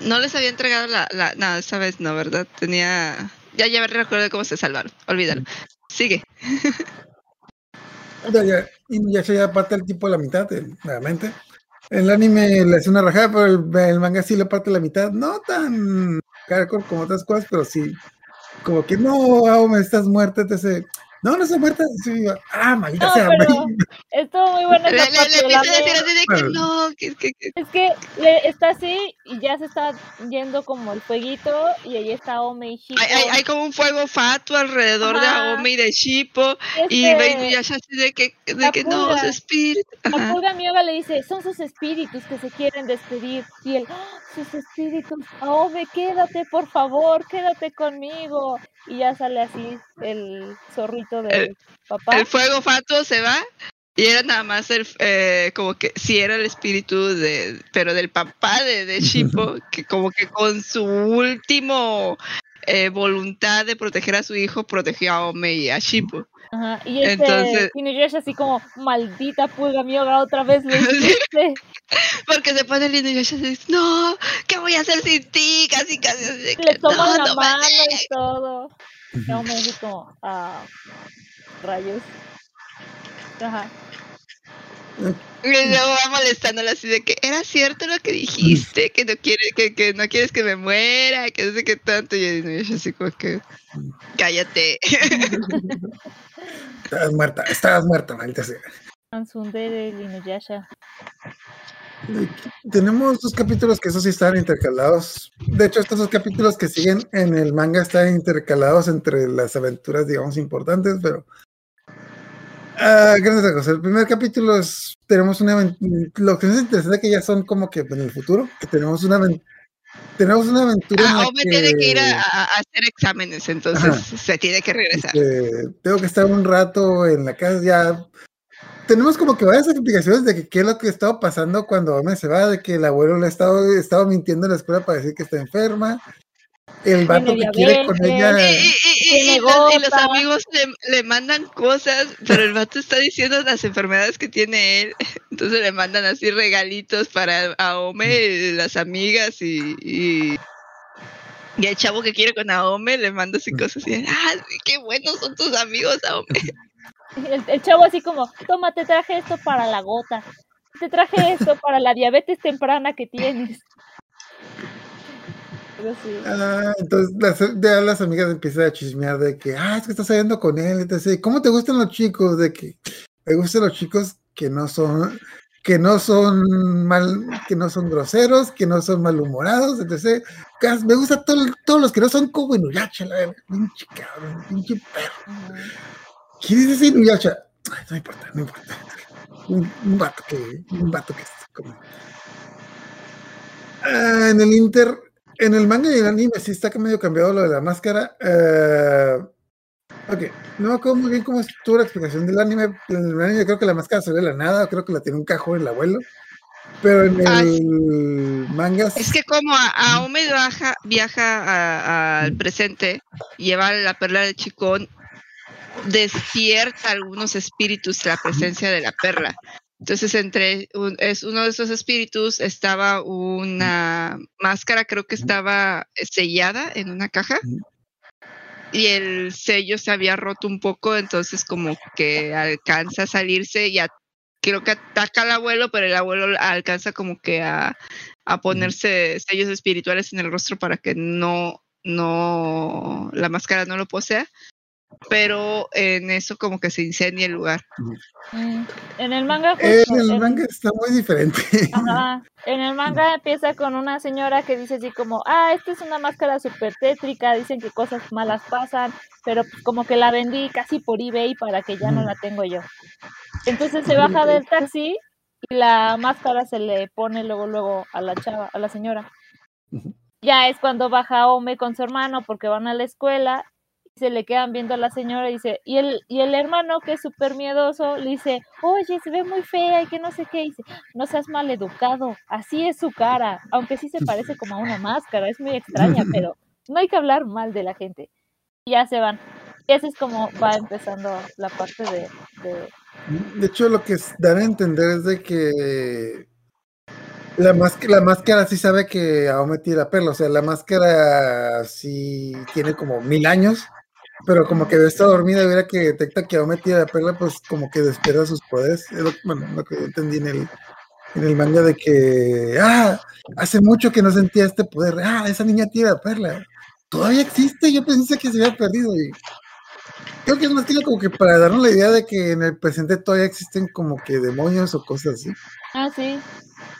no les había entregado la, la. No, esta vez no, ¿verdad? Tenía. Ya, ya me recuerdo cómo se salvaron. Olvídalo. Sigue. Ya, ya, y Nuyasha ya parte el tipo a la mitad, eh, nuevamente. El anime le hace una rajada, pero el, el manga sí le parte la mitad. No tan hardcore como otras cosas, pero sí. Como que no, Aome, estás muerta. Entonces, no, no estoy muerta, viva. Ah, maldita No, sea. estuvo muy buena Le, le, le decir así de que no, que, que, que- Es que le, está así y ya se está yendo como el fueguito y ahí está Ome y Chico. hay, hay, hay como un fuego fatuo alrededor de Ajá. Aome y de Shippo. Y Este, ve Inuyasha así de que, de la que no, pulga. su espíritu. La pulga mioga le dice, son sus espíritus que se quieren despedir. Y él, "Ah, sus espíritus, Aome, quédate, por favor, quédate conmigo. Y ya sale así el zorrito del El- papá. El fuego fatuo se va. Y era nada más el, eh, como que sí era el espíritu de, pero del papá de, de Shippo, que como que con su último eh, voluntad de proteger a su hijo, protegió a Ome y a Shippo. Ajá, y este Entonces- Inuyasha así como, maldita pulga mioga, otra vez lo hiciste. Porque se pone lindo y ella dice, no, ¿qué voy a hacer sin ti? Casi, casi. así de Le que, toman "No, la no me mano dejes". y todo. Y aún así como, ah, rayos. Ajá. Y luego va molestándola así de que era cierto lo que dijiste, que no quieres, que, que no quieres que me muera, que no sé qué tanto. Y ella así como que cállate. Estabas muerta, estabas muerta, maldita sea. Tenemos dos capítulos que esos sí están intercalados. De hecho, estos dos capítulos que siguen en el manga están intercalados entre las aventuras, digamos, importantes, pero. Ah, grandes rasgos. El primer capítulo es. Tenemos una. Lo que es interesante es que ya son como que en el futuro, que tenemos una. Tenemos una aventura. en Ah, Ome tiene que ir a, hacer exámenes, entonces Ajá. se tiene que regresar. tengo que estar un rato en la casa ya. Tenemos como que varias explicaciones de que qué es lo que estaba pasando cuando Ome se va, de que el abuelo le ha estado, estaba mintiendo en la escuela para decir que está enferma. El vato que quiere con ella. Y, y- y- Tiene y los, y los gota. amigos le, le mandan cosas, pero el vato está diciendo las enfermedades que tiene él. Entonces le mandan así regalitos para Aome, las amigas y, y, y el chavo que quiere con Aome le manda así cosas así. ¡Ah, qué buenos son tus amigos, Aome! El, el chavo así como, toma, te traje esto para la gota. Te traje esto para la diabetes temprana que tienes. Sí. Ah, entonces las, ya las amigas empiezan a chismear de que, ah, es que estás saliendo con él. Entonces, ¿cómo te gustan los chicos? De que me gustan los chicos que no son, que no son mal, que no son groseros, que no son malhumorados. Entonces, me gusta todo, todos los que no son como Inuyasha, la verdad. Pinche cabrón, pinche perro. ¿Quién es ese Inuyasha? Ay, no importa, no importa. Un, un vato que, un vato que es como. Ah, en el Inter, en el manga y el anime sí está que medio cambiado lo de la máscara. eh, ok, no me acuerdo muy bien cómo estuvo la explicación del anime. En el anime creo que la máscara se ve de la nada, creo que la tiene un cajón el abuelo. Pero en el Ay. manga Es que como a- Aome viaja, viaja al presente, lleva la perla del chicón, despierta algunos espíritus la presencia de la perla. Entonces, entre un- es uno de esos espíritus estaba una máscara, creo que estaba sellada en una caja. Y el sello se había roto un poco, entonces como que alcanza a salirse y a- creo que ataca al abuelo, pero el abuelo alcanza como que a, a ponerse sellos espirituales en el rostro para que no, no, la máscara no lo posea. Pero en eso como que se incendia el lugar. Mm, En el manga justo, en el en- manga está muy diferente. Ajá. En el manga empieza con una señora que dice así como, ah, esta es una máscara súper tétrica, dicen que cosas malas pasan, pero pues como que la vendí casi por eBay para que ya no la tengo yo. Entonces se baja del taxi y la máscara se le pone luego luego a la chava, a la señora. Ya es cuando baja Ome con su hermano porque van a la escuela se le quedan viendo a la señora y dice, y el, y el hermano que es súper miedoso le dice, oye, se ve muy fea y que no sé qué, y dice, no seas mal educado, así es su cara, aunque sí se parece como a una máscara, es muy extraña, pero no hay que hablar mal de la gente. Y ya se van. Y así es como va empezando la parte de... de- De hecho, lo que dan a entender es de que la, máscara, la máscara sí sabe que Aome tira perla, o sea, la máscara sí tiene como mil años, pero como que está dormida y verá que detecta que Aome tira la perla, pues como que despierta sus poderes. Bueno, lo que yo entendí en el, en el manga de que, ah, hace mucho que no sentía este poder, ah, esa niña tira la perla. Todavía existe, yo pensé que se había perdido creo que es más que como que para darnos la idea de que en el presente todavía existen como que demonios o cosas así. Ah, sí.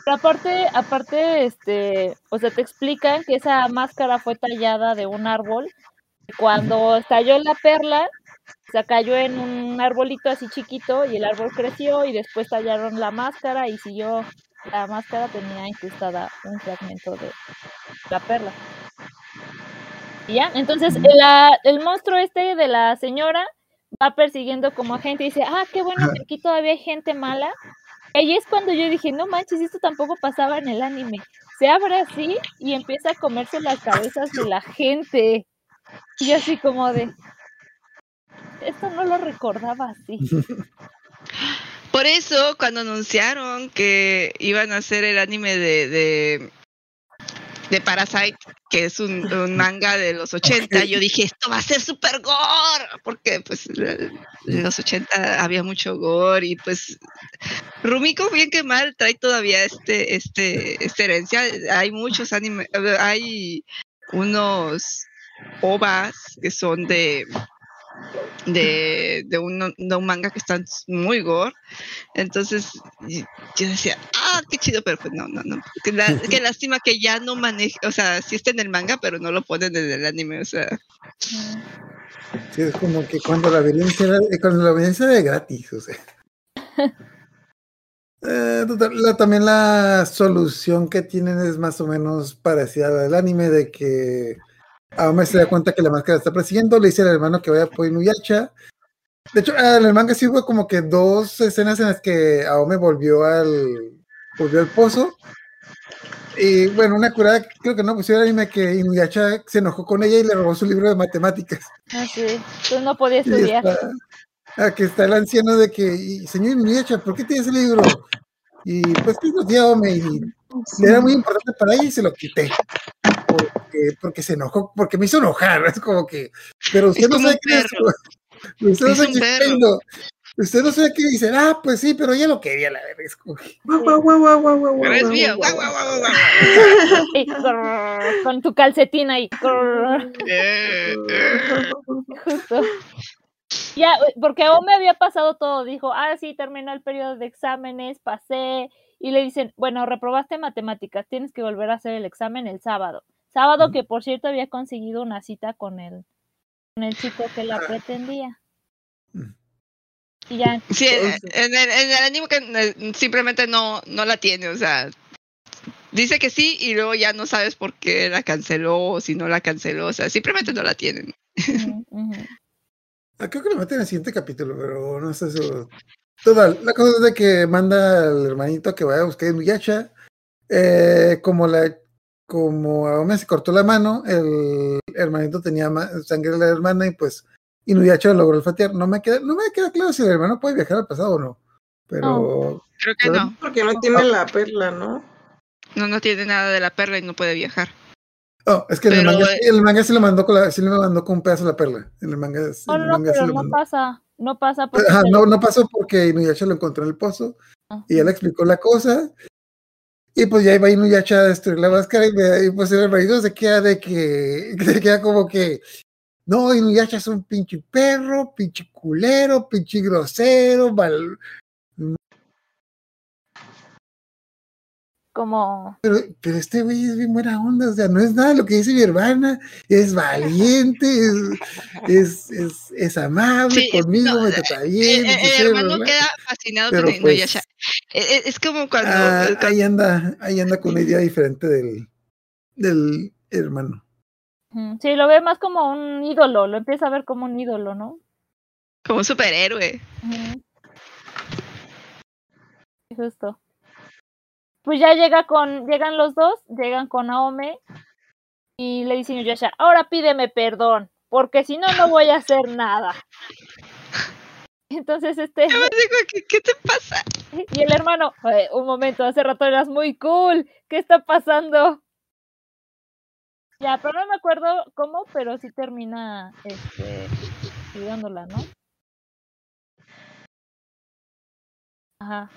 Pero aparte, aparte, este, o sea, te explican que esa máscara fue tallada de un árbol. Y Cuando estalló la perla, se cayó en un arbolito así chiquito y el árbol creció y después tallaron la máscara y siguió, la máscara tenía incrustada un fragmento de la perla. Y ya, entonces la- el monstruo este de la señora va persiguiendo como a gente y dice, ah, qué bueno que aquí todavía hay gente mala. Ahí es cuando yo dije, no manches, esto tampoco pasaba en el anime. Se abre así y empieza a comerse las cabezas de la gente. Y yo así como de... Esto no lo recordaba así. Por eso, cuando anunciaron que iban a hacer el anime de, de, de Parasite, que es un, un manga de los 80, yo dije, esto va a ser super gore, porque pues en los 80 había mucho gore y pues Rumiko, bien que mal, trae todavía este, este, esta herencia. Hay muchos animes, hay unos ovas que son de de, de, un, de un manga que están muy gore. Entonces yo decía, ah, qué chido, pero pues no, no, no. Qué, la- qué lástima que ya no maneje, o sea, sí está en el manga, pero no lo ponen en el anime, o sea. Sí, es como que cuando la violencia era, eh, cuando la violencia era gratis, o sea. Eh, la- también la solución que tienen es más o menos parecida a la del anime, de que Aome se da cuenta que la máscara está persiguiendo, le dice al hermano que vaya por Inuyasha. De hecho, ah, en el manga sí hubo como que dos escenas en las que Aome volvió al, volvió al pozo. Y bueno, una curada, creo que no pusieron el anime que Inuyasha se enojó con ella y le robó su libro de matemáticas. Así. Tú no podías estudiar. está, ah, que está el anciano de que, y, señor Inuyasha, ¿por qué tiene ese libro? Y pues que nos dio Ome, y era muy importante para ella y se lo quité. Porque, porque se enojó, porque me hizo enojar. Es como que, pero usted Es no sabe qué es. Usted no sabe. Usted no sabe qué dice. Ah, pues sí, pero ella lo quería, la verdad. Es como Pero es grrr, con tu calcetín ahí. grrr, Eh, eh. Justo. Ya, porque a me había pasado todo. Dijo, ah, sí, terminó el periodo de exámenes, pasé. Y le dicen, bueno, reprobaste matemáticas, tienes que volver a hacer el examen el sábado. Sábado que, por cierto, había conseguido una cita con el, con el chico que la pretendía. Mm. Y ya, Sí, en, en el, en el anime que eh, simplemente no, no la tiene, o sea, dice que sí y luego ya no sabes por qué la canceló o si no la canceló, o sea, simplemente no la tienen. ah, creo que lo meten en el siguiente capítulo, pero no sé eso. Total, la cosa es de que manda al hermanito que vaya a buscar a Inuyasha. Eh, como la como Aome se cortó la mano, el hermanito tenía sangre de la hermana y pues Inuyasha logró olfatear. No me queda, no me queda claro si el hermano puede viajar al pasado o no. Pero Creo que Pero- no, Porque no tiene la perla, ¿no? no, no tiene nada de la perla y no puede viajar. oh, es que en el Pero, manga, eh, el manga sí lo mandó con la, sí lo mandó con un pedazo de la perla. En el manga, en No, el no, sí pero no pasa, no pasa porque Ajá, se no, pasó porque Inuyasha lo encontró en el pozo Ajá. y le explicó la cosa. Y pues ya iba Inuyasha a destruir la máscara y pues el marido se queda de que, se queda como que, no, Inuyasha es un pinche perro, pinche culero, pinche grosero, mal, como pero, pero este güey es bien buena onda, o sea, no es nada lo que dice mi hermana, es valiente, es, es, es, es amable Sí, es- conmigo, no, me eh, trata El, bien, el- sé, el hermano queda fascinado Pero, con pues, Inuyasha. Eh, eh, Es como cuando, Ah, cuando- ahí anda, ahí anda con una idea diferente del, del hermano. sí, lo ve más como un ídolo, lo empieza a ver como un ídolo, ¿no? como un superhéroe. Sí, Justo. Pues ya llega con, llegan los dos, llegan con Aome y le dicen a Yasha, ahora pídeme perdón, porque si no, no voy a hacer nada. Entonces, este, ¿qué, qué te pasa? y el hermano, "Eh, un momento, hace rato eras muy cool, ¿qué está pasando? Ya, pero no me acuerdo cómo, pero sí termina, este, ayudándola, ¿no? Ajá.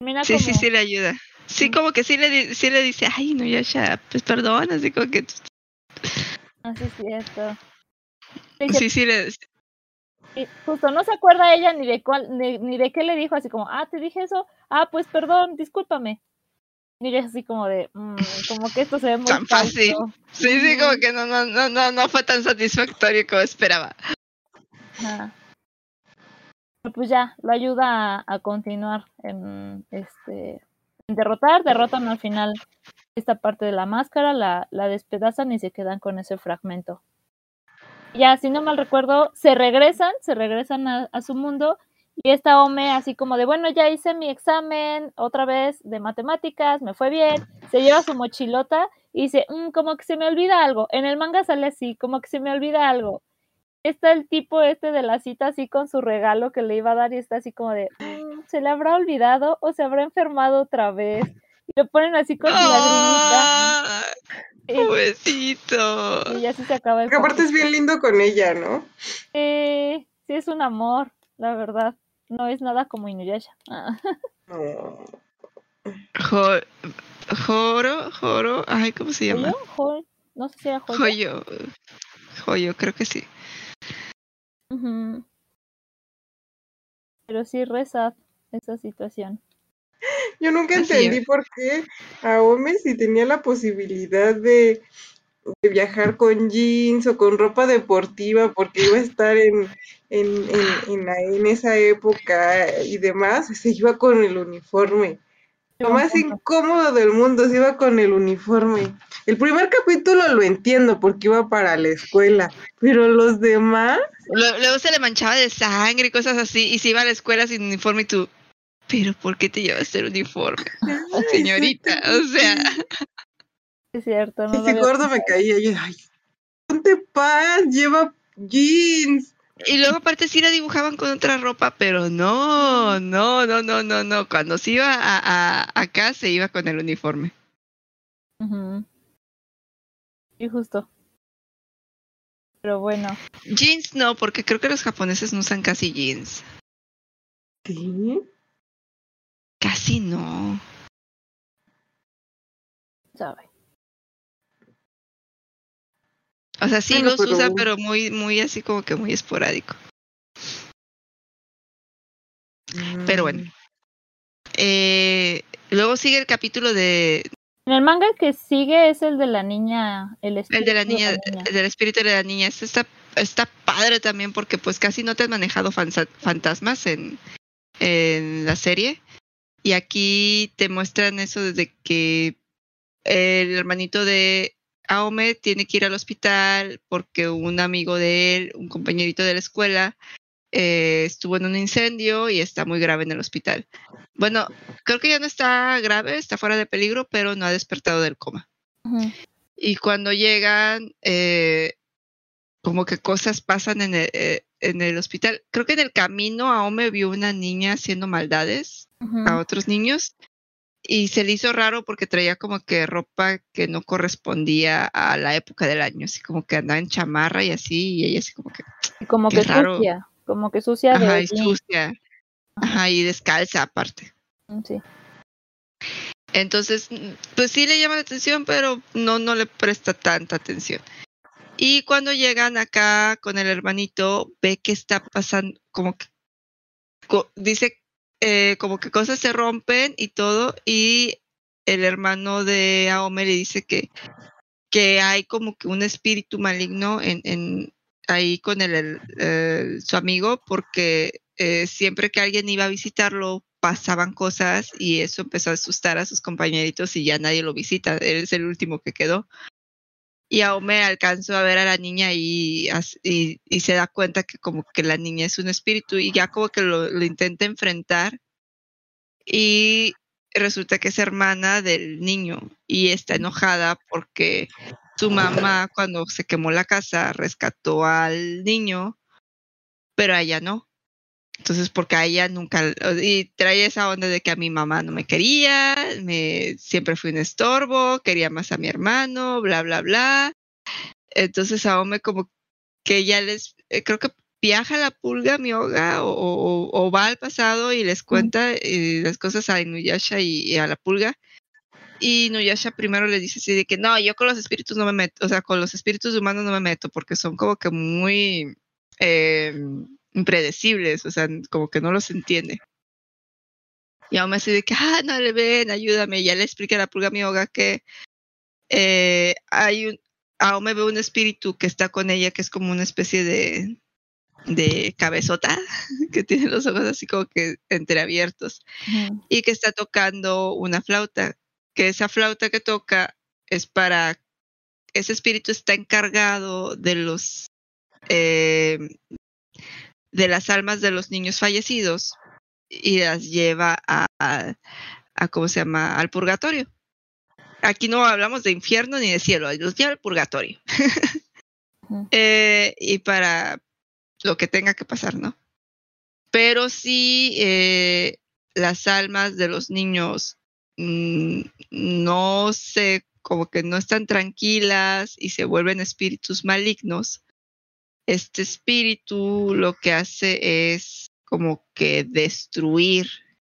Termina Sí, sí, sí le ayuda. Sí, como que sí le, sí le dice, ay, Inuyasha, pues perdón, así como que Ah, sí, es cierto. Sí, sí le... "Sí, justo, no se acuerda ella ni de cuál, ni, ni de qué le dijo, así como, ah, te dije eso, ah, pues perdón, discúlpame. Y es así como de, "Mm, como que esto se ve muy Tan fácil. falso". Sí, sí, como que no, no, no, no, no fue tan satisfactorio como esperaba. Pero Pues ya, lo ayuda a, a continuar en este derrotar, derrotan al final esta parte de la máscara, la, la despedazan y se quedan con ese fragmento. Ya, si no mal recuerdo, se regresan, se regresan a, su mundo Y esta Ome así como de, bueno, ya hice mi examen otra vez de matemáticas, me fue bien, se lleva su mochilota y dice, "Mm, como que se me olvida algo. En el manga sale así, como que se me olvida algo. Está el tipo este de la cita así con su regalo que le iba a dar y está así como de, "Mm, ¿se le habrá olvidado o se habrá enfermado otra vez? Y lo ponen así con su lagrimita. ¡Ah! Y, Pobrecito. y así se acaba el Porque aparte es bien lindo con ella, ¿no? Eh, sí, es un amor, la verdad. No es nada como Inuyasha. Ah. No. Jo- Joro, Joro, ay, ¿cómo se llama? ¿Joyo? Jo- No sé si era Joyo. Joyo. Joyo, creo que sí. Pero sí, reza esa situación. Yo nunca Así entendí es. por qué Aome si tenía la posibilidad de, de viajar con jeans o con ropa deportiva porque iba a estar en, en, en, en, la- en esa época y demás, se iba con el uniforme. Lo más incómodo del mundo, se iba con el uniforme. El primer capítulo lo entiendo porque iba para la escuela, pero los demás, Luego se le manchaba de sangre y cosas así, y se iba a la escuela sin uniforme y tú, pero ¿por qué te llevas el uniforme, señorita? O sea, Es cierto, no ese gordo me caía. Yo, ay, ponte paz, lleva jeans. y luego aparte sí la dibujaban con otra ropa, pero no, no, no, no, no, no. Cuando se iba a, a- acá se iba con el uniforme. Ujú. Sí, justo. Pero bueno, Jeans no, porque creo que los japoneses no usan casi jeans. ¿Sí? Casi no. sabe. O sea, sí Bueno, los pero- usan, pero muy, muy así como que muy esporádico. Pero bueno. Eh, luego sigue el capítulo de En el manga que sigue es el de la niña, el el de la espíritu niña, del espíritu de la niña. Este está, está padre también porque pues casi no te han manejado fantasmas en, en la serie. Y aquí te muestran eso desde que el hermanito de Aome tiene que ir al hospital porque un amigo de él, un compañerito de la escuela, eh, estuvo en un incendio y está muy grave en el hospital. Bueno, creo que ya no está grave, está fuera de peligro, pero no ha despertado del coma. Y cuando llegan, eh, como que cosas pasan en el, eh, en el hospital. Creo que en el camino Aome vio una niña haciendo maldades A otros niños y se le hizo raro porque traía como que ropa que no correspondía a la época del año, así como que andaba en chamarra y así, y ella así como que, Y como que raro. sucia, como que sucia de ajá, y sucia, ajá, y descalza aparte. Mm, Sí. Entonces, mm, pues sí le llama la atención, pero no, no le presta tanta atención. Y cuando llegan acá con el hermanito, ve que está pasando, como que, co- dice eh, como que cosas se rompen y todo, y el hermano de Aome le dice que, que hay como que un espíritu maligno en, en ahí con el, su amigo, porque eh, siempre que alguien iba a visitarlo pasaban cosas y eso empezó a asustar a sus compañeritos y ya nadie lo visita, él es el último que quedó. Y Aome alcanzó a ver a la niña y, y, se da cuenta que como que la niña es un espíritu y ya como que lo, lo intenta enfrentar y resulta que es hermana del niño y está enojada porque su mamá cuando se quemó la casa rescató al niño, pero ella no. Entonces, porque a ella nunca, y trae esa onda de que a mi mamá no me quería, me, siempre fui un estorbo, quería más a mi hermano, bla, bla, bla. Entonces, a Ome como que ya les, eh, creo que viaja la pulga, mi hoga, o, o- o va al pasado y les cuenta eh, las cosas a Inuyasha y, y a la pulga. Y Inuyasha primero le dice así de que no, yo con los espíritus no me meto, o sea, con los espíritus humanos no me meto porque son como que muy eh, impredecibles, o sea, como que no los entiende. Y aún así de que, ah, no le ven, ayúdame. Y ya le explica a la pulga Mioga que eh, hay un, aún me ve un espíritu que está con ella, que es como una especie de, de cabezota, que tiene los ojos así como que entreabiertos, y que está tocando una flauta, que esa flauta que toca es para, ese espíritu está encargado de los, eh, de las almas de los niños fallecidos y las lleva a, a, a ¿cómo se llama? Al purgatorio. Aquí no hablamos de infierno ni de cielo, los lleva al purgatorio. Eh, y para lo que tenga que pasar, ¿no? Pero sí, eh, las almas de los niños mm, no se, como que no están tranquilas y se vuelven espíritus malignos. Este espíritu lo que hace es como que destruir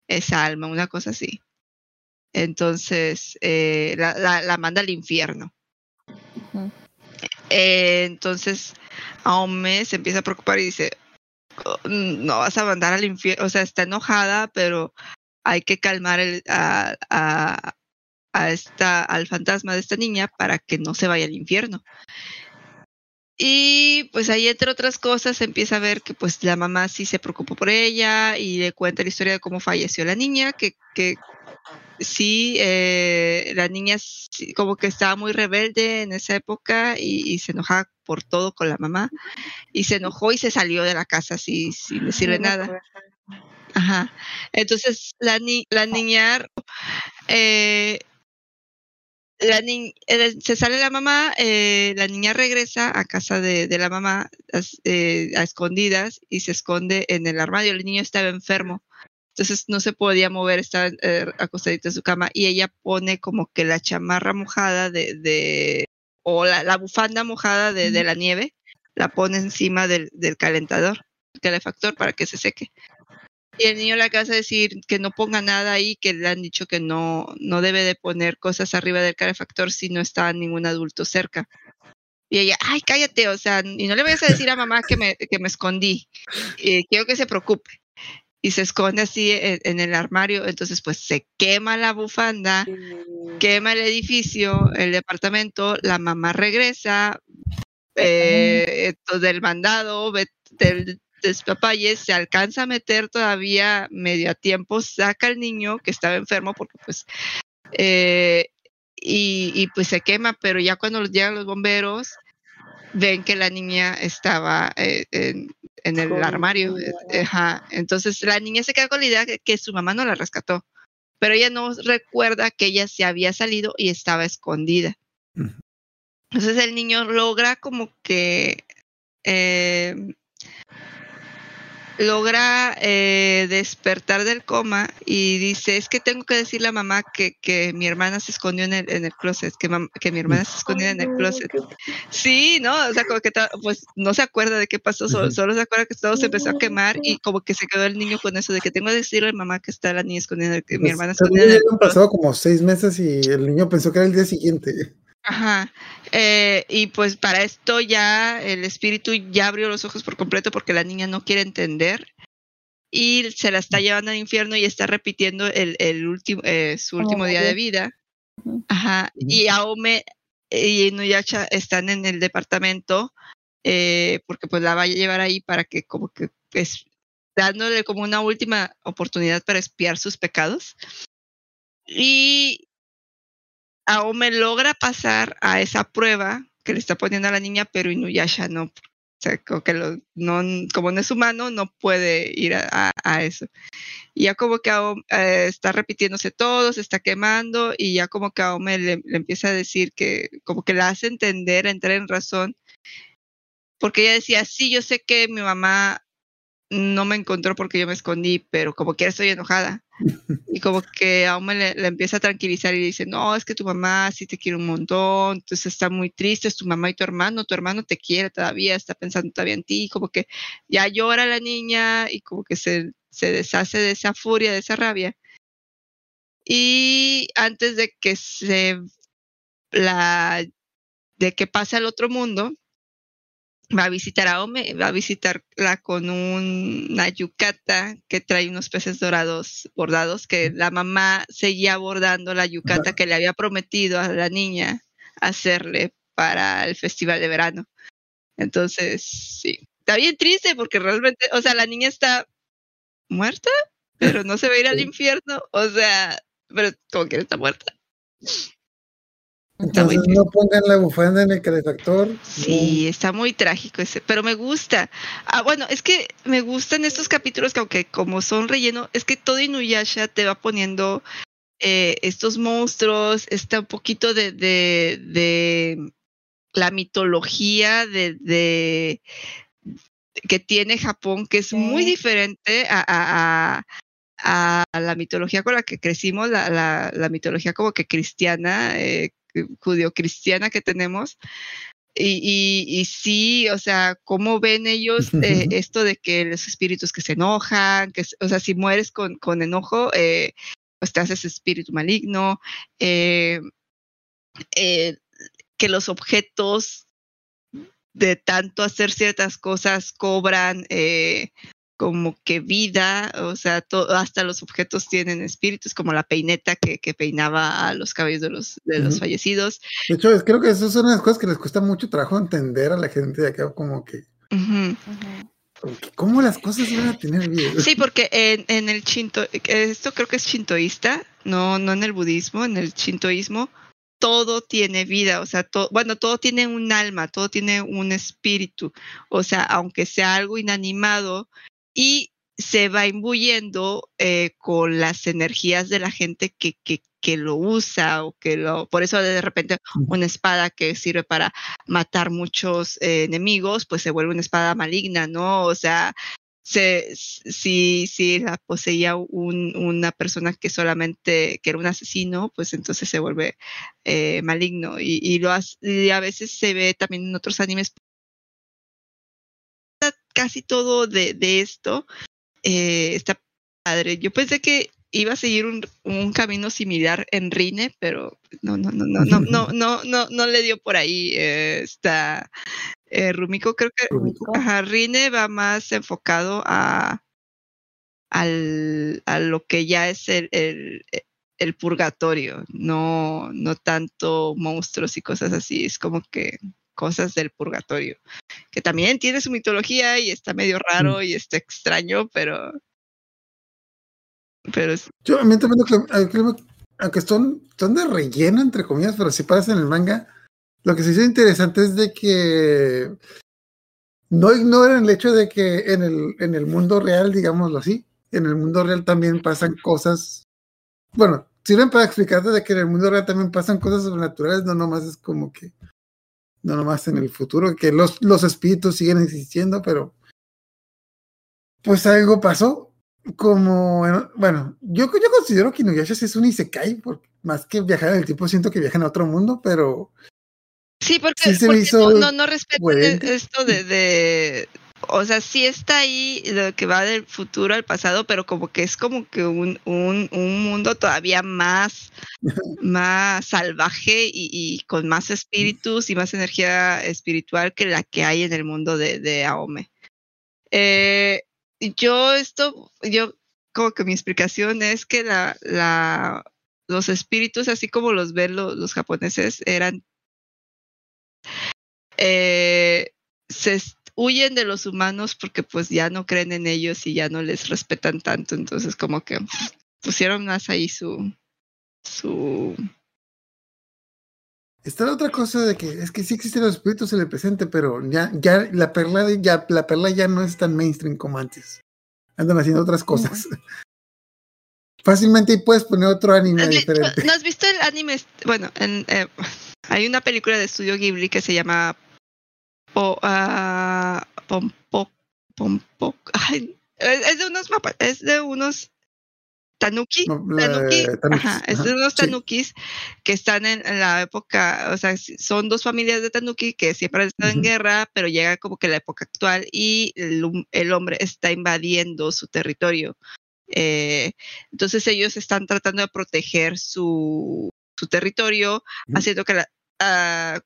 esa alma, una cosa así. Entonces, eh, la, la- la manda al infierno. Ujú. Eh, entonces, Aome se empieza a preocupar y dice, "Oh, no vas a mandar al infierno, o sea, está enojada, pero hay que calmar el- a, a- a esta, al fantasma de esta niña para que no se vaya al infierno. Y pues ahí, entre otras cosas, empieza a ver que pues la mamá sí se preocupó por ella y le cuenta la historia de cómo falleció la niña, que, que sí, eh, la niña sí, como que estaba muy rebelde en esa época y, y se enojaba por todo con la mamá y se enojó y se salió de la casa así, sin decirle nada. Ajá. Entonces la, ni la niña, eh, la ni eh, se sale la mamá, eh, la niña regresa a casa de, de la mamá eh, a escondidas y se esconde en el armario. El niño estaba enfermo, entonces no se podía mover, estaba eh, acostadito en su cama y ella pone como que la chamarra mojada de, de o la, la bufanda mojada de, de la nieve, la pone encima del, del calentador, calefactor para que se seque. Y el niño le acaba de decir que no ponga nada ahí, que le han dicho que no, no debe de poner cosas arriba del calefactor si no está ningún adulto cerca. Y ella, ay, cállate, o sea, y no le vayas a decir a mamá que me, que me escondí. Eh, quiero que se preocupe. Y se esconde así en, en el armario, entonces pues se quema la bufanda, Mm, quema el edificio, el departamento, la mamá regresa eh, del mandado, ve- del despapalles, se alcanza a meter todavía medio a tiempo, saca al niño que estaba enfermo porque pues eh, y, y, pues se quema, pero ya cuando llegan los bomberos ven que la niña estaba eh, en, en el armario. eh, Ajá. Entonces la niña se queda con la idea que, que su mamá no la rescató, pero ella no recuerda que ella se había salido y estaba escondida. Entonces el niño logra como que eh, logra eh, despertar del coma y dice, es que tengo que decirle a mamá que, que mi hermana se escondió en el, en el closet, que, mam- que mi hermana se escondió en el closet. Sí, ¿no? O sea, como que pues no se acuerda de qué pasó, solo, se acuerda que todo se empezó a quemar y como que se quedó el niño con eso de que tengo que decirle a mamá que está la niña escondida, que mi Pues, hermana escondida en el pasado como seis meses y el niño pensó que era el día siguiente. Ajá. Eh, y pues para esto ya el espíritu ya abrió los ojos por completo porque la niña no quiere entender y se la está llevando al infierno y está repitiendo el, el último, eh, su último día de vida. Ajá. Y Aome y Inuyasha están en el departamento eh, porque pues la va a llevar ahí para que como que pues dándole como una última oportunidad para espiar sus pecados. Y Aome logra pasar a esa prueba que le está poniendo a la niña, pero Inuyasha no. O como que lo, no, como no es humano, no puede ir a, eso. Y ya como que Aome, eh, está repitiéndose todo, se está quemando, y ya como que Aome le, le empieza a decir que, como que la hace entender, entrar en razón, porque ella decía, sí, yo sé que mi mamá no me encontró porque yo me escondí, pero como quiera estoy enojada. Y como que a Aome le, le empieza a tranquilizar y dice, no, es que tu mamá sí te quiere un montón, entonces está muy triste, es tu mamá y tu hermano, tu hermano te quiere todavía, está pensando todavía en ti, como que ya llora la niña y como que se, se deshace de esa furia, de esa rabia. Y antes de que se la de que pase al otro mundo, va a visitar a Ome, va a visitarla con un- una yucata que trae unos peces dorados bordados, que la mamá seguía bordando la yucata que le había prometido a la niña hacerle para el festival de verano. Entonces, sí, está bien triste porque realmente, o sea, la niña está muerta, pero no se va a ir al infierno, o sea, pero como que está muerta. Entonces no pongan la bufanda en el calefactor. Sí, está muy trágico ese, pero me gusta. Ah, bueno, es que me gustan estos capítulos que aunque como son relleno, es que todo Inuyasha te va poniendo eh, estos monstruos, está un poquito de, de, de la mitología de, de que tiene Japón, que es muy diferente a, a- a- a la mitología con la que crecimos, la, la- la mitología como que cristiana, eh, judío-cristiana que tenemos. Y, y, y sí, o sea, ¿cómo ven ellos eh, esto de que los espíritus que se enojan? Que, o sea, si mueres con, con enojo, eh, pues te haces espíritu maligno. eh, eh, que los objetos de tanto hacer ciertas cosas cobran como que vida, o sea, to- hasta los objetos tienen espíritus, como la peineta que, que peinaba a los cabellos de los, de los fallecidos. De hecho, es- creo que esas son las cosas que les cuesta mucho trabajo entender a la gente de acá, que, como que ¿cómo las cosas van a tener vida? Sí, porque en, en el chinto, esto creo que es chintoísta, no, no en el budismo, en el chintoísmo, todo tiene vida, o sea, todo, bueno, todo tiene un alma, todo tiene un espíritu, o sea, aunque sea algo inanimado y se va imbuyendo eh, con las energías de la gente que, que, que lo usa o que lo, por eso de repente una espada que sirve para matar muchos eh, enemigos, pues se vuelve una espada maligna, ¿no? O sea, se, si, si la poseía un, una persona que solamente, que era un asesino, pues entonces se vuelve eh, maligno. Y, y, lo y a veces se ve también en otros animes casi todo de, de esto. eh, está padre. Yo pensé que iba a seguir un, un camino similar en Rine, pero no, no, no, no, no, no, no, no, no le dio por ahí. eh, está eh, Rumiko, creo que Rumiko. Ajá, Rine va más enfocado a, al, a lo que ya es el, el, el purgatorio, no, no tanto monstruos y cosas así, es como que cosas del purgatorio, que también tiene su mitología y está medio raro y está extraño, pero pero es- Yo a mí también aunque son, son de relleno, entre comillas, pero si parecen en el manga, lo que se hizo interesante es de que no ignoran el hecho de que en el, en el mundo real, digámoslo así, en el mundo real también pasan cosas, bueno, sirven para explicarte de que en el mundo real también pasan cosas sobrenaturales, no nomás es como que, no nomás en el futuro, que los, los espíritus siguen existiendo, pero pues algo pasó como, bueno, yo, yo considero que Inuyasha es un isekai, porque más que viajar en el tiempo, siento que viajan a otro mundo, pero Sí, porque, Sí no, no, no respetan coherente. esto de, de, o sea, sí está ahí lo que va del futuro al pasado, pero como que es como que un, un, un mundo todavía más, más salvaje y, y con más espíritus y más energía espiritual que la que hay en el mundo de, de Aome. Eh, yo esto, yo como que mi explicación es que la, la, los espíritus, así como los ven lo- los japoneses, eran eh, se huyen de los humanos porque pues ya no creen en ellos y ya no les respetan tanto, entonces como que pusieron más ahí su su está la otra cosa de que es que sí existen los espíritus en el presente, pero ya, ya la perla de- ya, la perla ya no es tan mainstream como antes. Andan haciendo otras cosas. Fácilmente puedes poner otro anime ¿Has vi- diferente. ¿No has visto el anime? Bueno, en, eh, hay una película de estudio Ghibli que se llama Po, ah, Pompo, Pompo, ay, es, de unos mapas, es de unos tanuki, tanuki, ajá, es de unos sí. tanukis que están en, en la época, o sea, son dos familias de tanuki que siempre han estado en guerra, pero llega como que la época actual y el, hombre está invadiendo su territorio. Eh, entonces ellos están tratando de proteger su, su territorio, haciendo que la... ah,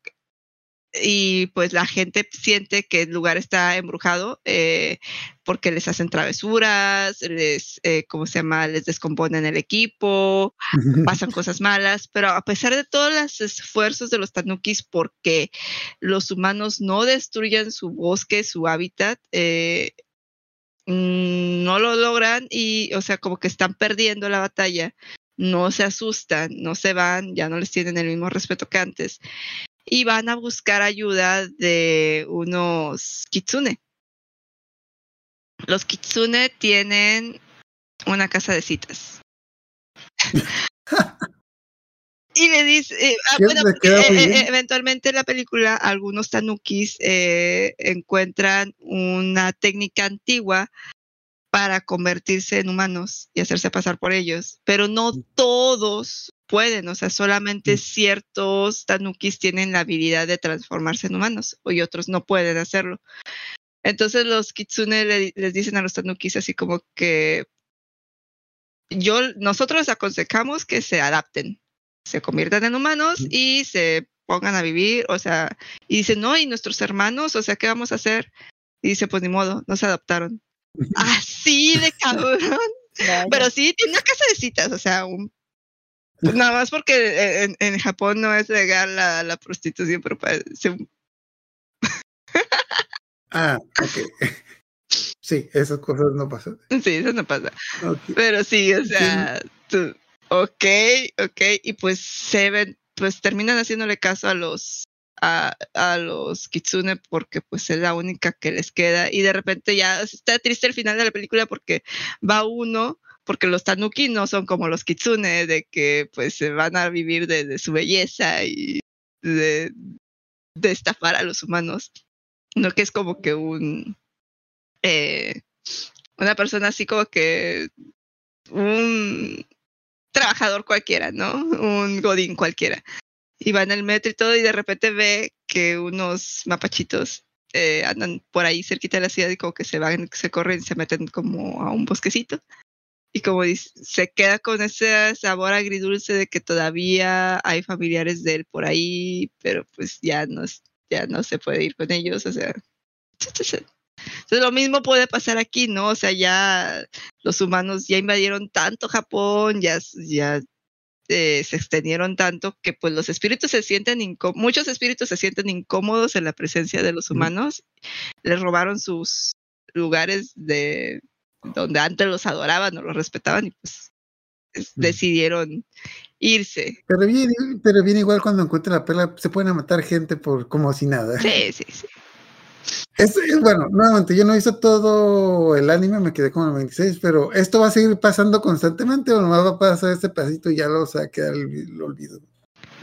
y pues la gente siente que el lugar está embrujado eh, porque les hacen travesuras, les, eh, ¿cómo se llama? Les descomponen el equipo, pasan cosas malas, pero a pesar de todos los esfuerzos de los tanukis porque los humanos no destruyan su bosque, su hábitat, eh, mm, no lo logran y, o sea, como que están perdiendo la batalla. no se asustan, no se van, ya no les tienen el mismo respeto que antes y van a buscar ayuda de unos kitsune. Los kitsune tienen una casa de citas. y le dice, eh, ah, bueno, eh, eh, eventualmente en la película algunos tanukis eh, encuentran una técnica antigua para convertirse en humanos y hacerse pasar por ellos, pero no todos pueden, o sea, solamente ciertos tanukis tienen la habilidad de transformarse en humanos y otros no pueden hacerlo. Entonces los kitsune le- les dicen a los tanukis así como que yo, nosotros les aconsejamos que se adapten, se conviertan en humanos y se pongan a vivir, o sea, y dicen, no, y nuestros hermanos, o sea, ¿qué vamos a hacer? Y dice, pues ni modo, no se adaptaron. Así de cabrón. Pero sí, tiene una casa de citas, o sea, un- pues nada más porque en, en Japón no es legal la, la prostitución, pero parece un- Ah, ok. Sí, esas cosas no pasan. sí, eso no pasa. Pero sí, o sea, tú, ok, ok, y pues se ven, pues terminan haciéndole caso a los a, los kitsune porque pues es la única que les queda y de repente ya está triste el final de la película porque va uno porque los tanuki no son como los kitsune de que pues se van a vivir de, su belleza y de, de estafar a los humanos no que es como que un eh, una persona así como que un trabajador cualquiera, ¿no? Un godín cualquiera. Y va en el metro y todo y de repente ve que unos mapachitos eh, andan por ahí cerquita de la ciudad y como que se van, se corren y se meten como a un bosquecito. Y como dice, se queda con ese sabor agridulce de que todavía hay familiares de él por ahí, pero pues ya no, ya no se puede ir con ellos, o sea. Entonces lo mismo puede pasar aquí, ¿no? O sea, ya los humanos ya invadieron tanto Japón, ya, ya eh, se extendieron tanto que pues los espíritus se sienten incómodos, muchos espíritus se sienten incómodos en la presencia de los humanos, les robaron sus lugares de donde antes los adoraban o los respetaban y pues decidieron irse. Pero bien, pero bien igual cuando encuentran la perla, se pueden matar gente por como si nada. Sí, sí, sí. Es, es- bueno, nuevamente, yo no hice todo el anime, me quedé con el 26, pero ¿esto va a seguir pasando constantemente o nomás va a pasar este pedacito y ya lo se va a quedar el, lo olvido?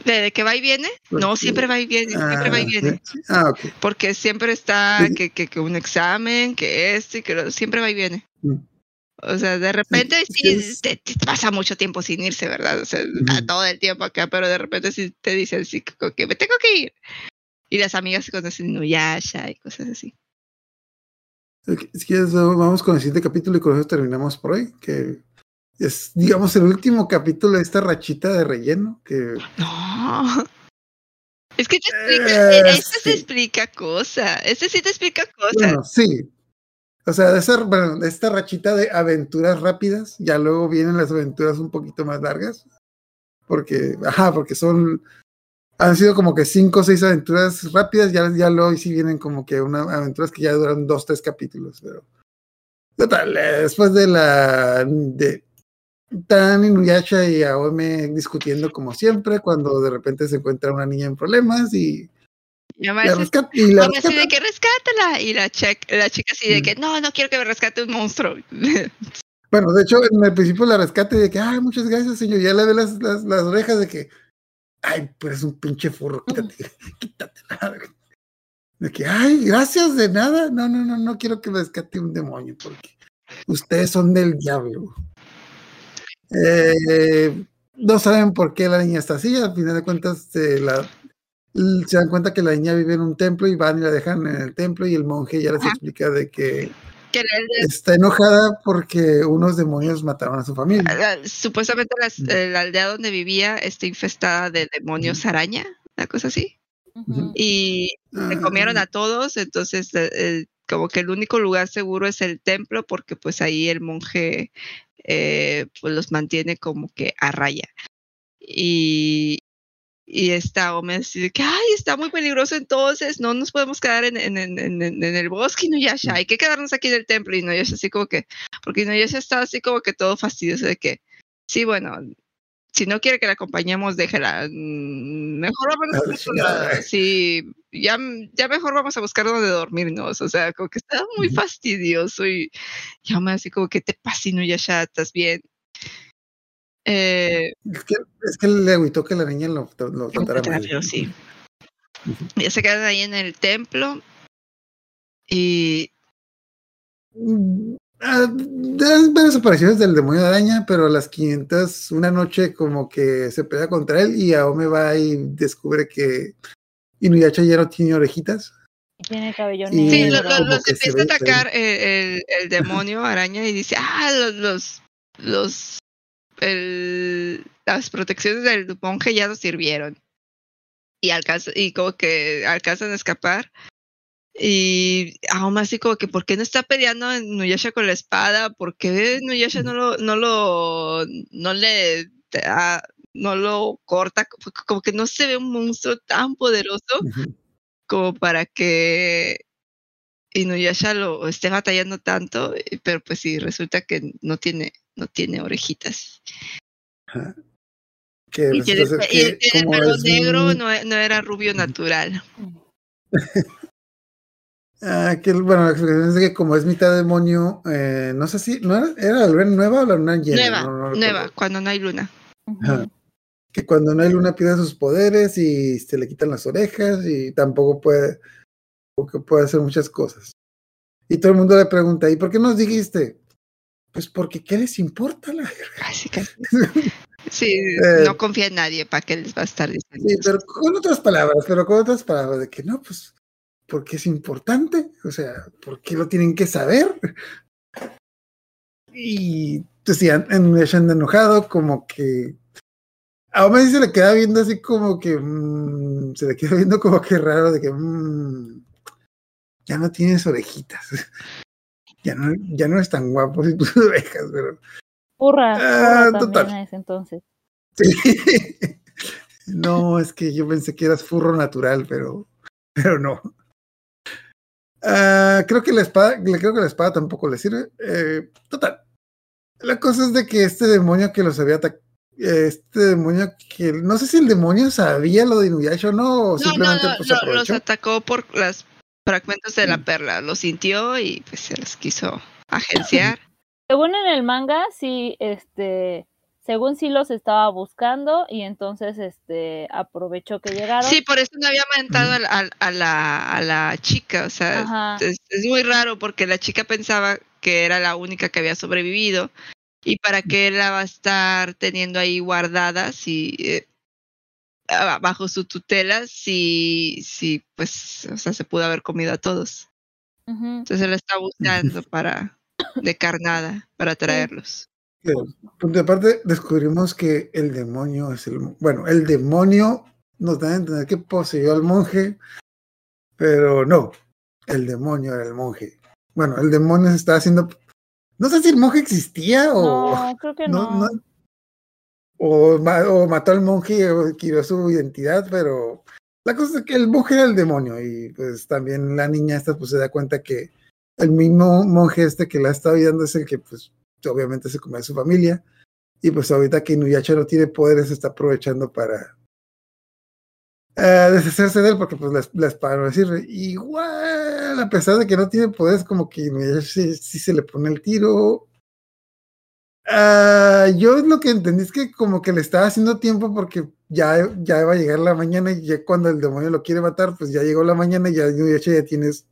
¿De, que va y viene? No, siempre va y viene, siempre va y Ah, viene. sí. Ah, ok. Porque siempre está Sí. que, que, que un examen, que esto y que lo, siempre va y viene. Mm. O sea, de repente sí, es- te, te pasa mucho tiempo sin irse, ¿verdad? O sea, está todo el tiempo acá, pero de repente sí te dicen sí, que me tengo que ir. Y las amigas se conocen en Nuyasha y cosas así. Si quieres, vamos con el siguiente capítulo y con eso terminamos por hoy, que es, digamos, el último capítulo de esta rachita de relleno, que No. Es que te explica, Eh, este sí. te explica cosas. Este sí te explica cosas. Bueno, sí. O sea, de, esa, bueno, de esta rachita de aventuras rápidas, ya luego vienen las aventuras un poquito más largas. Porque, ajá, porque son. Han sido como que cinco o seis aventuras rápidas, ya, ya luego sí vienen como que una aventuras que ya duran dos, tres capítulos, pero. Total, eh, después de la. de Tan Inuyasha y Aome discutiendo como siempre, cuando de repente se encuentra una niña en problemas y, Y además la es- rescata. Y la así de que rescátala. Y la, chec- la chica así de Mm. que no, no quiero que me rescate un monstruo. Bueno, de hecho, en el principio la rescate de que, ay, muchas gracias, señor. Ya le ve las, las, las orejas de que, ay, pues es un pinche furro, quítate, quítate. la verga". De que, ay, gracias de nada. No, no, no, no quiero que me rescate un demonio porque ustedes son del diablo. Eh, no saben por qué la niña está así. Al final de cuentas, se, la, se dan cuenta que la niña vive en un templo y van y la dejan en el templo y el monje ya les Ajá. explica de que está enojada porque unos demonios mataron a su familia. la- supuestamente las- Mm. eh, la aldea donde vivía está infestada de demonios araña, una cosa así. Y se comieron a todos, entonces eh, eh, como que el único lugar seguro es el templo porque pues ahí el monje eh, pues los mantiene como que a raya. Y, y esta Ome así de que, ay, está muy peligroso entonces, no nos podemos quedar en, en, en, en, el bosque, Inuyasha, hay que quedarnos aquí en el templo. Y Inuyasha así como que, porque Inuyasha está así como que todo fastidioso de que, sí, bueno, si no quiere que la acompañemos, déjela. Mm, Mejor vámonos A a. Sí, ya, ya mejor vamos a buscar donde dormirnos. O sea, como que está muy fastidioso y ya me así como que te pasa, ya ¿estás bien? Eh, Es que, es que le agüitó que la niña lo, lo tratara mal. Sí. Ya se quedan ahí en el templo y Mm, ah, Das varias apariciones del demonio de araña, pero a las 500, una noche como que se pelea contra él y Aome va y descubre que Inuyasha ya no tiene orejitas. Y tiene cabello Y Sí, negro. lo- lo- los empieza a atacar el, el- el demonio araña y dice, ah, los, los, los, el- las protecciones del monje ya nos sirvieron. Y alcanza, y como que alcanzan a escapar. Y aún así como que, ¿por qué no está peleando Nuyasha con la espada? ¿Por qué Nuyasha no lo, no lo, no le da- no lo corta? Como que no se ve un monstruo tan poderoso como para que Inuyasha lo esté batallando tanto, eh, pero pues sí, resulta que no tiene, no tiene orejitas. Ajá. Que Y y tiene como pelo es negro, no, e- no era rubio natural. Ah, que bueno, la explicación es que como es mitad demonio, eh, no sé si, ¿no era, era la luna nueva o la luna llena? nueva, No, no recuerdo. nueva, cuando no hay luna. Ajá. Que cuando no hay luna pierde sus poderes y se le quitan las orejas y tampoco puede, porque puede hacer muchas cosas. Y todo el mundo le pregunta, ¿y por qué nos dijiste? Pues porque ¿qué les importa la casi. Sí, Eh, no confía en nadie para que les va a estar diciendo. Sí, pero con otras palabras, pero con otras palabras, de que no, pues, porque es importante, o sea, ¿por qué lo tienen que saber? Y pues sí, an- en anda enojado, como que a Ome sí se le queda viendo así como que mm, se le queda viendo como que raro de que mm, ya no tienes orejitas. Ya no, ya no es tan guapo si tus orejas, pero Purra, Ah, total. entonces. Sí. No, es que yo pensé que eras furro natural, pero, pero no. Ah, creo que la espada, creo que la espada tampoco le sirve. Eh, total. La cosa es de que este demonio que los había atacado, este demonio que no sé si el demonio sabía lo de Inuyasha o no, o No, simplemente no, pues lo- los atacó por los fragmentos de la Mm. perla. Lo sintió y pues se los quiso agenciar. Según en el manga, sí, este, según sí los estaba buscando y entonces, este, aprovechó que llegaron. Sí, por eso no había a, la- a- a la, a la chica. O sea, es, es muy raro porque la chica pensaba que era la única que había sobrevivido. Y para qué la va a estar teniendo ahí guardada si eh, bajo su tutela si, si pues o sea se pudo haber comido a todos. Ujú. Entonces la está buscando para de carnada para traerlos. Punto de aparte, descubrimos que el demonio es el. Bueno, el demonio nos da a entender que poseyó al monje, pero no, el demonio era el monje. Bueno, el demonio se estaba haciendo. No sé si el monje existía o. No, creo que no- no. no- o, o mató al monje o adquirió su identidad, pero la cosa es que el monje era el demonio y pues también la niña esta pues se da cuenta que el mismo monje este que la está ayudando es el que pues obviamente se come a su familia y pues ahorita que Inuyasha no tiene poderes está aprovechando para eh, deshacerse de él porque pues la, la espada no le sirve. Igual, a pesar de que no tiene poderes, como que Inuyasha sí se le pone el tiro. Ah, yo lo que entendí es que como que le estaba haciendo tiempo porque ya, ya iba a llegar la mañana y ya cuando el demonio lo quiere matar, pues ya llegó la mañana y ya ya tienes,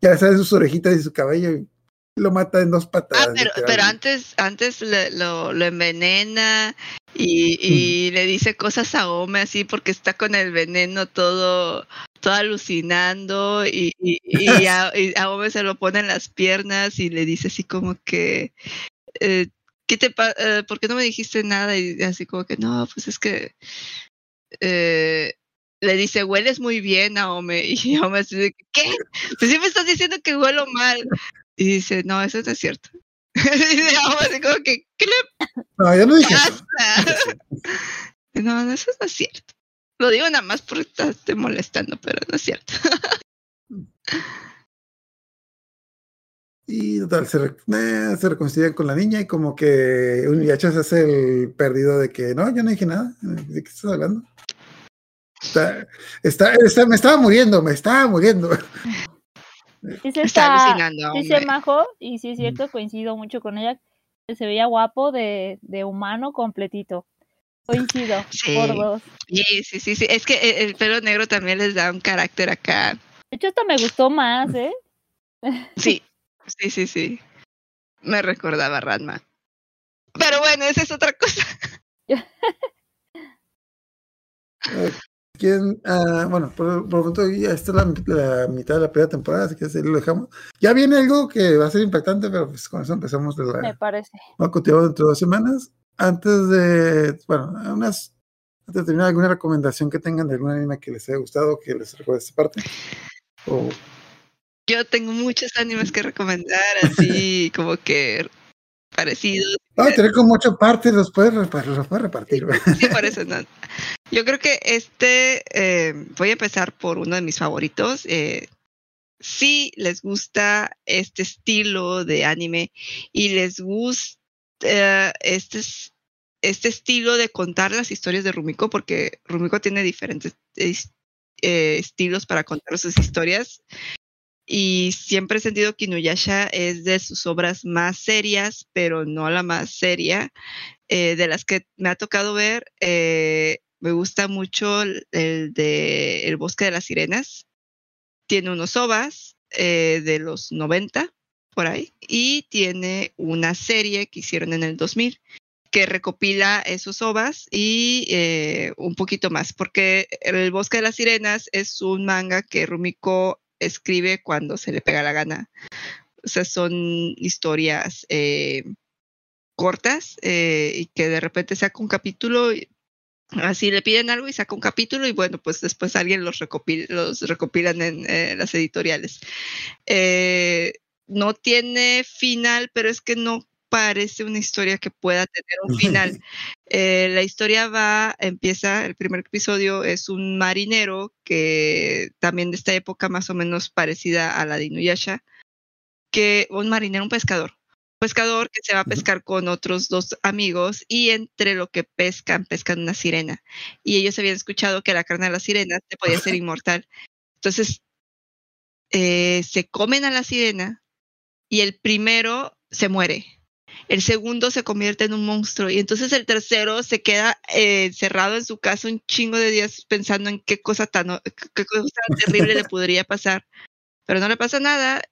ya sabe sus orejitas y su cabello y lo mata en dos patadas. Ah, pero, antes, antes le- lo, lo envenena y, y le dice cosas a Ome así porque está con el veneno todo, todo alucinando y, y, y a, y a Ome se lo pone en las piernas y le dice así como que eh, ¿qué te eh, ¿por qué no me dijiste nada? Y así como que no, pues es que eh, le dice, hueles muy bien a Ome. Y Ome así de, ¿qué? Pues sí me estás diciendo que huelo mal. Y dice, no, eso no es cierto. y Ome así como que, ¿qué le No, dije eso. no, no, eso no es cierto. Lo digo nada más por estarte molestando, pero no es cierto. Y total, se, re- eh, se reconcilian con la niña y como que Uniyacha se hace el perdido de que no, yo no dije nada. ¿De qué estás hablando? Está, está, está- me estaba muriendo, me estaba muriendo. Sí se Está está, alucinando, sí se majó y sí es cierto, coincido mucho con ella, que se veía guapo de, de humano completito. Coincido, Sí. por dos. Sí, sí, sí, sí. Es que el, el pelo negro también les da un carácter acá. De hecho, hasta me gustó más, ¿eh? Sí, sí, sí, sí. Me recordaba a Ranma. Pero bueno, esa es otra cosa. ¿Quién? Ah, bueno, por, por lo tanto, ya esta es la, la mitad de la primera temporada, así que así lo dejamos. Ya viene algo que va a ser impactante, pero pues con eso empezamos de la, Me parece. Va a continuar dentro de dos semanas. Antes de, bueno, unas, antes de terminar, alguna recomendación que tengan de algún anime que les haya gustado, que les recuerde esta parte. O, Yo tengo muchos animes que recomendar, así como que parecidos. ah, tener como ocho partes, los puedes, repa- los puedes repartir. Sí, por eso no. Yo creo que este, eh, voy a empezar por uno de mis favoritos. Eh, si les gusta este estilo de anime y les gusta eh, este, es- este estilo de contar las historias de Rumiko, porque Rumiko tiene diferentes es- eh, estilos para contar sus historias. Y siempre he sentido que Inuyasha es de sus obras más serias, pero no la más seria eh, de las que me ha tocado ver, eh, me gusta mucho el, de El Bosque de las Sirenas. Tiene unos ovas eh, de los 90, por ahí, y tiene una serie que hicieron en el 2000 que recopila esos ovas y un poquito más, porque El Bosque de las Sirenas es un manga que Rumiko escribe cuando se le pega la gana. O sea, son historias eh, cortas eh, y que de repente saca un capítulo, y así le piden algo y saca un capítulo y bueno, pues después alguien los, recopila, los recopilan en eh, las editoriales. No tiene final, pero es que no parece una historia que pueda tener un final. Eh, la historia va, empieza, el primer episodio es un marinero que también de esta época más o menos parecida a la de Inuyasha, que un marinero, un pescador, pescador que se va a pescar con otros dos amigos y entre lo que pescan, pescan una sirena. Y ellos habían escuchado que la carne de la sirena te podía hacer inmortal. Entonces, eh, se comen a la sirena y el primero se muere. El segundo se convierte en un monstruo y entonces el tercero se queda eh, encerrado en su casa un chingo de días pensando en qué cosa tan, qué cosa tan terrible le podría pasar. Pero no le pasa nada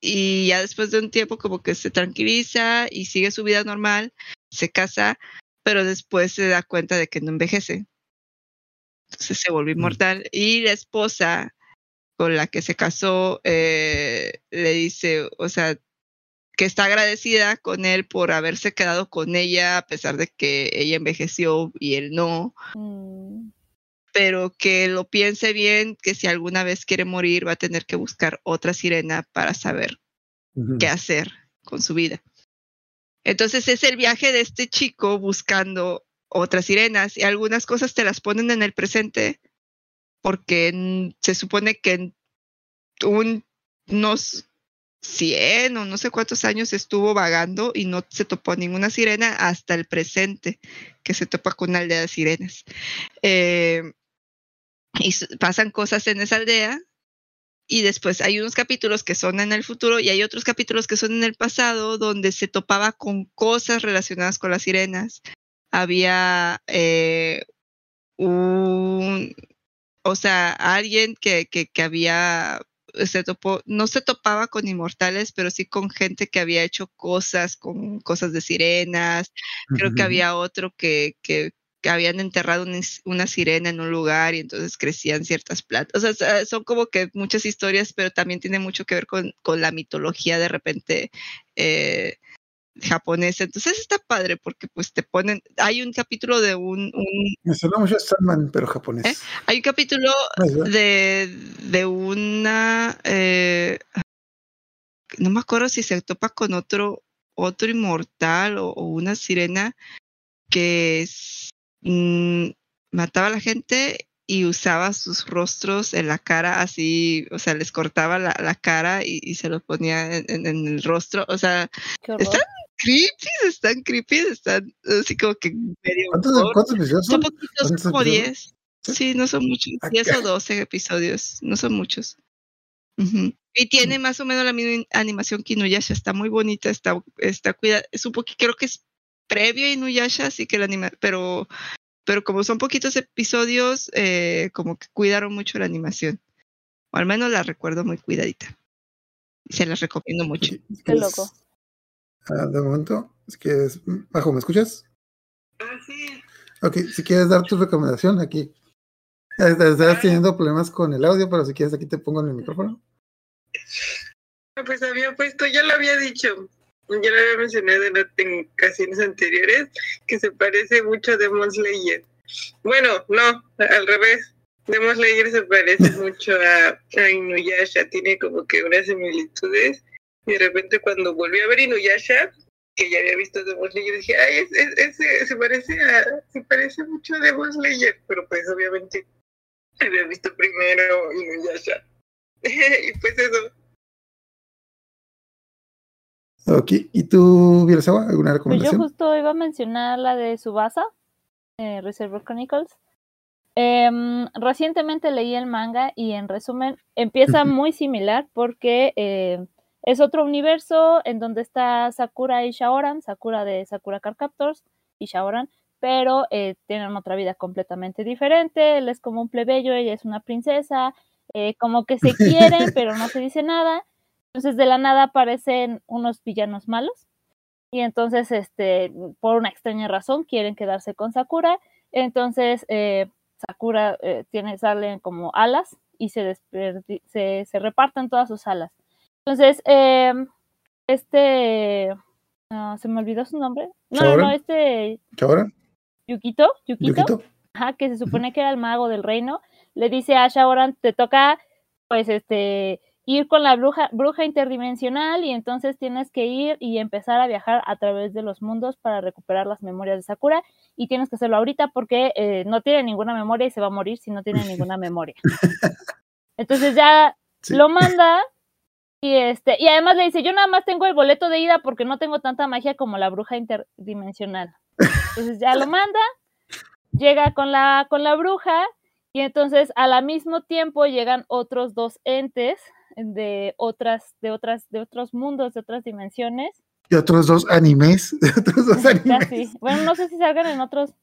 y ya después de un tiempo como que se tranquiliza y sigue su vida normal, se casa, pero después se da cuenta de que no envejece. Entonces se volvió inmortal y la esposa con la que se casó eh, le dice, o sea, que está agradecida con él por haberse quedado con ella a pesar de que ella envejeció y él no, Mm, pero que lo piense bien, que si alguna vez quiere morir va a tener que buscar otra sirena para saber qué hacer con su vida. Entonces es el viaje de este chico buscando otras sirenas y algunas cosas te las ponen en el presente porque se supone que un, unos 100 o no sé cuántos años estuvo vagando y no se topó ninguna sirena hasta el presente que se topa con una aldea de sirenas. Eh, y pasan cosas en esa aldea y después hay unos capítulos que son en el futuro y hay otros capítulos que son en el pasado donde se topaba con cosas relacionadas con las sirenas. Había eh, un, o sea, alguien que, que había, se topó, no se topaba con inmortales, pero sí con gente que había hecho cosas, con cosas de sirenas. Creo que había otro que, que, que habían enterrado una, sirena en un lugar y entonces crecían ciertas plantas. O sea, son como que muchas historias, pero también tiene mucho que ver con, con la mitología de repente eh, japonesa. Entonces está padre porque pues te ponen, hay un capítulo de un, un Me suena mucho a Sandman, pero japonés. ¿Eh? hay un capítulo ¿Es verdad? de, de una eh, no me acuerdo si se topa con otro otro inmortal o, o una sirena que es, mm, mataba a la gente y usaba sus rostros en la cara así, o sea, les cortaba la, la cara y, y se los ponía en, en- en el rostro, o sea, están creepy, están creepy, están así como que medio... ¿Cuántos, cuántos episodios Son son? poquitos, son ¿Cuántos como episodios? 10. Sí, no son muchos. Ah, 10 ¿qué? o 12 episodios, no son muchos. Y tiene más o menos la misma animación que Inuyasha, está muy bonita, está, está cuidada, es un poquito, creo que es previo a Inuyasha, así que la anima, pero, pero como son poquitos episodios, eh, como que cuidaron mucho la animación. O al menos la recuerdo muy cuidadita. Y se las recomiendo mucho. Qué loco. Ah, de momento, si quieres, Bajo, ¿me escuchas? Ah, sí. Ok, si quieres dar tu recomendación aquí. Eh, Estás teniendo problemas con el audio, pero si quieres aquí te pongo en el micrófono. Ah, Pues había puesto, ya lo había dicho, ya lo había mencionado en, en ocasiones anteriores, que se parece mucho a Demon Slayer. Bueno, no, al revés. Demon Slayer se parece mucho a, a Inuyasha, tiene como que unas similitudes. Y de repente cuando volví a ver Inuyasha, que ya había visto Demon Slayer, dije, ay, es, es- ese se parece a, se parece mucho a Demon Slayer, pero pues obviamente había visto primero Inuyasha. y pues eso. Ok, ¿y tú, Villasewa, alguna Pues yo recomendación? justo iba a mencionar la de Subasa, eh, Reservoir Chronicles. Em, recientemente leí el manga y en resumen empieza muy similar porque eh, es otro universo en donde está Sakura y Shaoran, Sakura de Sakura Card Captors y Shaoran, pero eh, tienen otra vida completamente diferente. Él es como un plebeyo, ella es una princesa, eh, como que se quieren, pero no se dice nada. Entonces de la nada aparecen unos villanos malos y entonces este por una extraña razón quieren quedarse con Sakura entonces eh, Sakura eh, tiene salen como alas y se, se se reparten todas sus alas entonces eh, este se me olvidó su nombre no no, no ¿Shaoran? este ¿Ahora? Yukito Yukito, ¿Yukito? Ajá, que se supone que era el mago del reino, le dice a Shaoran, te toca, pues, este, ir con la bruja, bruja interdimensional y entonces tienes que ir y empezar a viajar a través de los mundos para recuperar las memorias de Sakura y tienes que hacerlo ahorita porque eh, no tiene ninguna memoria y se va a morir si no tiene ninguna memoria. Entonces ya Sí. lo manda y este y además le dice, yo nada más tengo el boleto de ida porque no tengo tanta magia como la bruja interdimensional. Entonces ya lo manda, llega con la, con la bruja y entonces al mismo tiempo llegan otros dos entes de otras, de otras, de otros mundos, de otras dimensiones. Y otros dos animes. de otros dos animes. Bueno, no sé si salgan en otros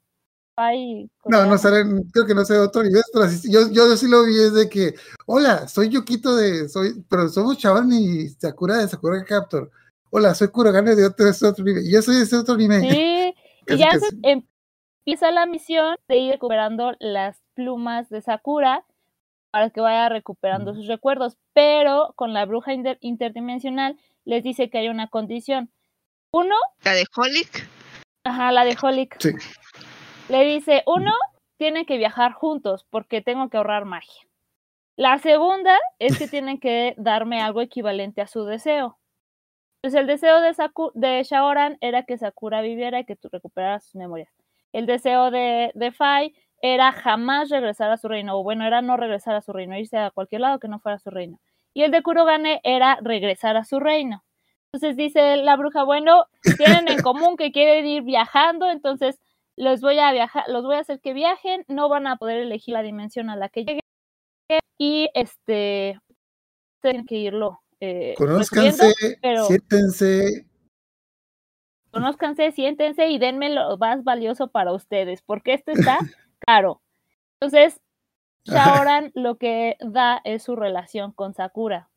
No, no salen, creo que no sé de otro nivel, pero yo, yo sí lo vi, es de que, hola, soy Yukito de, soy, pero somos Chaban y Sakura de Sakura Captor. Hola, soy Kurogane de otro, nivel. Yo soy de ese otro nivel. Sí, y ya se empieza la misión de ir recuperando las plumas de Sakura para que vaya recuperando sus recuerdos, pero con la bruja inter- interdimensional les dice que hay una condición. Uno, La de Holic, ajá, la de Holic, Sí. Le dice, uno, tienen que viajar juntos porque tengo que ahorrar magia. La segunda es que tienen que darme algo equivalente a su deseo. Pues el deseo de, Saku- de Shaoran era que Sakura viviera y que tú recuperaras sus memorias. El deseo de, de Fai era jamás regresar a su reino, o bueno, era no regresar a su reino, irse a cualquier lado que no fuera su reino. Y el de Kurogane era regresar a su reino. Entonces dice la bruja, bueno, tienen en común que quieren ir viajando, entonces los voy a viajar, los voy a hacer que viajen, no van a poder elegir la dimensión a la que lleguen y este tienen que irlo eh, Conózcanse, pero siéntense. conózcanse, siéntense y denme lo más valioso para ustedes, porque esto está caro. Entonces, Shaoran lo que da es su relación con Sakura.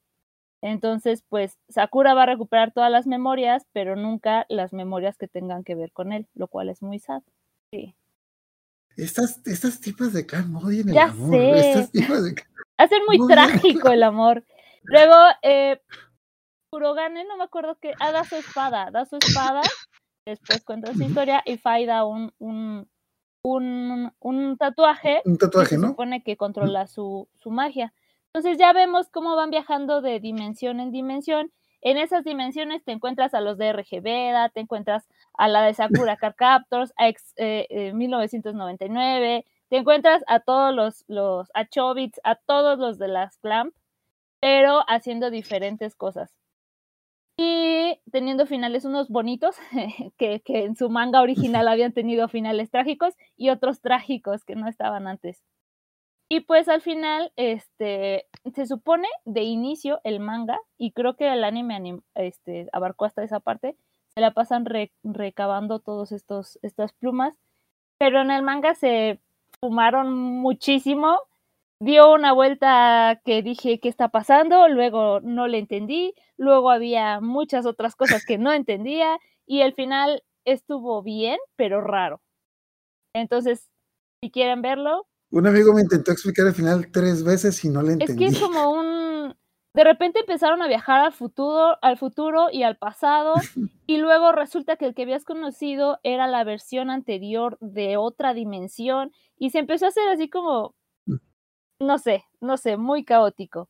Entonces, pues Sakura va a recuperar todas las memorias, pero nunca las memorias que tengan que ver con él, lo cual es muy sad. Sí. Estas, estas tipas de Clan odian el Ya amor. sé. Estas tipas de Hacen muy trágico el amor. Luego, eh, Kurogane, no me acuerdo que. Ah, da su espada, da su espada. Después cuenta su historia y Fai da un, un, un, un tatuaje un que tatuaje, se ¿no? supone que controla su, su magia. Entonces ya vemos cómo van viajando de dimensión en dimensión. En esas dimensiones te encuentras a los de RG Veda, te encuentras a la de Sakura Card Captors, a ex, eh, eh, 1999, te encuentras a todos los, los a Chobits, a todos los de las Clamp, pero haciendo diferentes cosas. Y teniendo finales unos bonitos, que, que en su manga original habían tenido finales trágicos, y otros trágicos que no estaban antes. Y pues al final, este, se supone de inicio el manga, y creo que el anime anim- este, abarcó hasta esa parte, se la pasan re- recabando todos estos, estas plumas, pero en el manga se fumaron muchísimo, dio una vuelta que dije qué está pasando, luego no le entendí, luego había muchas otras cosas que no entendía, y el final estuvo bien, pero raro. Entonces, si quieren verlo, Un amigo me intentó explicar el final tres veces y no le es entendí. que es como un... De repente empezaron a viajar al futuro, al futuro y al pasado, y luego resulta que el que habías conocido era la versión anterior de otra dimensión, y se empezó a hacer así como, no sé, no sé, muy caótico.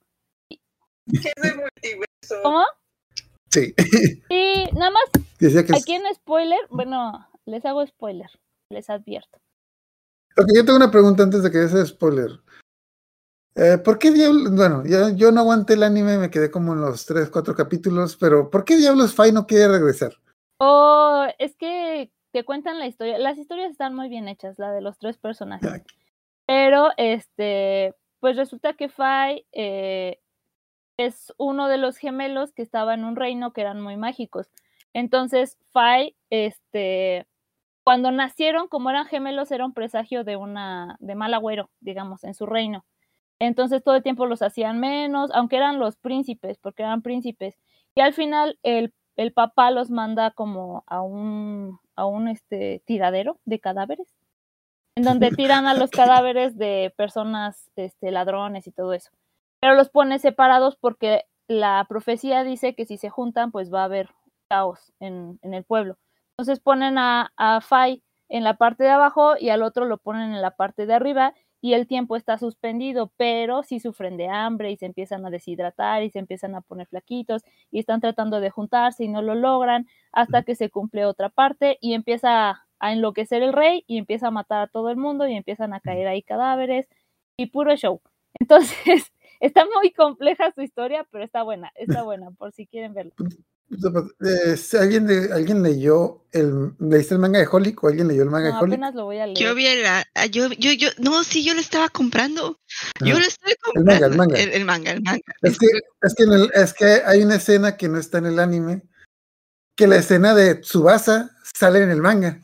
¿Qué es el multiverso? ¿Cómo? Sí. Y nada más, Decía que es- aquí en spoiler, bueno, les hago spoiler, les advierto. Ok, yo tengo una pregunta antes de que ese spoiler. Eh, ¿Por qué diablos? Bueno, yo, yo no aguanté el anime, me quedé como en los 3, 4 capítulos, pero ¿por qué diablos Fai no quiere regresar? Oh, es que te cuentan la historia. Las historias están muy bien hechas, la de los tres personajes. Ya. Pero, este, pues resulta que Fai eh, es uno de los gemelos que estaba en un reino que eran muy mágicos. Entonces, Fai, este, cuando nacieron, como eran gemelos, era un presagio de una, de mal agüero, digamos, en su reino. Entonces todo el tiempo los hacían menos, aunque eran los príncipes, porque eran príncipes. Y al final el, el papá los manda como a un, a un este, tiradero de cadáveres, en donde tiran a los cadáveres de personas este, ladrones y todo eso. Pero los pone separados porque la profecía dice que si se juntan, pues va a haber caos en, en el pueblo. Entonces ponen a, a Fai en la parte de abajo y al otro lo ponen en la parte de arriba y el tiempo está suspendido, pero sí sufren de hambre y se empiezan a deshidratar y se empiezan a poner flaquitos y están tratando de juntarse y no lo logran hasta que se cumple otra parte y empieza a enloquecer el rey y empieza a matar a todo el mundo y empiezan a caer ahí cadáveres y puro show. Entonces, está muy compleja su historia, pero está buena, está buena por si quieren verlo. Eh, si ¿alguien, ¿Alguien leyó el, leíste el manga de Holic o alguien leyó el manga No, de Holic? apenas lo voy a leer. Yo vi la, ah, yo, yo, yo, no, sí, yo lo estaba comprando. Yo lo estoy El manga, comprando. el manga. El, el manga, el manga. Es que, es, que en el- es que hay una escena que no está en el anime, que la escena de Tsubasa sale en el manga,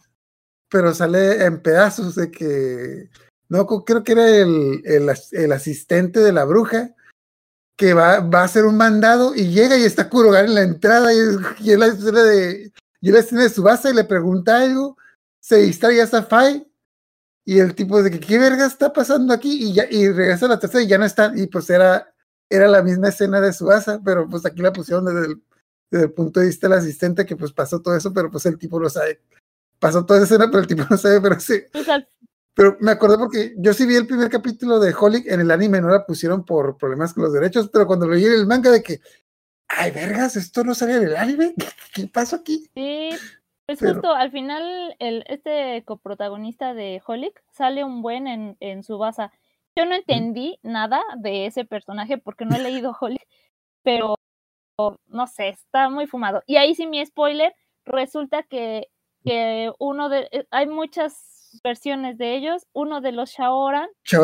pero sale en pedazos de que, no, creo que era el, el asistente de la bruja, que va, va a hacer un mandado y llega y está Kurogar en la entrada y, es la escena de, y la escena de Tsubasa y le pregunta algo, se distrae y ya está Fai, y el tipo de que, ¿qué verga está pasando aquí? Y, ya, y regresa a la tercera y ya no está, y pues era era la misma escena de Suasa, pero pues aquí la pusieron desde el, punto de vista del asistente que pues pasó todo eso, pero pues el tipo lo sabe. Pasó toda esa escena, pero el tipo no sabe, pero sí. Pero me acordé porque yo sí vi el primer capítulo de Holic en el anime, no la pusieron por problemas con los derechos, pero cuando leí en el manga de que, ay, vergas, esto no salía en el anime, ¿qué, pasó aquí? Sí, pues Pero- justo al final el, este coprotagonista de Holic sale un buen en, en su base. Yo no entendí nada de ese personaje porque no he leído Holic, pero no sé, está muy fumado. Y ahí sí mi spoiler, resulta que, que uno de, eh, hay muchas versiones de ellos, uno de los Shaoran, sin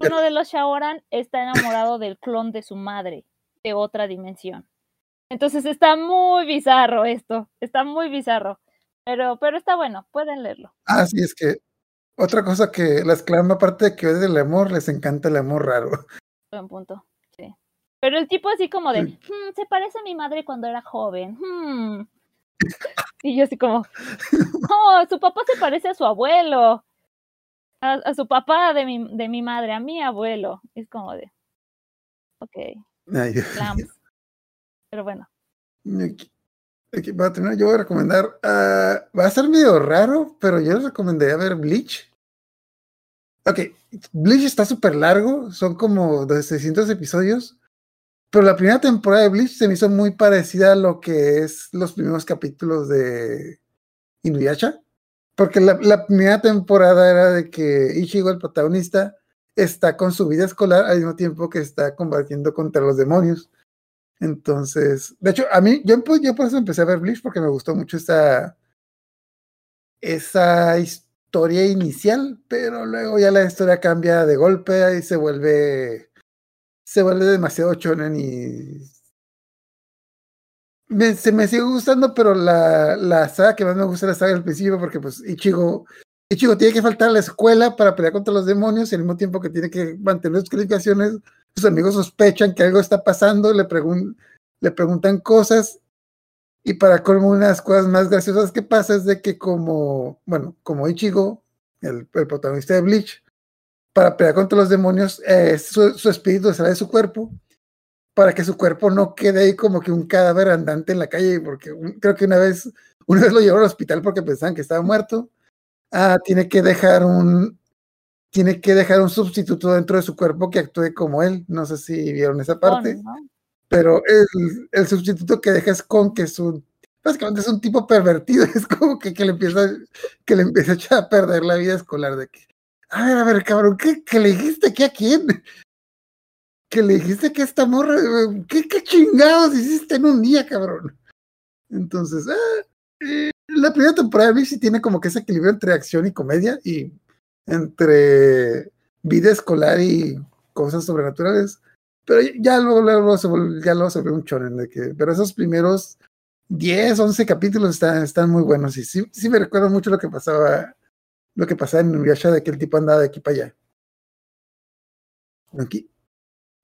uno de los Shaoran está enamorado del clon de su madre, de otra dimensión. Entonces está muy bizarro esto, está muy bizarro. Pero, pero está bueno, pueden leerlo. Ah, sí, es que otra cosa que las clama, aparte de que odian el amor, les encanta el amor raro. Buen punto. Sí. Pero el tipo así como de. "Hmm, se parece a mi madre cuando era joven. hmm". Y yo así como, oh, su papá se parece a su abuelo. A, a su papá de mi, de mi madre, a mi abuelo. Es como de, ok, Ay. Pero bueno, Aquí, aquí va a terminar, yo voy a recomendar. ah, va a ser medio raro, pero yo les recomendaría ver Bleach. Ok, Bleach está súper largo, son como de 600 episodios. Pero la primera temporada de Bleach se me hizo muy parecida a lo que es los primeros capítulos de Inuyasha. porque la, primera temporada era de que Ichigo, el protagonista, está con su vida escolar al mismo tiempo que está combatiendo contra los demonios. Entonces, de hecho, a mí, yo, pues, yo por eso empecé a ver Bleach porque me gustó mucho esa, esa historia inicial, pero luego ya la historia cambia de golpe y se vuelve, se vuelve demasiado chonen y me- se me sigue gustando, pero la, la saga que más me gusta es la saga del principio porque pues Ichigo, Ichigo tiene que faltar a la escuela para pelear contra los demonios y al mismo tiempo que tiene que mantener sus calificaciones, sus amigos sospechan que algo está pasando, le, pregun- le preguntan cosas y para colmo una de las cosas más graciosas que pasa es de que como, bueno, como Ichigo, el, el protagonista de Bleach, para pelear contra los demonios, eh, su, su espíritu sale de su cuerpo para que su cuerpo no quede ahí como que un cadáver andante en la calle, porque un- creo que una vez, una vez lo llevaron al hospital porque pensaban que estaba muerto. Ah, tiene que dejar un, tiene que dejar un sustituto dentro de su cuerpo que actúe como él. No sé si vieron esa parte, pero el, el sustituto que deja es con que es un, básicamente es un tipo pervertido, es como que, que le empieza, que le empieza a echar a perder la vida escolar de que, a ver, a ver, cabrón, ¿qué, qué le dijiste que a quién? que le dijiste que esta morra, ¿qué, qué chingados hiciste en un día, cabrón? Entonces, eh, la primera temporada de sí tiene como que ese equilibrio entre acción y comedia y entre vida escolar y cosas sobrenaturales. Pero ya luego, luego se vol- ya luego se volvió un shonen de que, pero esos primeros 10, 11 capítulos están, están muy buenos y sí, sí me recuerdo mucho lo que pasaba, lo que pasaba en Inuyasha de que el tipo andaba de aquí para allá. Aquí.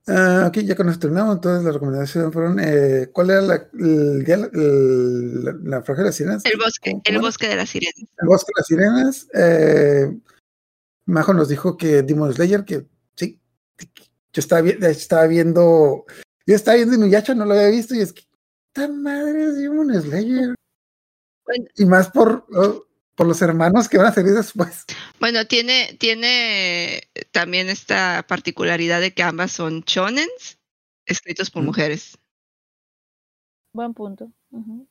Ah, ok, ya con esto terminamos. Entonces, las recomendaciones fueron: eh, ¿cuál era la, el, la, el- la, la franja de las sirenas? El bosque, ¿Cómo- el bosque de las sirenas. El bosque de las sirenas. Eh, Majo nos dijo que Demon Slayer, que sí. Yo estaba, vi- estaba viendo. Yo estaba viendo Inuyasha, no lo había visto, y es que. ¡Esta madre es Demon Slayer! Bueno. Y más por, oh, por los hermanos que van a salir después. Bueno, tiene, tiene también esta particularidad de que ambas son shonens escritos por Mm. mujeres. Buen punto. Ujú.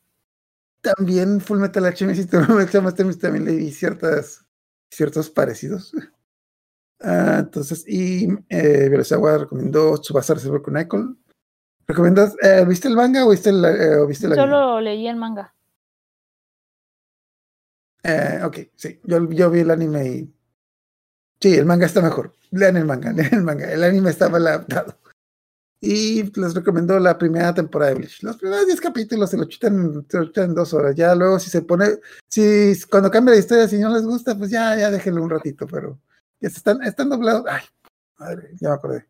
También Full Metal Alchemist y Metal también le vi ciertas, ciertos parecidos. Ah, entonces, y eh, Velosawa recomendó Tsubasa Reservoir con Icon. ¿Recomiendas, eh, viste el manga o viste el, eh, o viste el anime? Solo leí el manga. Eh, ok, sí, yo, vi el anime y... Sí, el manga está mejor. Lean el manga, lean el manga. El anime está mal adaptado. Y les recomiendo la primera temporada de Bleach. Los primeros 10 capítulos se lo chutan, en dos horas. Ya luego si se pone, si cuando cambia la historia, si no les gusta, pues ya, ya déjenlo un ratito, pero están, están doblados. Ay, madre, ya me acordé.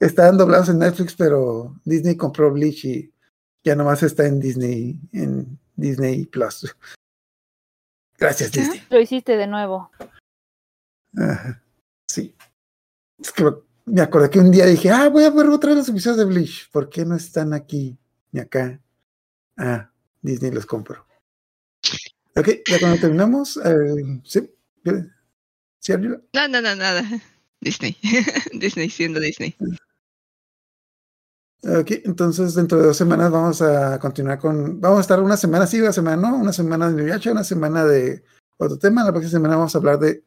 Están doblados en Netflix, pero Disney compró Bleach y ya nomás está en Disney, en Disney Plus. Gracias. Disney. Lo hiciste de nuevo. Ajá, sí. Es que me acordé que un día dije, ah, voy a ver otra vez los episodios de Bleach. ¿Por qué no están aquí ni acá? Ah, Disney los compró. Ok, ya cuando terminamos, eh, sí, sí, Ariela? No, no, no, nada. Disney. Disney siendo Disney. Ok, entonces dentro de dos semanas vamos a continuar con, vamos a estar una semana sí, una semana no, una semana de Inuyasha, una semana de otro tema. La próxima semana vamos a hablar de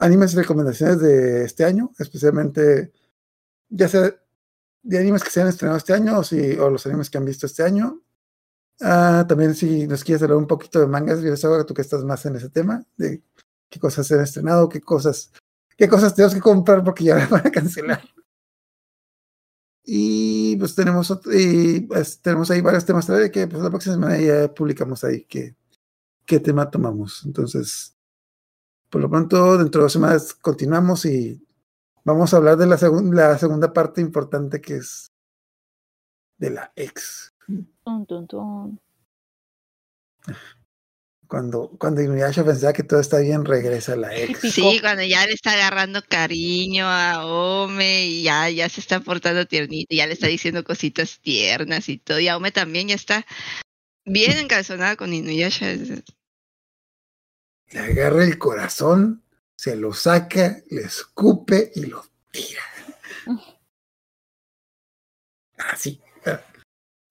animes y recomendaciones de este año, especialmente ya sea de animes que se han estrenado este año o, si, o los animes que han visto este año. Ah, también si nos quieres hablar un poquito de mangas, yo sé tú que estás más en ese tema, de qué cosas se han estrenado, qué cosas, qué cosas tenemos que comprar porque ya van a cancelar. Y pues tenemos, otro- y, pues, tenemos ahí varios temas todavía que pues la próxima semana ya publicamos ahí qué, qué tema tomamos. Entonces, por lo pronto, dentro de dos semanas continuamos y vamos a hablar de la, segun- la segunda parte importante que es de la ex. Tun, tun, tun. Cuando, cuando Inuyasha pensaba que todo está bien, regresa la ex. Sí, cuando ya le está agarrando cariño a Ome y ya, ya se está portando tiernito, ya le está diciendo cositas tiernas y todo. Y a Ome también ya está bien encalzonada con Inuyasha. Le agarra el corazón, se lo saca, le escupe y lo tira. Así.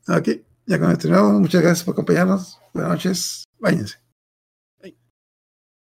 Ok, ya con esto terminamos. Muchas gracias por acompañarnos. Buenas noches. Váyanse.